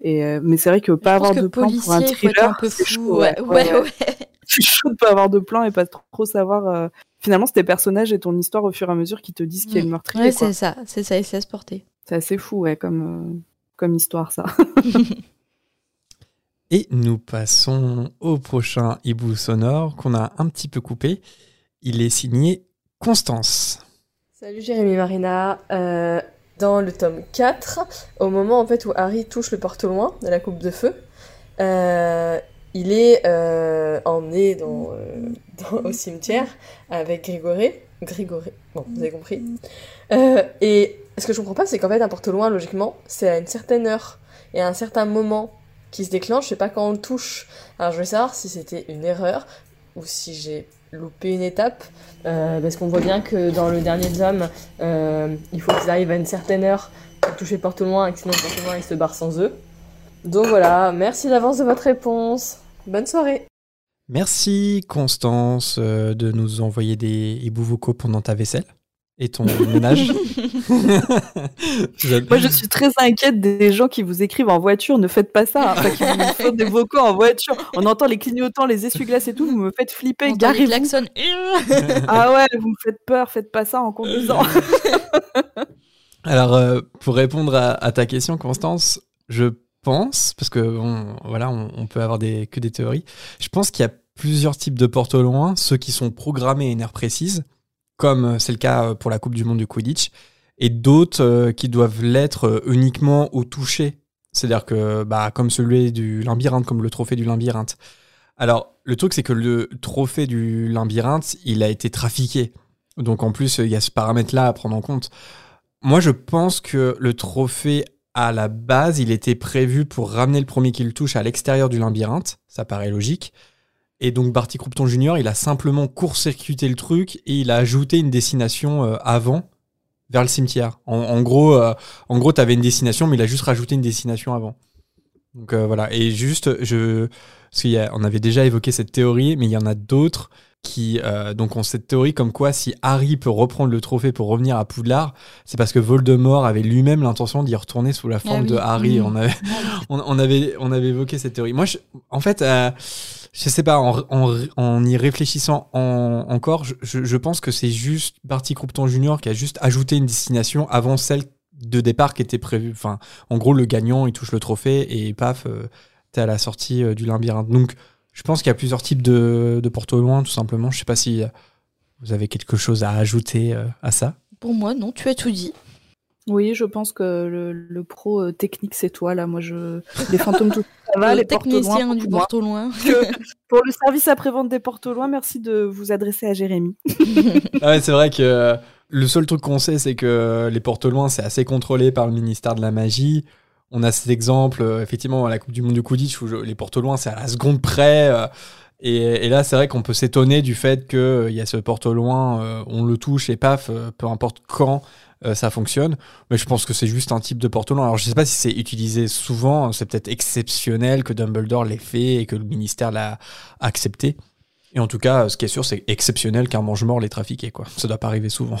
Et euh, mais c'est vrai que pas Je avoir que de plan pour un thriller, c'est chaud, ouais, ouais, ouais. c'est chaud de pas avoir de plan et pas trop savoir. euh, Finalement, c'est tes personnages et ton histoire au fur et à mesure qui te disent qui est le meurtrier. Ouais, c'est ça, c'est ça, il se laisse porter. C'est assez fou, ouais, comme comme histoire ça. Et nous passons au prochain hibou sonore qu'on a un petit peu coupé. Il est signé Constance. Salut Jérémy Marina. Euh, dans le tome 4, au moment où Harry touche le porte-loin de la coupe de feu, euh, il est euh, emmené au cimetière avec Grégoré. Grégoré, bon, vous avez compris. Et ce que je comprends pas, c'est qu'en fait, un porte-loin, logiquement, c'est à une certaine heure et à un certain moment qui se déclenche, je sais pas quand on le touche. Alors je voulais savoir si c'était une erreur ou si j'ai loupé une étape. Euh, parce qu'on voit bien que dans le dernier tome, euh, il faut qu'ils arrivent à une certaine heure pour toucher le porte-loin et sinon le porte-loin il se barre sans eux. Donc voilà, merci d'avance de votre réponse. Bonne soirée. Merci Constance euh, de nous envoyer des vocaux pendant ta vaisselle et ton ménage. Moi, je suis très inquiète des gens qui vous écrivent en voiture. Ne faites pas ça. hein. Enfin, qui vous font des vocaux en voiture. On entend les clignotants, les essuie-glaces et tout. Vous me faites flipper. On entend les Garez-vous. klaxons. Ah ouais, vous me faites peur. Faites pas ça en conduisant. Alors, euh, pour répondre à, à ta question, Constance, je pense, parce que bon, voilà, on, on peut avoir des, que des théories, je pense qu'il y a plusieurs types de porte au loin, ceux qui sont programmés à une heure précise, comme euh, c'est le cas euh, pour la Coupe du Monde du Quidditch, et d'autres euh, qui doivent l'être uniquement au toucher. C'est-à-dire que, bah, comme celui du labyrinthe, comme le trophée du labyrinthe. Alors, le truc, c'est que le trophée du labyrinthe, il a été trafiqué. Donc, en plus, il y a ce paramètre-là à prendre en compte. Moi, je pense que le trophée, à la base, il était prévu pour ramener le premier qui le touche à l'extérieur du labyrinthe. Ça paraît logique. Et donc, Barty Croupton Jr., il a simplement court-circuité le truc et il a ajouté une destination euh, avant vers le cimetière. En, en gros, euh, en gros, t'avais une destination, mais il a juste rajouté une destination avant. Donc euh, voilà. Et juste, je, parce qu'il y a- on avait déjà évoqué cette théorie, mais il y en a d'autres qui euh, donc ont cette théorie comme quoi si Harry peut reprendre le trophée pour revenir à Poudlard, c'est parce que Voldemort avait lui-même l'intention d'y retourner sous la forme oui. de Harry. Mhm. On, avait, on, on avait, on avait évoqué cette théorie. Moi, je- en fait, je sais pas, en, en, y réfléchissant en- encore, je, je- pense que c'est juste Barty Croupton Jr. qui a juste ajouté une destination avant celle de départ qui était prévue. Enfin, en gros, le gagnant, il touche le trophée et paf, euh, t'es à la sortie euh, du labyrinthe. Donc, je pense qu'il y a plusieurs types de, de porte au loin, tout simplement. Je sais pas si euh, vous avez quelque chose à ajouter à ça. Pour moi, non, tu as tout dit. Oui, je pense que le, le pro euh, technique, c'est toi, là. Moi, je. Les fantômes, tout ça va. le les portes loin, technicien pour du porte au loin. Que- Pour le service après-vente des portes au loin, merci de vous adresser à Jérémy. Ah ouais, c'est vrai que euh, le seul truc qu'on sait, c'est que les porte au loin, c'est assez contrôlé par le ministère de la magie. On a cet exemple, euh, effectivement, à la Coupe du Monde du Quidditch, où je- les porte au loin, c'est à la seconde près. euh, et, et là, c'est vrai qu'on peut s'étonner du fait qu'il y a ce porte au loin, euh, on le touche et paf, euh, peu importe quand euh, ça fonctionne. Mais je pense que c'est juste un type de porte. Alors, je sais pas si c'est utilisé souvent, c'est peut-être exceptionnel que Dumbledore l'ait fait et que le ministère l'a accepté. Et en tout cas, ce qui est sûr, c'est exceptionnel qu'un mange-mort l'ait trafiqué, quoi. Ça doit pas arriver souvent.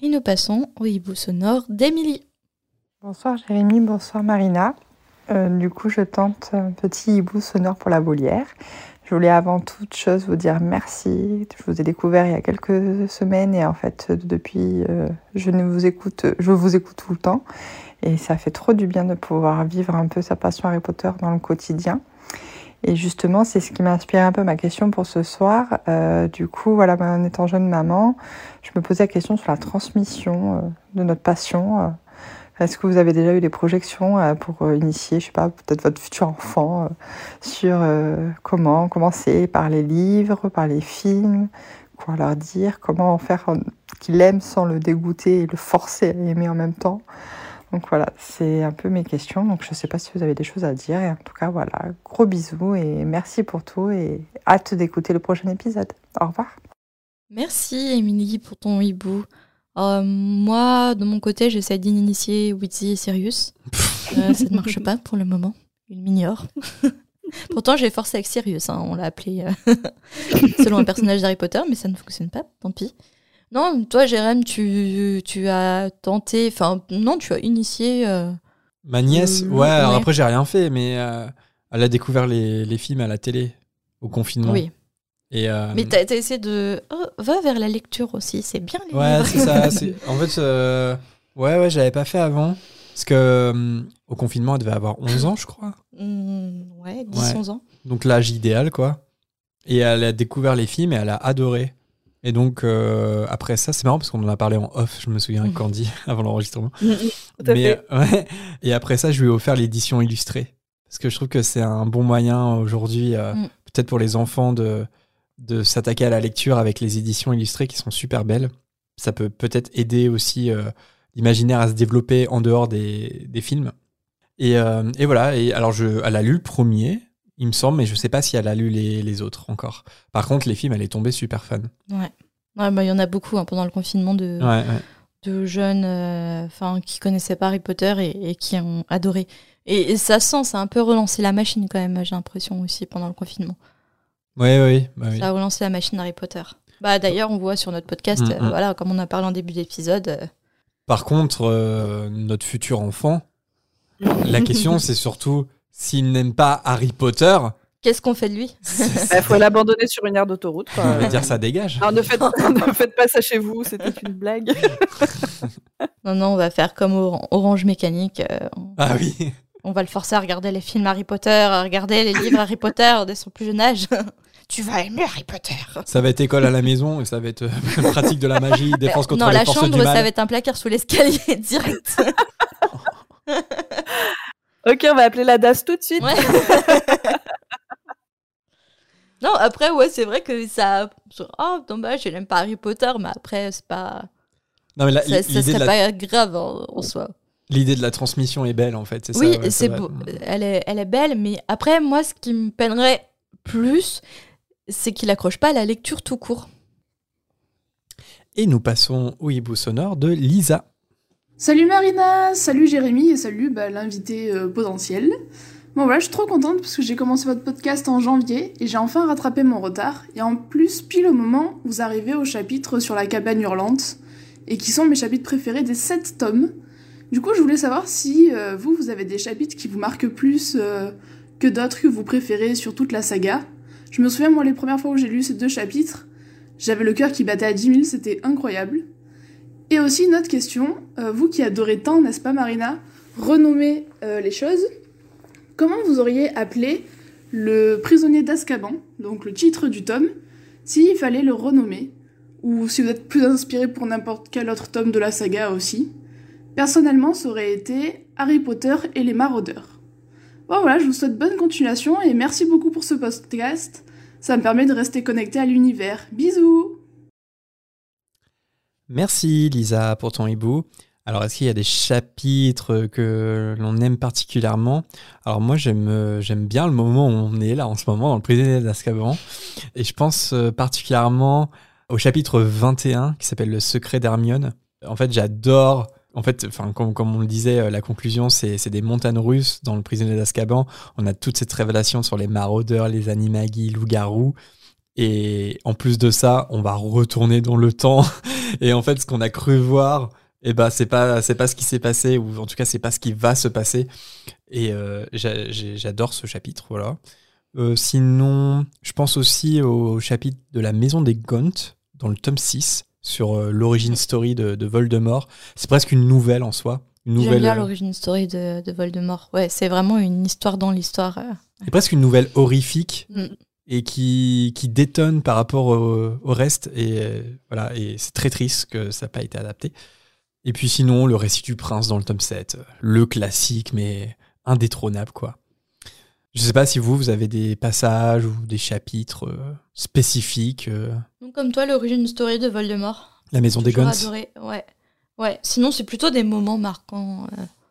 Et nous passons au hibou sonore d'Emilie. Bonsoir Jérémy, bonsoir Marina. Euh, du coup, je tente un petit hibou sonore pour la volière. Je voulais avant toute chose vous dire merci. Je vous ai découvert il y a quelques semaines et en fait, depuis, euh, je ne vous écoute, je vous écoute tout le temps. Et ça fait trop du bien de pouvoir vivre un peu sa passion Harry Potter dans le quotidien. Et justement, c'est ce qui m'a inspiré un peu ma question pour ce soir. Euh, du coup, voilà, en étant jeune maman, je me posais la question sur la transmission euh, de notre passion. Est-ce que vous avez déjà eu des projections euh, pour euh, initier, je sais pas, peut-être votre futur enfant euh, sur comment commencer par les livres, par les films, quoi leur dire, comment faire euh, qu'il aime sans le dégoûter et le forcer à aimer en même temps? Donc voilà, c'est un peu mes questions. Donc je sais pas si vous avez des choses à dire. Et en tout cas, voilà, gros bisous et merci pour tout et hâte d'écouter le prochain épisode. Au revoir. Merci Émilie pour ton hibou. Euh, moi, de mon côté, j'essaie d'initier Witzy et Sirius. Euh, ça ne marche pas pour le moment. il m'ignore. Pourtant, j'ai forcé avec Sirius, hein, on l'a appelé euh, selon un personnage d'Harry Potter, mais ça ne fonctionne pas, tant pis. Non, toi, Jérém, tu, tu as tenté, enfin, non, tu as initié. Ma nièce, ouais, alors après j'ai rien fait, mais elle a découvert les, les films à la télé au confinement. Oui. Et, euh, Mais t'as as essayé de. Oh, va vers la lecture aussi, c'est bien les Ouais, c'est ça. En fait, euh, ouais, ouais, j'avais pas fait avant. Parce que euh, au confinement, elle devait avoir 11 ans, je crois. Hmm, ouais, 10, Ouais. 11 ans. Donc l'âge idéal, quoi. Et elle a découvert les films et elle a adoré. Et donc, euh, après ça, c'est marrant parce qu'on en a parlé en off, je me souviens avec Candy, avant l'enregistrement. À Mais, euh, ouais. Et après ça, je lui ai offert l'édition illustrée. Parce que je trouve que c'est un bon moyen aujourd'hui, euh, Mm. peut-être pour les enfants, de, de s'attaquer à la lecture avec les éditions illustrées qui sont super belles. Ça peut peut-être aider aussi euh, l'imaginaire à se développer en dehors des, des films. Et, euh, et voilà, et alors je, elle a lu le premier, il me semble, mais je sais pas si elle a lu les, les autres encore. Par contre, les films, elle est tombée super fan. Ouais. Ouais, bah, il y en a beaucoup hein, pendant le confinement de, Ouais, ouais. de jeunes euh, enfin qui connaissaient pas Harry Potter et, et qui ont adoré. Et, et ça sent, ça a un peu relancé la machine quand même, j'ai l'impression aussi pendant le confinement. Ouais, ouais, bah oui. Ça a relancé la machine Harry Potter. Bah d'ailleurs, on voit sur notre podcast, Mm, euh, mm. voilà, comme on a parlé en début d'épisode, euh, Par contre, euh, notre futur enfant, la question c'est surtout s'il n'aime pas Harry Potter, qu'est-ce qu'on fait de lui? Il faut l'abandonner sur une aire d'autoroute. quoi. on va dire ça dégage. Alors, ne faites, ne faites pas ça chez vous, c'était une blague. Non, non, on va faire comme Or- Orange Mécanique. euh, on, Ah oui. on va le forcer à regarder les films Harry Potter, à regarder les livres Harry Potter dès son plus jeune âge. Tu vas aimer Harry Potter. Ça va être école à la maison et ça va être euh, pratique de la magie, défense contre non, les la forces chambre, du ça mal. va être un placard sous l'escalier direct. ok, on va appeler la DAS tout de suite. Ouais. non, après, ouais, c'est vrai que ça. Oh, dommage, je n'aime pas Harry Potter, mais après, c'est pas. Non mais la- Ça, ça serait la, pas grave en, en soi. l'idée de la transmission est belle en fait, c'est Oui, ça. ouais, c'est vrai. beau. Elle est, elle est belle, mais après, moi, ce qui me peinerait plus, c'est qu'il accroche pas à la lecture tout court. Et nous passons au hibou sonore de Lisa. Salut Marina, salut Jérémy et salut bah, l'invité euh, potentiel. Bon voilà, je suis trop contente parce que j'ai commencé votre podcast en janvier et j'ai enfin rattrapé mon retard. Et en plus, pile au moment où vous arrivez au chapitre sur la cabane hurlante et qui sont mes chapitres préférés des 7 tomes. Du coup, je voulais savoir si euh, vous, vous avez des chapitres qui vous marquent plus euh, que d'autres que vous préférez sur toute la saga. Je me souviens, moi, les premières fois où j'ai lu ces deux chapitres, j'avais le cœur qui battait à 10 000, c'était incroyable. Et aussi une autre question, euh, vous qui adorez tant, n'est-ce pas Marina, renommer euh, les choses, comment vous auriez appelé le prisonnier d'Azkaban, donc le titre du tome, s'il fallait le renommer, ou si vous êtes plus inspiré pour n'importe quel autre tome de la saga aussi? Personnellement, ça aurait été Harry Potter et les maraudeurs. Bon voilà, je vous souhaite bonne continuation et merci beaucoup pour ce podcast. Ça me permet de rester connecté à l'univers. Bisous Merci Lisa pour ton hibou. Alors, est-ce qu'il y a des chapitres que l'on aime particulièrement? Alors moi, j'aime euh, j'aime bien le moment où on est là en ce moment dans le prisonnier d'Azkaban. Et je pense euh, particulièrement au chapitre 21 qui s'appelle Le secret d'Hermione. En fait, j'adore... En fait, enfin, comme, comme on le disait, euh, la conclusion, c'est des montagnes russes dans le prisonnier d'Azkaban. On a toute cette révélation sur les maraudeurs, les animagis, loups-garous. Et en plus de ça, on va retourner dans le temps. Et en fait, ce qu'on a cru voir, eh ben, c'est pas, c'est pas ce qui s'est passé, ou en tout cas, c'est pas ce qui va se passer. Et euh, j'adore ce chapitre, voilà. Euh, sinon, je pense aussi au chapitre de la maison des Gaunt, dans le tome 6, sur euh, l'origine story de, de Voldemort. C'est presque une nouvelle en soi. Une J'aime nouvelle, bien euh, l'origine story de, de Voldemort. Ouais, c'est vraiment une histoire dans l'histoire. euh. C'est presque une nouvelle horrifique Mm. et qui, qui détonne par rapport au, au reste. Et euh, voilà, et c'est très triste que ça n'a pas été adapté. Et puis sinon, le récit du prince dans le tome 7, euh, le classique, mais indétrônable, quoi. Je sais pas si vous, vous avez des passages ou des chapitres euh, spécifiques. euh, Donc, comme toi, l'origine story de Voldemort. la maison des Guns. adoré. Ouais. Ouais. Sinon, c'est plutôt des moments marquants.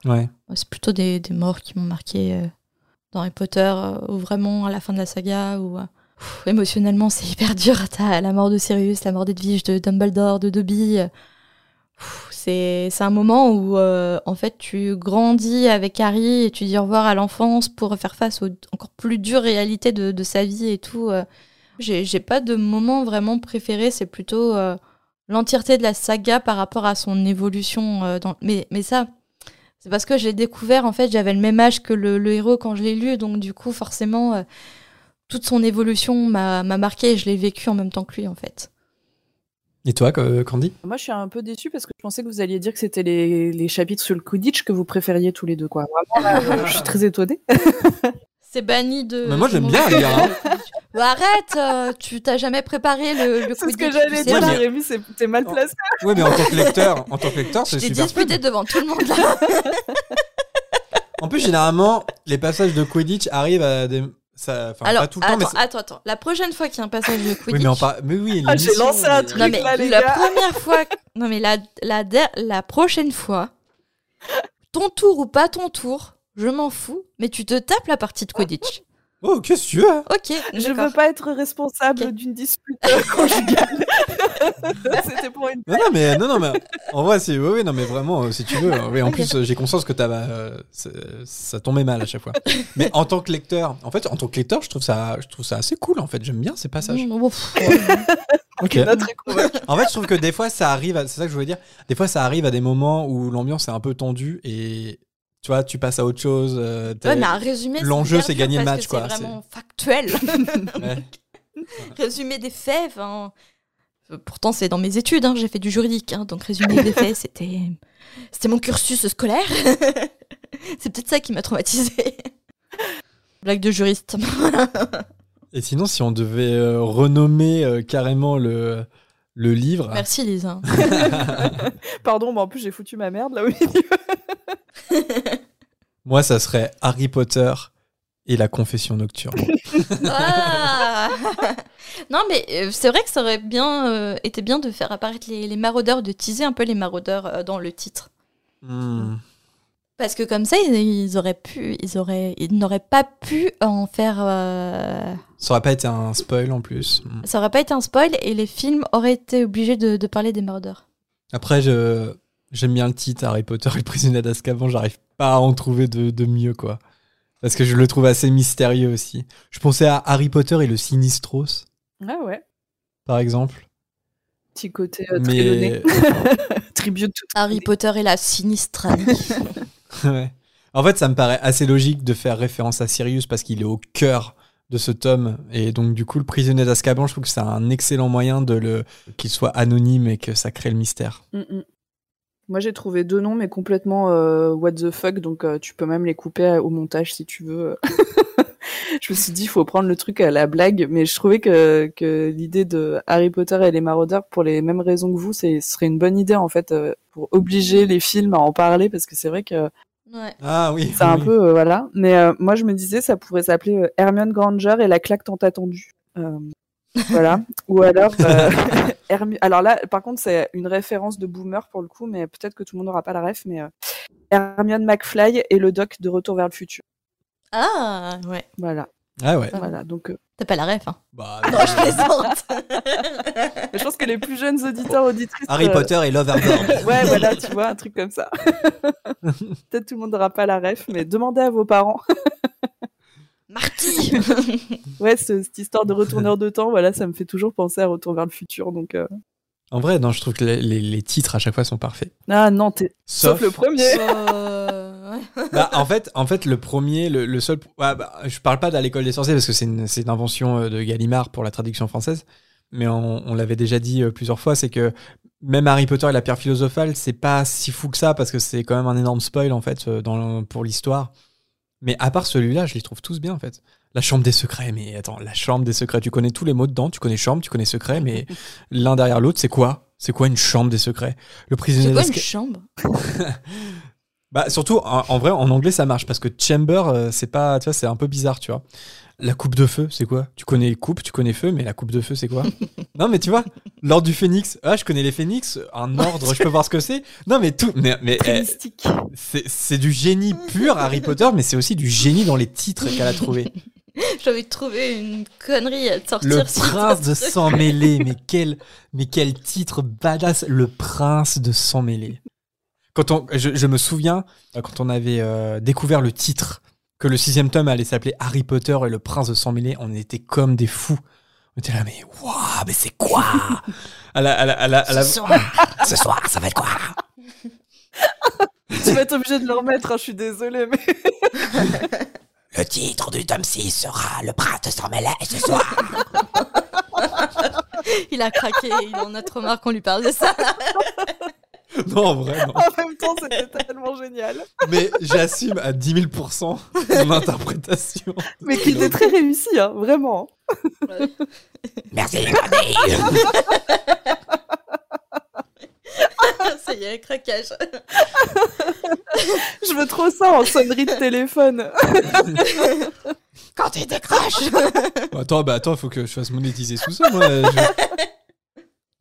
euh. Ouais. C'est plutôt des, des morts qui m'ont marqué dans Harry Potter, ou vraiment à la fin de la saga, ou émotionnellement c'est hyper dur. T'as la mort de Sirius, la mort d'Edwige, de Dumbledore, de Dobby. pff, c'est un moment où euh, en fait tu grandis avec Harry et tu dis au revoir à l'enfance pour faire face aux encore plus dures réalités de, sa vie et tout. euh. J'ai pas de moment vraiment préféré, c'est plutôt euh, l'entièreté de la saga par rapport à son évolution. mais, ça, c'est parce que j'ai découvert, en fait, j'avais le même âge que le, héros quand je l'ai lu, donc du coup, forcément, toute son évolution m'a m'a marqué et je l'ai vécu en même temps que lui, en fait. Et toi, euh, Candy? Moi, je suis un peu déçue parce que je pensais que vous alliez dire que c'était les, les chapitres sur le Quidditch que vous préfériez tous les deux. Quoi. Vraiment, là, je- suis très étonnée. C'est banni de. Mais moi, j'aime bien lire, hein. Bah, arrête, euh, tu t'as jamais préparé le, le C'est ce que j'allais dire, pas. Jérémy, c'est- t'es mal placé. Ouais, mais en tant que lecteur, en tant que lecteur, Je c'est t'ai super disputé fun. devant tout le monde là. En plus, généralement, les passages de Quidditch arrivent à des. Ça, Alors, pas tout le temps, attends, mais. attends, attends. La prochaine fois qu'il y a un passage de Quidditch. Oui, mais, par- mais oui, Ah, j'ai lancé un truc. Non mais là, les la gars. première fois, non mais la la la prochaine fois, ton tour ou pas ton tour, je m'en fous, mais tu te tapes la partie de Quidditch. Oh, qu'est-ce que tu veux Ok, Je veux pas être responsable d'une dispute euh, conjugale. C'était pour une. Non, non, mais, non, non, mais en vrai, c'est. Oui, oui, non, mais vraiment, euh, si tu veux. oui, en plus, euh, j'ai conscience que euh, ça tombait mal à chaque fois. Mais en tant que lecteur, en fait, en tant que lecteur, je trouve ça, je trouve ça assez cool, en fait. J'aime bien ces passages. Mm, bon, pff, ouais. Convaincu. En fait, je trouve que des fois, ça arrive, à- c'est ça que je voulais dire. Des fois, ça arrive à des moments où l'ambiance est un peu tendue et tu vois, tu passes à autre chose. euh, t'as- Ouais, mais un résumé. L'enjeu, c'est gagner le match, que quoi, C'est vraiment factuel. Ouais. Résumé des faits. enfin, Pourtant, c'est dans mes études. hein, J'ai fait du juridique, hein, donc résumé des faits, c'était c'était mon cursus scolaire. c'est peut-être ça qui m'a traumatisé. Blague de juriste. Et sinon, si on devait euh, renommer euh, carrément le, le livre. Merci Lisa. Pardon, mais en plus, j'ai foutu ma merde là au milieu. Moi, ça serait Harry Potter et la confession nocturne. Ah non, mais euh, c'est vrai que ça aurait bien euh, été bien de faire apparaître les, les maraudeurs, de teaser un peu les maraudeurs euh, dans le titre. Hmm. Parce que comme ça, ils, ils auraient pu, ils auraient, ils n'auraient pas pu en faire. euh, Ça aurait pas été un spoil en plus. Hmm. Ça aurait pas été un spoil et les films auraient été obligés de, de parler des maraudeurs. Après, je, j'aime bien le titre Harry Potter et le prisonnier d'Azkaban. J'arrive pas à en trouver de, de mieux, quoi. Parce que je le trouve assez mystérieux aussi. Je pensais à Harry Potter et le Sinistros, Ah ouais. par exemple. Petit côté euh. Mais Tribute. Harry Potter et la sinistre. Ouais. En fait, ça me paraît assez logique de faire référence à Sirius parce qu'il est au cœur de ce tome. Et donc, du coup, le prisonnier d'Azkaban, je trouve que c'est un excellent moyen de le qu'il soit anonyme et que ça crée le mystère. Mm, mm. Moi, j'ai trouvé deux noms, mais complètement euh, what the fuck, donc euh, tu peux même les couper euh, au montage si tu veux. je me suis dit, il faut prendre le truc à la blague, mais je trouvais que, que l'idée de Harry Potter et les maraudeurs, pour les mêmes raisons que vous, c'est ce serait une bonne idée, en fait, euh, pour obliger les films à en parler, parce que c'est vrai que Ouais. Ah oui. c'est un peu, euh, voilà. Mais euh, moi, je me disais, ça pourrait s'appeler euh, Hermione Granger et la claque tant attendue. Euh, voilà. Ou alors, Hermi- alors là, par contre, c'est une référence de boomer pour le coup, mais peut-être que tout le monde n'aura pas la ref, mais euh, Hermione McFly et le doc de Retour vers le futur. Ah ouais. Voilà. Ah ouais. Voilà. Donc, euh, T'as pas la ref. Hein. Bah, Non, je plaisante. je pense que les plus jeunes auditeurs, auditrices. Harry euh, Potter et Loverboard. Ouais, voilà, tu vois, un truc comme ça. Peut-être tout le monde n'aura pas la ref, mais demandez à vos parents. Marty. Ouais, ce- cette histoire de retourneur de temps, voilà, ça me fait toujours penser à Retour vers le futur. Donc, euh, En vrai, non, je trouve que les, les- les titres à chaque fois sont parfaits. ah non, t'es- sauf, Sauf, le premier. Euh. Bah, en fait, en fait, le premier, le, le seul. ouais, bah, je parle pas de l'école des sorciers parce que c'est une, c'est une invention euh, de Gallimard pour la traduction française. Mais on, on l'avait déjà dit plusieurs fois, c'est que même Harry Potter et la pierre philosophale, c'est pas si fou que ça parce que c'est quand même un énorme spoil en fait dans, pour l'histoire. Mais à part celui-là, je les trouve tous bien en fait. La chambre des secrets, mais attends, la chambre des secrets, tu connais tous les mots dedans, tu connais chambre, tu connais secret, mais l'un derrière l'autre, c'est quoi? C'est quoi une chambre des secrets? Le prisonnier C'est quoi une chambre? Bah surtout en, en vrai en anglais ça marche parce que chamber euh, c'est pas tu vois c'est un peu bizarre tu vois. La coupe de feu c'est quoi? Tu connais coupe, tu connais feu mais la coupe de feu c'est quoi? Non mais tu vois l'ordre du phénix. Ah je connais les phénix, un ordre je peux voir ce que c'est. Non mais tout mais, eh, c'est du génie pur Harry Potter mais c'est aussi du génie dans les titres qu'elle a trouvé. J'ai envie de trouver une connerie à te sortir. Le prince de sang mêlé, mais quel, mais quel titre badass, le prince de sang mêlé. Quand on, je, je me souviens euh, quand on avait euh, découvert le titre que le sixième tome allait s'appeler Harry Potter et le prince de sang mêlé, on était comme des fous. On était là, mais waouh, mais c'est quoi? À la, à la, à la, à la- Ce Ce soir, ça va être quoi? Tu vas être obligé de le remettre, hein, je suis désolée, mais. Le titre du tome 6 sera Le prince de sang mêlé ce soir. Il a craqué, il en a trop marre qu'on lui parle de ça. Non, vraiment. En même temps, c'était tellement génial. Mais j'assume à 10 000% mon interprétation. Mais qui était très réussi, hein, vraiment. Merci, ça y est, craquage. Je veux trop ça en sonnerie de téléphone. Quand tu décroches, Attends, bah attends, faut que je fasse monétiser sous ça, moi. je-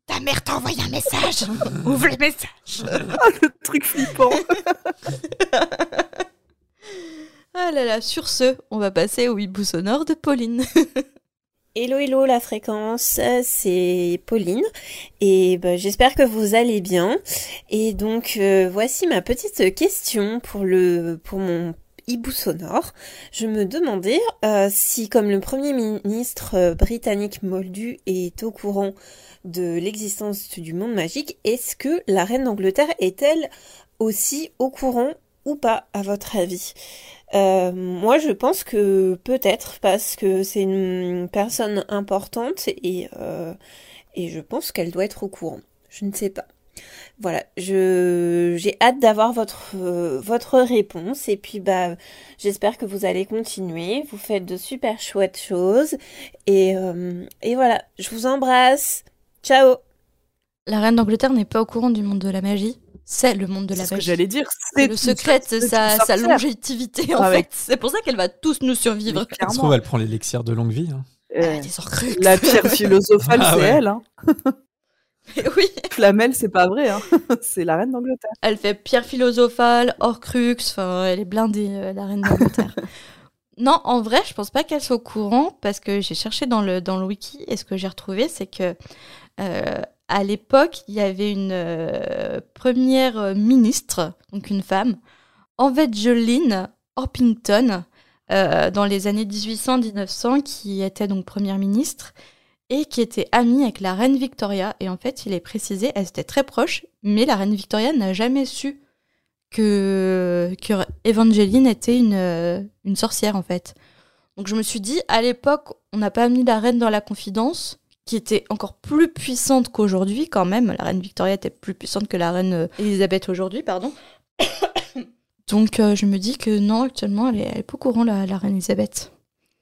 ta mère t'a envoyé un message. Ouvre le message. Le truc flippant. Ah là là, sur ce, on va passer au hibou sonore de Pauline. Hello hello la fréquence, c'est Pauline et bah, j'espère que vous allez bien. Et donc euh, voici ma petite question pour le pour mon hibou sonore. Je me demandais euh, si comme le premier ministre euh, britannique Moldu est au courant de l'existence du monde magique, est-ce que la reine d'Angleterre est-elle aussi au courant ou pas à votre avis? Euh, moi, je pense que peut-être parce que c'est une personne importante et et je pense qu'elle doit être au courant. Je ne sais pas. Voilà, je j'ai hâte d'avoir votre euh, votre réponse et puis bah j'espère que vous allez continuer. Vous faites de super chouettes choses et euh, et voilà, je vous embrasse. Ciao. La reine d'Angleterre n'est pas au courant du monde de la magie. C'est le monde de C'est la ce que magie. j'allais dire. C'est le secret, c'est une sa, longévité en Avec- fait. C'est pour ça qu'elle va tous nous survivre. Mais Ça se clairement. trouve, elle prend l'élixir de longue vie. hein? Euh, Horcruxes. la pierre philosophale, Ah c'est ouais. elle. Hein. oui. Flamel, c'est pas vrai. Hein. c'est la reine d'Angleterre. Elle fait pierre philosophale, Horcrux, elle est blindée, euh, la reine d'Angleterre. non, en vrai, je pense pas qu'elle soit au courant parce que j'ai cherché dans le, dans le wiki et ce que j'ai retrouvé, c'est que euh, à l'époque, il y avait une euh, première ministre, donc une femme, Evangeline Orpington, dans les années 1800-1900, qui était donc première ministre et qui était amie avec la reine Victoria. Et en fait, il est précisé, elles étaient très proches, mais la reine Victoria n'a jamais su que, que Evangeline était une, euh, une sorcière, en fait. Donc je me suis dit, à l'époque, on n'a pas mis la reine dans la confidence, qui était encore plus puissante qu'aujourd'hui, quand même. La reine Victoria était plus puissante que la reine euh, Elisabeth aujourd'hui, pardon. Donc euh, je me dis que non, actuellement, elle est, elle est pas au courant, la, la reine Elisabeth.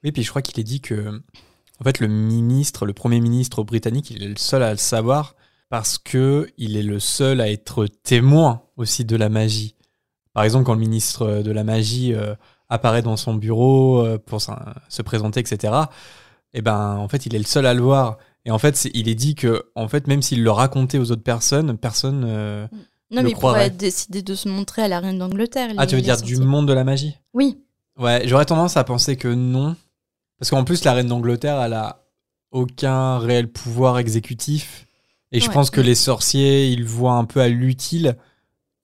Oui, puis je crois qu'il est dit que, en fait, le ministre, le premier ministre britannique, il est le seul à le savoir parce que il est le seul à être témoin aussi de la magie. Par exemple, quand le ministre de la magie euh, apparaît dans son bureau euh, pour se présenter, etc. Et ben, en fait, il est le seul à le voir. Et en fait, il est dit que, en fait, même s'il le racontait aux autres personnes, personne. euh, Non, Le mais il pourrait décider de se montrer à la reine d'Angleterre. Ah, tu veux dire du monde de la magie? Oui. Ouais, j'aurais tendance à penser que non. Parce qu'en plus, la reine d'Angleterre, elle a aucun réel pouvoir exécutif. Et je Ouais. pense que les sorciers, ils voient un peu à l'utile.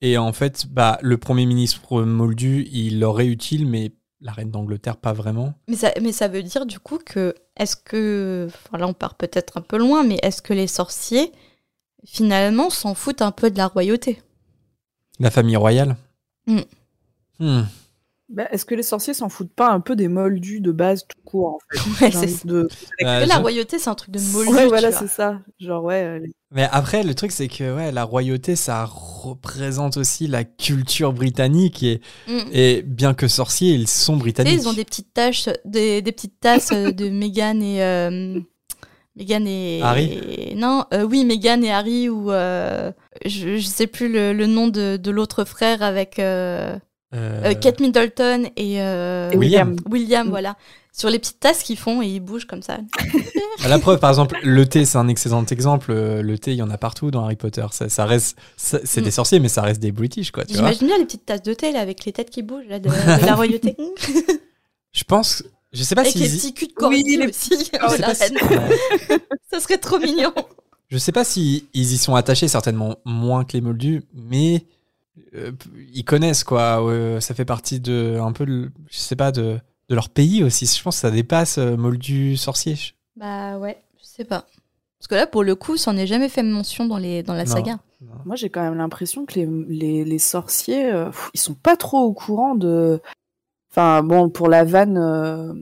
Et en fait, bah, le premier ministre Moldu, il leur est utile, mais la reine d'Angleterre, pas vraiment. Mais ça, mais ça veut dire du coup que, est-ce que, enfin là on part peut-être un peu loin, mais est-ce que les sorciers, finalement, s'en foutent un peu de la royauté? La famille royale? Mm. Hmm. Bah, Est-ce que les sorciers s'en foutent pas un peu des moldus de base tout court en fait? Ouais, de- Euh, La je- royauté, c'est un truc de moldu. Ouais, voilà, c'est ça. Genre, ouais. euh, les- Mais après, le truc, c'est que ouais, la royauté, ça représente aussi la culture britannique. Et, Mm. et bien que sorciers, ils sont Tu sais, britanniques. ils ont des petites taches, des, des petites tasses euh, de Meghan et euh, Meghan et Harry Non, euh, oui, Meghan et Harry ou euh, je, je sais plus le, le nom de, de l'autre frère avec euh, Euh, Kate Middleton et, euh, Et William. William, Mm. voilà. Sur les petites tasses qu'ils font et ils bougent comme ça. À La preuve, par exemple, le thé, c'est un excellent exemple. Euh, Le thé, il y en a partout dans Harry Potter. Ça, ça reste, c'est Mm. des sorciers, mais ça reste des British, quoi. J'imagine bien les petites tasses de thé là, avec les têtes qui bougent là, de, de la royauté. Je pense, Je sais pas Avec si les ils- petits culs de corgi Oui, les aussi. je oh, la si- ouais. Ça serait trop mignon. Je sais pas si ils y sont attachés, certainement moins que les Moldus, mais euh, ils connaissent quoi. Ça fait partie de un peu, de- je sais pas, de, de leur pays aussi. Je pense que ça dépasse euh, Moldus sorcier. Bah ouais, je sais pas. Parce que là, pour le coup, ça en est jamais fait mention dans, les, dans la Non. saga. Moi, j'ai quand même l'impression que les, les, les sorciers, euh, pff, ils sont pas trop au courant de. Enfin, bon, pour la vanne, euh,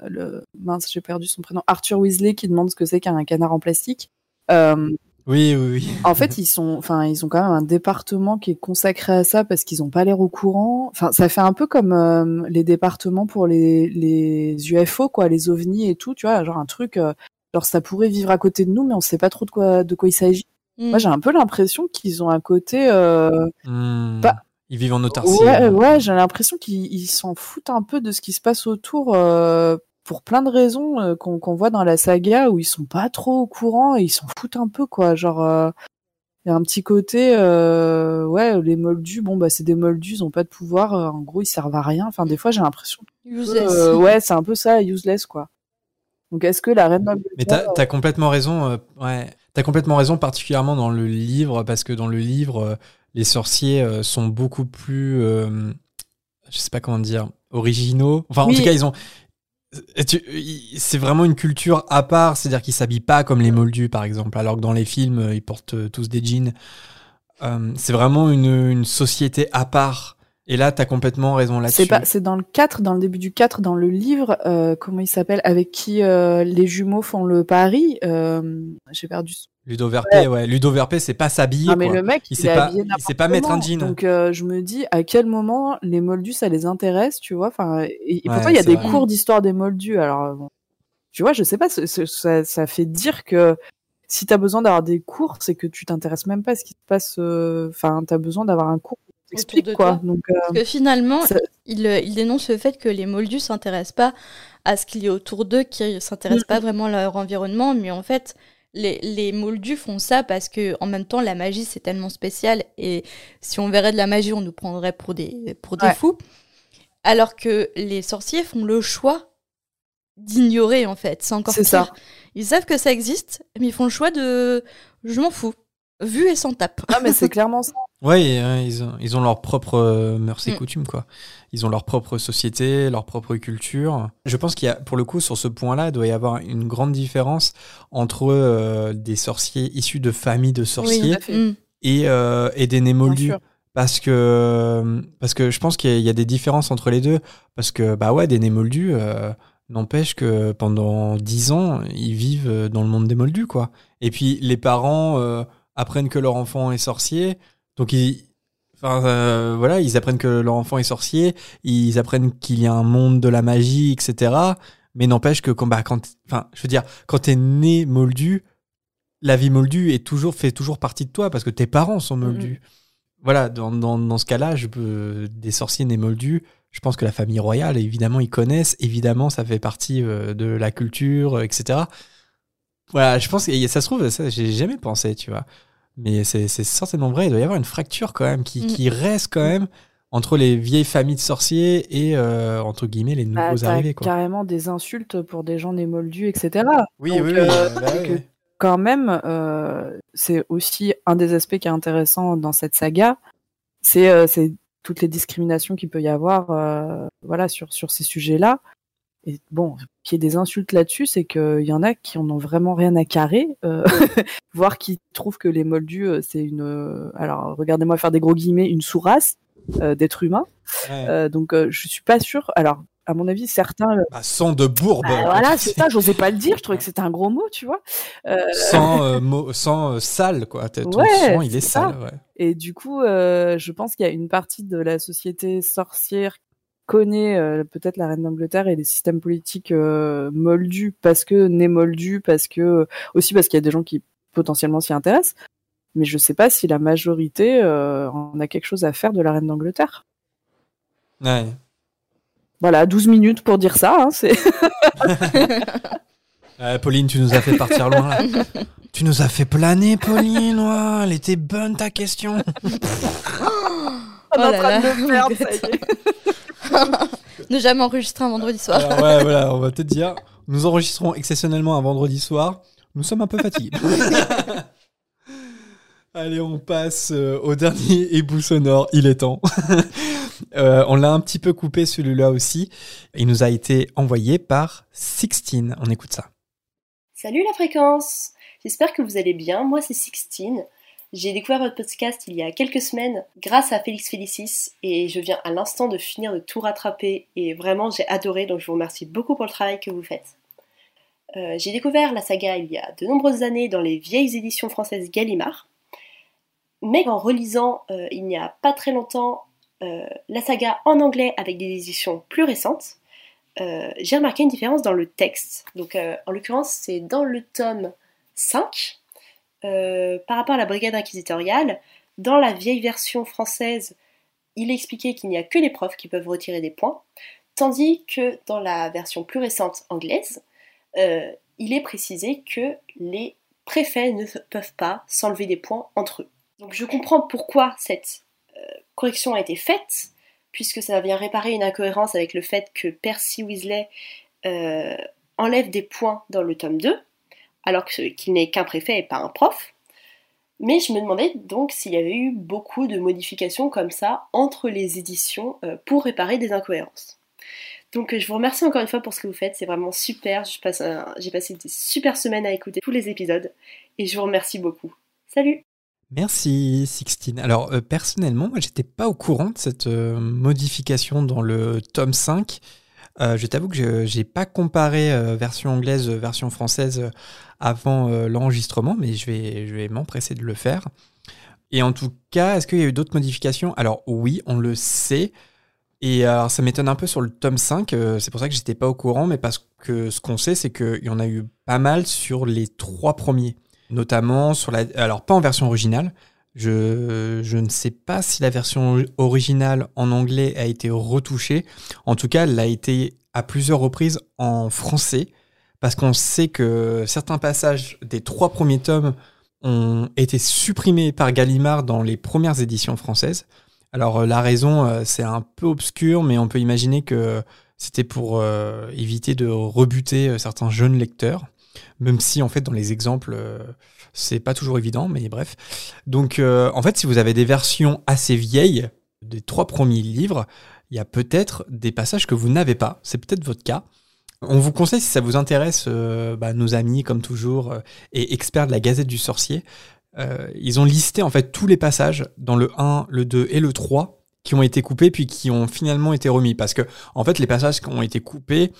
le... mince, j'ai perdu son prénom. Arthur Weasley qui demande ce que c'est qu'un canard en plastique. Euh, Oui, oui, oui. en fait, ils sont, enfin, ils ont quand même un département qui est consacré à ça parce qu'ils ont pas l'air au courant. Enfin, ça fait un peu comme euh, les départements pour les, les UFO, quoi, les ovnis et tout, tu vois, genre un truc, euh, genre ça pourrait vivre à côté de nous, mais on sait pas trop de quoi, de quoi il s'agit. Mm. Moi, j'ai un peu l'impression qu'ils ont un côté, euh, Hmm. Pas- Ils vivent en autarcie. ouais, ouais, j'ai l'impression qu'ils ils s'en foutent un peu de ce qui se passe autour. Euh, pour plein de raisons euh, qu'on voit dans la saga où ils sont pas trop au courant et ils s'en foutent un peu quoi genre euh, il y a un petit côté euh, ouais les moldus bon bah c'est des moldus ils ont pas de pouvoir euh, en gros ils servent à rien enfin des fois j'ai l'impression que, Useless. euh, ouais c'est un peu ça useless quoi donc est-ce que la reine Mais t'as as complètement raison. euh, ouais, t'as complètement raison, particulièrement dans le livre, parce que dans le livre, euh, les sorciers euh, sont beaucoup plus, euh, je sais pas comment dire, originaux. Enfin, en tout cas, ils ont. C'est vraiment une culture à part, c'est-à-dire qu'ils s'habillent pas comme les Moldus, par exemple, alors que dans les films, euh, ils portent euh, tous des jeans. Euh, c'est vraiment une société à part. Et là, t'as complètement raison là-dessus. c'est pas c'est dans le 4 dans le début du 4 dans le livre euh, comment il s'appelle avec qui euh, les jumeaux font le pari euh, j'ai perdu son Ludo Verpé, ouais. Ludo Verpé, c'est pas s'habiller. Ah mais quoi. le mec, il il, sait pas, il sait pas mettre un jean. Donc euh, je me dis à quel moment les moldus ça les intéresse, tu vois? Enfin, et, et Ouais, pourtant il y a des vrai. cours d'histoire des moldus. Alors euh, bon, tu vois, je sais pas, ça, ça fait dire que si t'as besoin d'avoir des cours, c'est que tu t'intéresses même pas à ce qui se passe. euh, Enfin, t'as besoin d'avoir un cours quoi. Donc euh, Parce que finalement, ça- il, euh, il dénonce le fait que les moldus s'intéressent pas à ce qu'il y a autour d'eux, qui s'intéressent pas vraiment à leur environnement, mais en fait, les, les moldus font ça parce que en même temps, la magie c'est tellement spécial et si on verrait de la magie, on nous prendrait pour des, pour des Ouais. fous. Alors que les sorciers font le choix d'ignorer en fait. C'est encore pire. ça. Ils savent que ça existe, mais ils font le choix de je m'en fous. Vu et sans tape. non mais c'est clairement ça. Ouais, ouais, ils, ont, ils ont leur propre euh, mœurs et Mm. coutumes, quoi. Ils ont leur propre société, leur propre culture. Je pense qu'il y a, pour le coup, sur ce point-là, il doit y avoir une grande différence entre euh, des sorciers issus de familles de sorciers et, euh, et des sûr. Parce que, parce que je pense qu'il y a- des différences entre les deux. Parce que, bah ouais, des némoldus, euh, n'empêche que pendant 10 ans, ils vivent dans le monde des moldus, quoi. Et puis, les parents euh, apprennent que leur enfant est sorcier. Donc, ils, enfin, euh, voilà, ils apprennent que leur enfant est sorcier. Ils apprennent qu'il y a un monde de la magie, etc. Mais n'empêche que quand, bah, quand, enfin, je veux dire, quand t'es né moldu, la vie moldue est toujours, fait toujours partie de toi parce que tes parents sont moldus. Voilà, dans, dans, dans ce cas-là, je peux, des sorciers nés moldus, je pense que la famille royale, évidemment, ils connaissent. Évidemment, ça fait partie euh, de la culture, euh, etc. Voilà, je pense que ça se trouve, ça, j'ai jamais pensé, tu vois. Mais c'est c'est certainement vrai, il doit y avoir une fracture quand même qui, Mm. qui reste quand même entre les vieilles familles de sorciers et, euh, entre guillemets, les Bah, nouveaux t'as arrivés, quoi. carrément des insultes pour des gens des moldus, etc. Oui, Donc, oui, oui. euh, bah oui, quand même, euh, c'est aussi un des aspects qui est intéressant dans cette saga, c'est euh, c'est toutes les discriminations qu'il peut y avoir, euh, voilà, sur sur ces sujets-là. Et bon, qu'il y ait des insultes là-dessus, c'est qu'il y en a qui en ont vraiment rien à carrer, euh, voire qui trouvent que les moldus, euh, c'est une, euh, alors regardez-moi faire des gros guillemets, une sous-race euh, d'êtres humains. Ouais. Euh, donc euh, je suis pas sûre. Alors à mon avis, certains. Bah, sang de bourbe. bah, voilà, c'est ça. J'osais pas le dire. Je trouvais que c'était un gros mot, tu vois. Euh, Sans, euh, mo- sans euh, sale, quoi. Ton Ouais, sang, il est sale, ouais. Et du coup, euh, je pense qu'il y a une partie de la société sorcière connaît euh, peut-être la reine d'Angleterre et les systèmes politiques euh, moldus parce que nés moldus, parce que aussi parce qu'il y a des gens qui potentiellement s'y intéressent. Mais je sais pas si la majorité euh, en a quelque chose à faire de la reine d'Angleterre. Ouais. Voilà, 12 minutes pour dire ça. Hein, c'est Euh, Pauline, tu nous as fait partir loin là. tu nous as fait planer, Pauline. ouais. Elle était bonne ta question. on est Oh en là train là, de le perdre, ça y regrette. est. Ne jamais enregistrer un vendredi soir. Alors, ouais, voilà, on va peut-être dire, nous enregistrons exceptionnellement un vendredi soir. Nous sommes un peu fatigués. Allez, on passe euh, au dernier hibou sonore. Il est temps. Euh, on l'a un petit peu coupé celui-là aussi. Il nous a été envoyé par Sixtine. On écoute ça. Salut la fréquence J'espère que vous allez bien. Moi, c'est Sixtine. J'ai découvert votre podcast il y a quelques semaines grâce à Félix Félicis et je viens à l'instant de finir de tout rattraper et vraiment j'ai adoré donc je vous remercie beaucoup pour le travail que vous faites. Euh, j'ai découvert la saga il y a de nombreuses années dans les vieilles éditions françaises Gallimard, mais en relisant euh, il n'y a pas très longtemps euh, la saga en anglais avec des éditions plus récentes, j'ai remarqué une différence dans le texte. Donc, en l'occurrence, c'est dans le tome 5, par rapport à la brigade inquisitoriale. Dans la vieille version française, il est expliqué qu'il n'y a que les profs qui peuvent retirer des points, tandis que dans la version plus récente anglaise, il est précisé que les préfets ne peuvent pas s'enlever des points entre eux. Donc je comprends pourquoi cette correction a été faite, puisque ça vient réparer une incohérence avec le fait que Percy Weasley euh, enlève des points dans le tome 2, alors qu'il n'est qu'un préfet et pas un prof. Mais je me demandais donc s'il y avait eu beaucoup de modifications comme ça entre les éditions euh, pour réparer des incohérences. Donc je vous remercie encore une fois pour ce que vous faites, c'est vraiment super. J'ai passé des super semaines à écouter tous les épisodes et je vous remercie beaucoup. Salut Merci Sixtine. Alors euh, personnellement, moi j'étais pas au courant de cette euh, modification dans le tome 5. Euh, je t'avoue que je n'ai pas comparé version anglaise, version française avant l'enregistrement, mais je vais, m'empresser de le faire. Et en tout cas, est-ce qu'il y a eu d'autres modifications? Alors oui, on le sait. Et ça m'étonne un peu sur le tome 5, c'est pour ça que j'étais pas au courant, mais parce que ce qu'on sait, c'est qu'il y en a eu pas mal sur les trois premiers notamment sur la... Alors pas en version originale, je, je, ne sais pas si la version originale en anglais a été retouchée. En tout cas, elle a été à plusieurs reprises en français, parce qu'on sait que certains passages des trois premiers tomes ont été supprimés par Gallimard dans les premières éditions françaises. Alors euh, la raison, euh, c'est un peu obscur, mais on peut imaginer que c'était pour euh, éviter de rebuter certains jeunes lecteurs même si en fait dans les exemples euh, c'est pas toujours évident, mais bref. Donc euh, en fait si vous avez des versions assez vieilles des trois premiers livres, il y a peut-être des passages que vous n'avez pas, c'est peut-être votre cas. On vous conseille, si ça vous intéresse, euh, bah, nos amis, comme toujours, et experts de la Gazette du Sorcier, ils ont listé en fait tous les passages dans le 1, le 2 et le 3 qui ont été coupés puis qui ont finalement été remis. Parce que, en fait, les passages qui ont été coupés,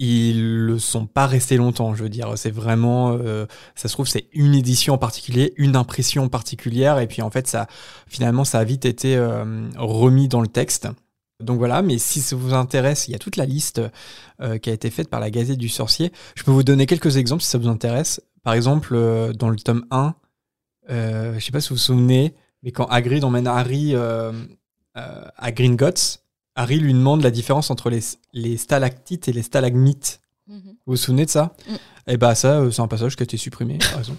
ils le sont pas restés longtemps. Je veux dire, c'est vraiment, euh, ça se trouve, c'est une édition en particulier, une impression particulière, et puis en fait, ça, finalement, ça a vite été euh, remis dans le texte. Donc voilà, mais si ça vous intéresse, il y a toute la liste euh, qui a été faite par la Gazette du Sorcier. Je peux vous donner quelques exemples si ça vous intéresse. Par exemple, dans le tome 1, je sais pas si vous vous souvenez, mais quand Hagrid emmène Harry à Gringotts, Harry lui demande la différence entre les, les stalactites et les stalagmites. Mhm. Vous vous souvenez de ça mm. Eh bah ça, euh, c'est un passage qui a été supprimé, raison.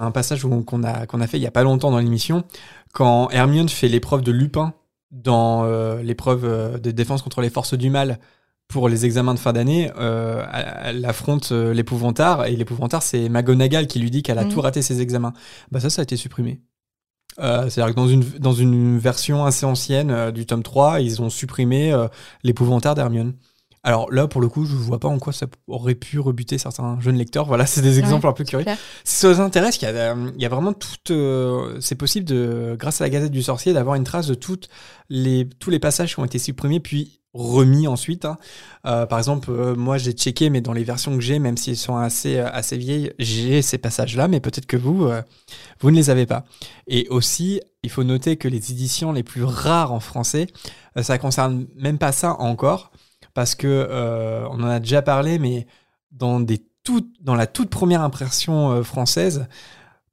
un passage qu'on a, qu'on a fait il y a pas longtemps dans l'émission, quand Hermione fait l'épreuve de Lupin dans euh, l'épreuve euh, de défense contre les forces du mal pour les examens de fin d'année, elle, affronte l'épouvantard, et l'épouvantard, c'est McGonagall qui lui dit qu'elle a mm. tout raté ses examens. Bah ça, ça a été supprimé. Euh, c'est-à-dire que dans une, dans une version assez ancienne euh, du tome 3, ils ont supprimé euh, l'épouvantard d'Hermione. Alors là, pour le coup, je ne vois pas en quoi ça aurait pu rebuter certains jeunes lecteurs. Voilà, c'est des exemples un peu curieux. Si ça vous intéresse, il y a, il y a vraiment tout. c'est possible, de, grâce à la Gazette du Sorcier, d'avoir une trace de toutes les, tous les passages qui ont été supprimés, puis remis ensuite. Hein. Euh, par exemple, euh, moi j'ai checké, mais dans les versions que j'ai, même s'ils sont assez, euh, assez vieilles, j'ai ces passages-là, mais peut-être que vous, vous ne les avez pas. Et aussi, il faut noter que les éditions les plus rares en français, ça concerne même pas ça encore, parce que on en a déjà parlé, mais dans, des toutes, dans la toute première impression française,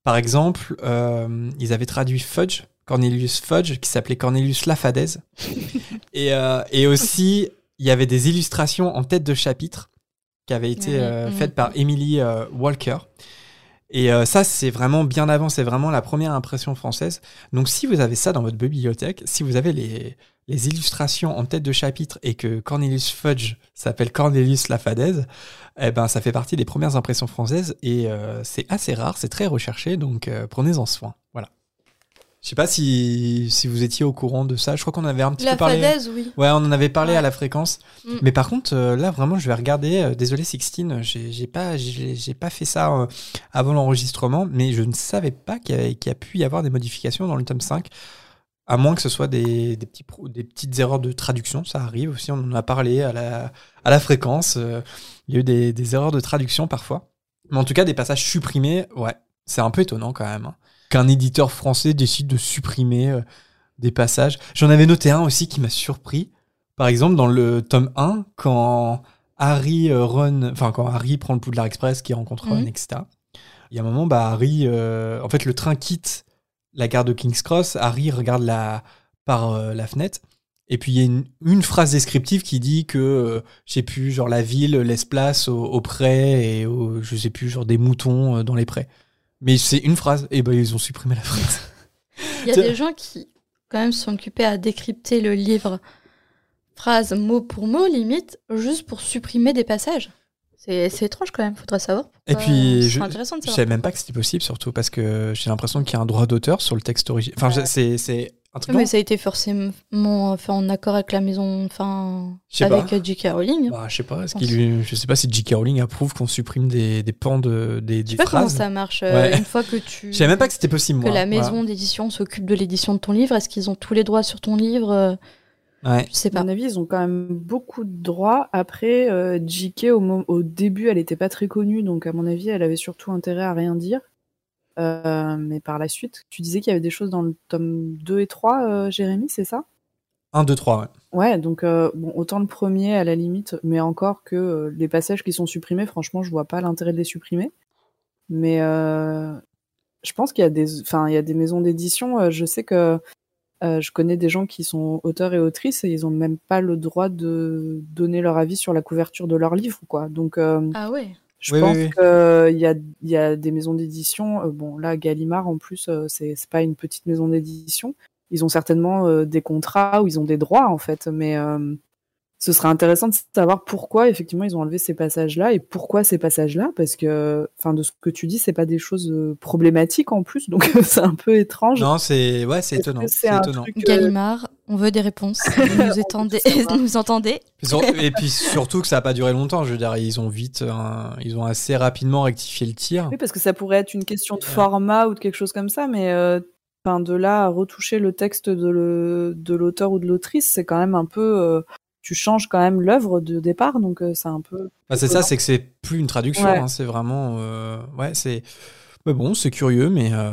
par exemple, ils avaient traduit Fudge Cornelius Fudge, qui s'appelait Cornelius Lafadez. et, euh, et aussi, il y avait des illustrations en tête de chapitre qui avaient été euh, faites par Emily euh, Walker. Et euh, ça, c'est vraiment bien avant, c'est vraiment la première impression française. Donc si vous avez ça dans votre bibliothèque, si vous avez les, les illustrations en tête de chapitre et que Cornelius Fudge s'appelle Cornelius la Fadaise, eh ben ça fait partie des premières impressions françaises et euh, c'est assez rare, c'est très recherché, donc euh, prenez-en soin. Voilà. Je sais pas si, si vous étiez au courant de ça. Je crois qu'on avait un petit La peu parlé. fadaise, oui. Ouais, on en avait parlé Ouais. à la fréquence. Mm. Mais par contre, euh, là, vraiment, je vais regarder. euh, désolé, Sixtine, j'ai pas, pas fait ça euh, avant l'enregistrement, mais je ne savais pas qu'il y, y a pu y avoir des modifications dans le tome 5. À moins que ce soit des, des, petits, des petites erreurs de traduction, ça arrive aussi. On en a parlé à la, à la fréquence. euh, il y a eu des, des erreurs de traduction parfois. Mais en tout cas, des passages supprimés, ouais, c'est un peu étonnant quand même. hein. Qu'un éditeur français décide de supprimer euh, des passages. J'en avais noté un aussi qui m'a surpris. Par exemple, dans le tome 1, quand Harry euh, Ron, enfin quand Harry prend le Poudlard Express, qui rencontre Ron, Mhm. etc. Il y a un moment, bah Harry, en fait, le train quitte la gare de King's Cross. Harry regarde la par euh, la fenêtre. Et puis il y a une, une phrase descriptive qui dit que, euh, je sais plus, genre la ville laisse place aux, aux prés et aux, je sais plus, genre des moutons euh, dans les prés. Mais c'est une phrase, et ben ils ont supprimé la phrase. Il y a des gens qui, quand même, sont occupés à décrypter le livre phrase mot pour mot, limite, juste pour supprimer des passages. C'est étrange quand même, faudrait savoir. Et puis, je, intéressant de je savoir. savais même pas que c'était possible, surtout parce que j'ai l'impression qu'il y a un droit d'auteur sur le texte original. Enfin, je- c'est un truc. Mais ça a été forcément fait en accord avec la maison, enfin, Je avec pas. euh, J.K. Rowling. Bah, je sais pas. Qu'il lui- je sais pas si J.K. Rowling approuve qu'on supprime des, des pans de des, Je des sais pas comment ça marche. euh, Ouais. Une fois que tu. Je savais même pas que c'était possible. que moi. la Voilà. maison d'édition s'occupe de l'édition de ton livre, est-ce qu'ils ont tous les droits sur ton livre euh, Ouais. Je sais À pas. mon avis, ils ont quand même beaucoup de droits. Après, euh, JK, au, début, elle était pas très connue, donc à mon avis, elle avait surtout intérêt à rien dire. Euh, mais par la suite, tu disais qu'il y avait des choses dans le tome 2 et 3, euh, Jérémy, c'est ça? 1, 2, 3, ouais. Ouais, donc euh, bon, autant le premier à la limite, mais encore que euh, les passages qui sont supprimés, franchement, je vois pas l'intérêt de les supprimer. Mais euh, je pense qu'il y a des, enfin, il y a des maisons d'édition. euh, je sais que euh, je connais des gens qui sont auteurs et autrices et ils ont même pas le droit de donner leur avis sur la couverture de leur livre, quoi. Donc euh, Ah ouais. je Oui, pense oui, oui. qu'il y a, y a des maisons d'édition. euh, bon, là, Gallimard, en plus, euh, c'est pas une petite maison d'édition. Ils ont certainement euh, des contrats où ils ont des droits, en fait. Mais euh, ce serait intéressant de savoir pourquoi, effectivement, ils ont enlevé ces passages-là et pourquoi ces passages-là. Parce que, enfin, de ce que tu dis, c'est pas des choses euh, problématiques en plus. Donc, c'est un peu étrange. Non, c'est ouais, c'est étonnant. C'est un étonnant. truc, euh, Gallimard, on veut des réponses. Vous nous, étendez, nous entendez? Et puis surtout que ça a pas duré longtemps. Je veux dire, ils ont vite, ils ont assez rapidement rectifié le tir. Oui, parce que ça pourrait être une question de format ou de quelque chose comme ça, mais euh, enfin, de là à retoucher le texte de le- de l'auteur ou de l'autrice, c'est quand même un peu. Tu changes quand même l'œuvre de départ, donc euh, c'est un peu. Bah, c'est ça, c'est que c'est plus une traduction. Ouais. hein, c'est vraiment, euh, ouais, c'est. Mais bon, c'est curieux, mais euh,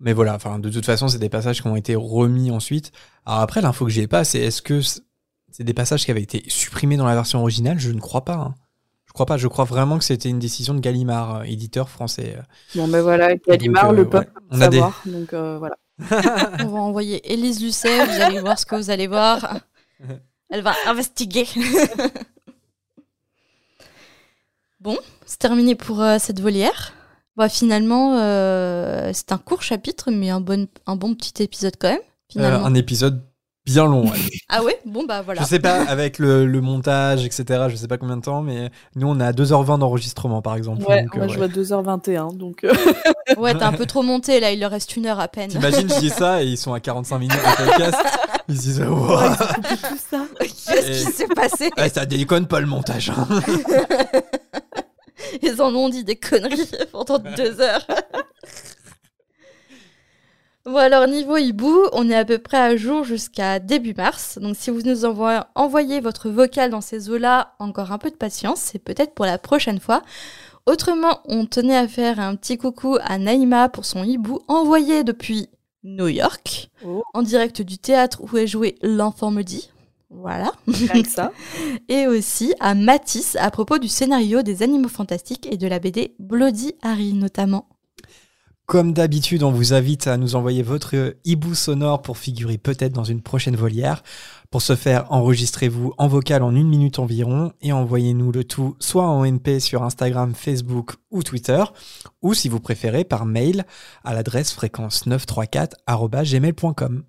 mais voilà. Enfin, de toute façon, c'est des passages qui ont été remis ensuite. Alors après, l'info que j'ai pas, c'est est-ce que c'est des passages qui avaient été supprimés dans la version originale? Je ne crois pas. hein. Je crois pas. Je crois vraiment que c'était une décision de Gallimard, euh, éditeur français. euh. Bon, ben voilà, Gallimard, Donc, euh, le peuple ouais, on a des- savoir, donc euh, voilà. On va envoyer Élise Lucet, vous allez voir ce que vous allez voir. Elle va investiguer. bon, c'est terminé pour euh, cette volière. Bah, finalement, euh, c'est un court chapitre, mais un bon, un bon petit épisode quand même. Euh, un épisode bien long. ouais. Ah ouais? Bon, bah voilà. Je sais pas, avec le, le montage, etc., je sais pas combien de temps, mais nous, on a 2h20 d'enregistrement, par exemple. Ouais, donc, moi euh, je ouais. vois 2h21, donc. Ouais, t'as un peu trop monté là, il leur reste une heure à peine. T'imagines, je dis ça et ils sont à 45 minutes de podcast. Ils se disent, tout ça. Qu'est-ce Et- qui s'est passé Ouais, ça déconne pas le montage. hein. Ils en ont dit des conneries pendant deux heures. Bon alors niveau hibou, on est à peu près à jour jusqu'à début mars. Donc si vous nous envoyez, envoyez votre vocal dans ces eaux-là, encore un peu de patience, c'est peut-être pour la prochaine fois. Autrement, on tenait à faire un petit coucou à Naïma pour son hibou envoyé depuis New York, Oh. en direct du théâtre où est joué L'Enfant me dit. Voilà. Que ça. Et aussi à Matisse à propos du scénario des Animaux Fantastiques et de la BD Bloody Harry notamment. Comme d'habitude, on vous invite à nous envoyer votre hibou sonore pour figurer peut-être dans une prochaine volière. Pour ce faire, enregistrez-vous en vocal en une minute environ et envoyez-nous le tout soit en MP sur Instagram, Facebook ou Twitter, ou si vous préférez par mail à l'adresse fréquence934@gmail.com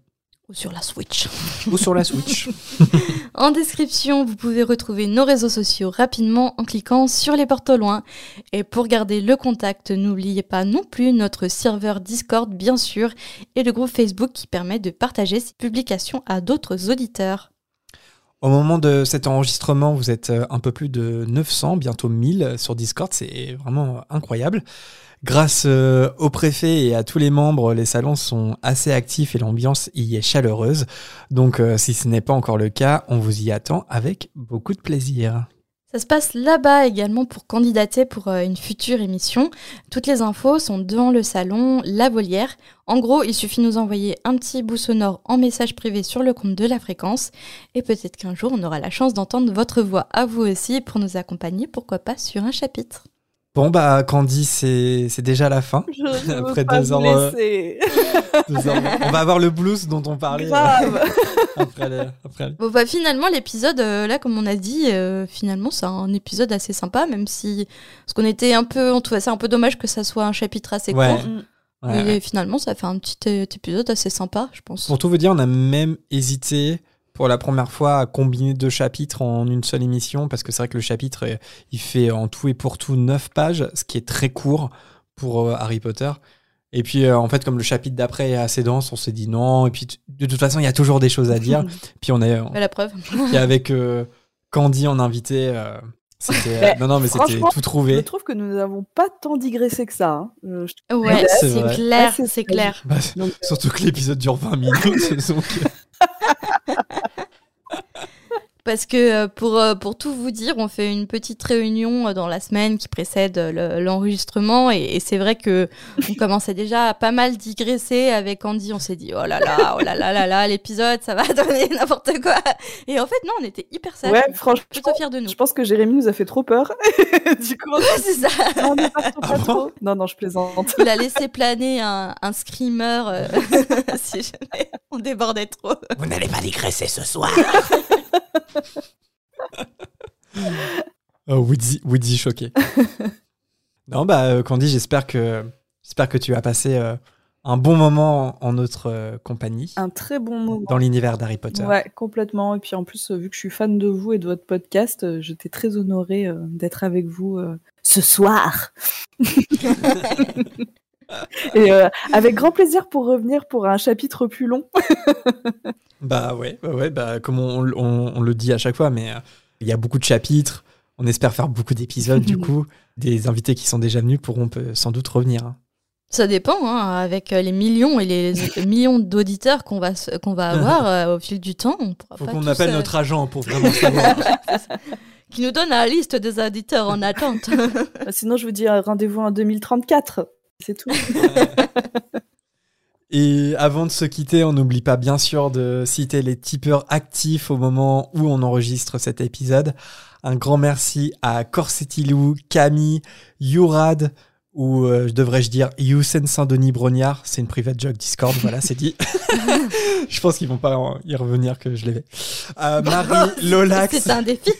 Ou sur la Switch. ou sur la Switch. En description, vous pouvez retrouver nos réseaux sociaux rapidement en cliquant sur les portes au loin. Et pour garder le contact, n'oubliez pas non plus notre serveur Discord, bien sûr, et le groupe Facebook qui permet de partager ces publications à d'autres auditeurs. Au moment de cet enregistrement, vous êtes euh, un peu plus de 900, bientôt 1000 sur Discord. C'est vraiment incroyable. Grâce euh, au préfet et à tous les membres, les salons sont assez actifs et l'ambiance y est chaleureuse. Donc, euh, si ce n'est pas encore le cas, on vous y attend avec beaucoup de plaisir. Ça se passe là-bas également pour candidater pour euh, une future émission. Toutes les infos sont dans le salon La Volière. En gros, il suffit de nous envoyer un petit bout sonore en message privé sur le compte de la fréquence. Et peut-être qu'un jour, on aura la chance d'entendre votre voix à vous aussi pour nous accompagner, pourquoi pas, sur un chapitre. Bon, bah, Candy, c'est c'est déjà la fin. Je Après deux euh. Deux heures. On va avoir le blues dont on parlait. euh, Grave. après les- après les- Bon, bah, finalement, l'épisode, euh, là, comme on a dit, euh, finalement, c'est un épisode assez sympa, même si. Parce qu'on était un peu. On trouvait ça un peu dommage que ça soit un chapitre assez Ouais. court. Ouais, Mais ouais. finalement, ça fait un petit épisode assez sympa, je pense. Pour tout vous dire, on a même hésité pour la première fois à combiner deux chapitres en une seule émission, parce que c'est vrai que le chapitre, euh, il fait en tout et pour tout 9 pages, ce qui est très court pour euh, Harry Potter. Et puis, euh, en fait, comme le chapitre d'après est assez dense, on s'est dit non. Et puis, de toute façon, il y a toujours des choses à dire. puis, on est. Bah, la preuve. Puis, avec euh, Candy en invité, euh, c'était. Mais non, non, mais c'était tout trouvé. Je trouve que nous n'avons pas tant digressé que ça. hein. Je Ouais, c'est clair, c'est clair. Bah, Donc, surtout que l'épisode dure 20 minutes. donc, Parce que euh, pour, euh, pour tout vous dire, on fait une petite réunion euh, dans la semaine qui précède le- l'enregistrement et, et c'est vrai que on commençait déjà à pas mal digresser avec Andy. On s'est dit oh là là, oh là là là là, l'épisode ça va donner n'importe quoi. Et en fait non, on était hyper sages. Ouais, franchement, plutôt fiers de nous. Je pense que Jérémy nous a fait trop peur. du coup, c'est ça. Non, partons Ah pas bon trop. Non, non, je plaisante. Il a laissé planer un, un screamer euh, si jamais on débordait trop. Vous n'allez pas digresser ce soir. Oh, Woody, Woody choqué. non, bah, euh, Candy, j'espère que, j'espère que tu as passé euh, un bon moment en notre euh, compagnie, Un très bon moment. dans l'univers d'Harry Potter. Ouais, complètement. Et puis en plus, euh, vu que je suis fan de vous et de votre podcast, euh, j'étais très honorée euh, d'être avec vous euh, ce soir. et euh, avec grand plaisir pour revenir pour un chapitre plus long. Bah ouais, ouais, ouais, bah, comme on, on- on le dit à chaque fois, mais euh, il y a beaucoup de chapitres. On espère faire beaucoup d'épisodes, du coup. Des invités qui sont déjà venus pourront peut- sans doute revenir. hein. Ça dépend, hein, avec euh, les millions et les millions d'auditeurs qu'on va, qu'on va avoir euh, au fil du temps, on pourra Faut qu'on appelle euh, notre agent pour vraiment savoir. qui nous donne la liste des auditeurs en attente. Sinon, je vous dis rendez-vous en 2034. C'est tout. Et avant de se quitter, on n'oublie pas bien sûr de citer les tipeurs actifs au moment où on enregistre cet épisode. Un grand merci à Corsetilou, Camille, Yourad, ou euh, devrais-je dire Youssef Saint-Denis Brognard. C'est une private joke Discord, voilà, c'est dit. je pense qu'ils vont pas y revenir que je l'ai. Euh, Marie Lolax. C'est un défi.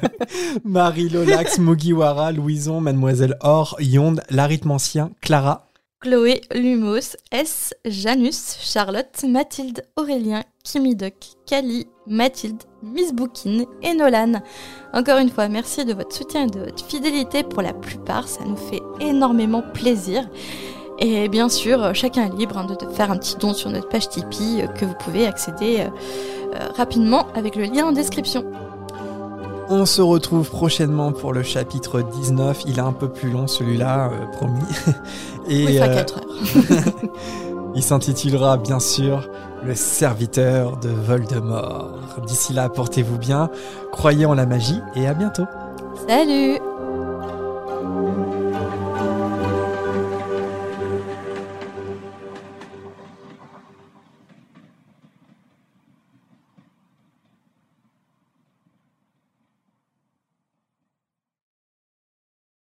Marie Lolax, Mugiwara, Louison, Mademoiselle Or, Yonde, l'arithmancien, Clara, Chloé, Lumos, S, Janus, Charlotte, Mathilde, Aurélien, Kimidoc, Kali, Mathilde, Miss Boukine et Nolan. Encore une fois, merci de votre soutien et de votre fidélité pour la plupart, ça nous fait énormément plaisir. Et bien sûr, chacun est libre hein, de de faire un petit don sur notre page Tipeee euh, que vous pouvez accéder euh, euh, rapidement avec le lien en description. On se retrouve prochainement pour le chapitre 19. Il est un peu plus long celui-là, euh, promis. Et Oui, euh, 4 heures. il s'intitulera bien sûr Le serviteur de Voldemort. D'ici là, portez-vous bien, croyez en la magie et à bientôt. Salut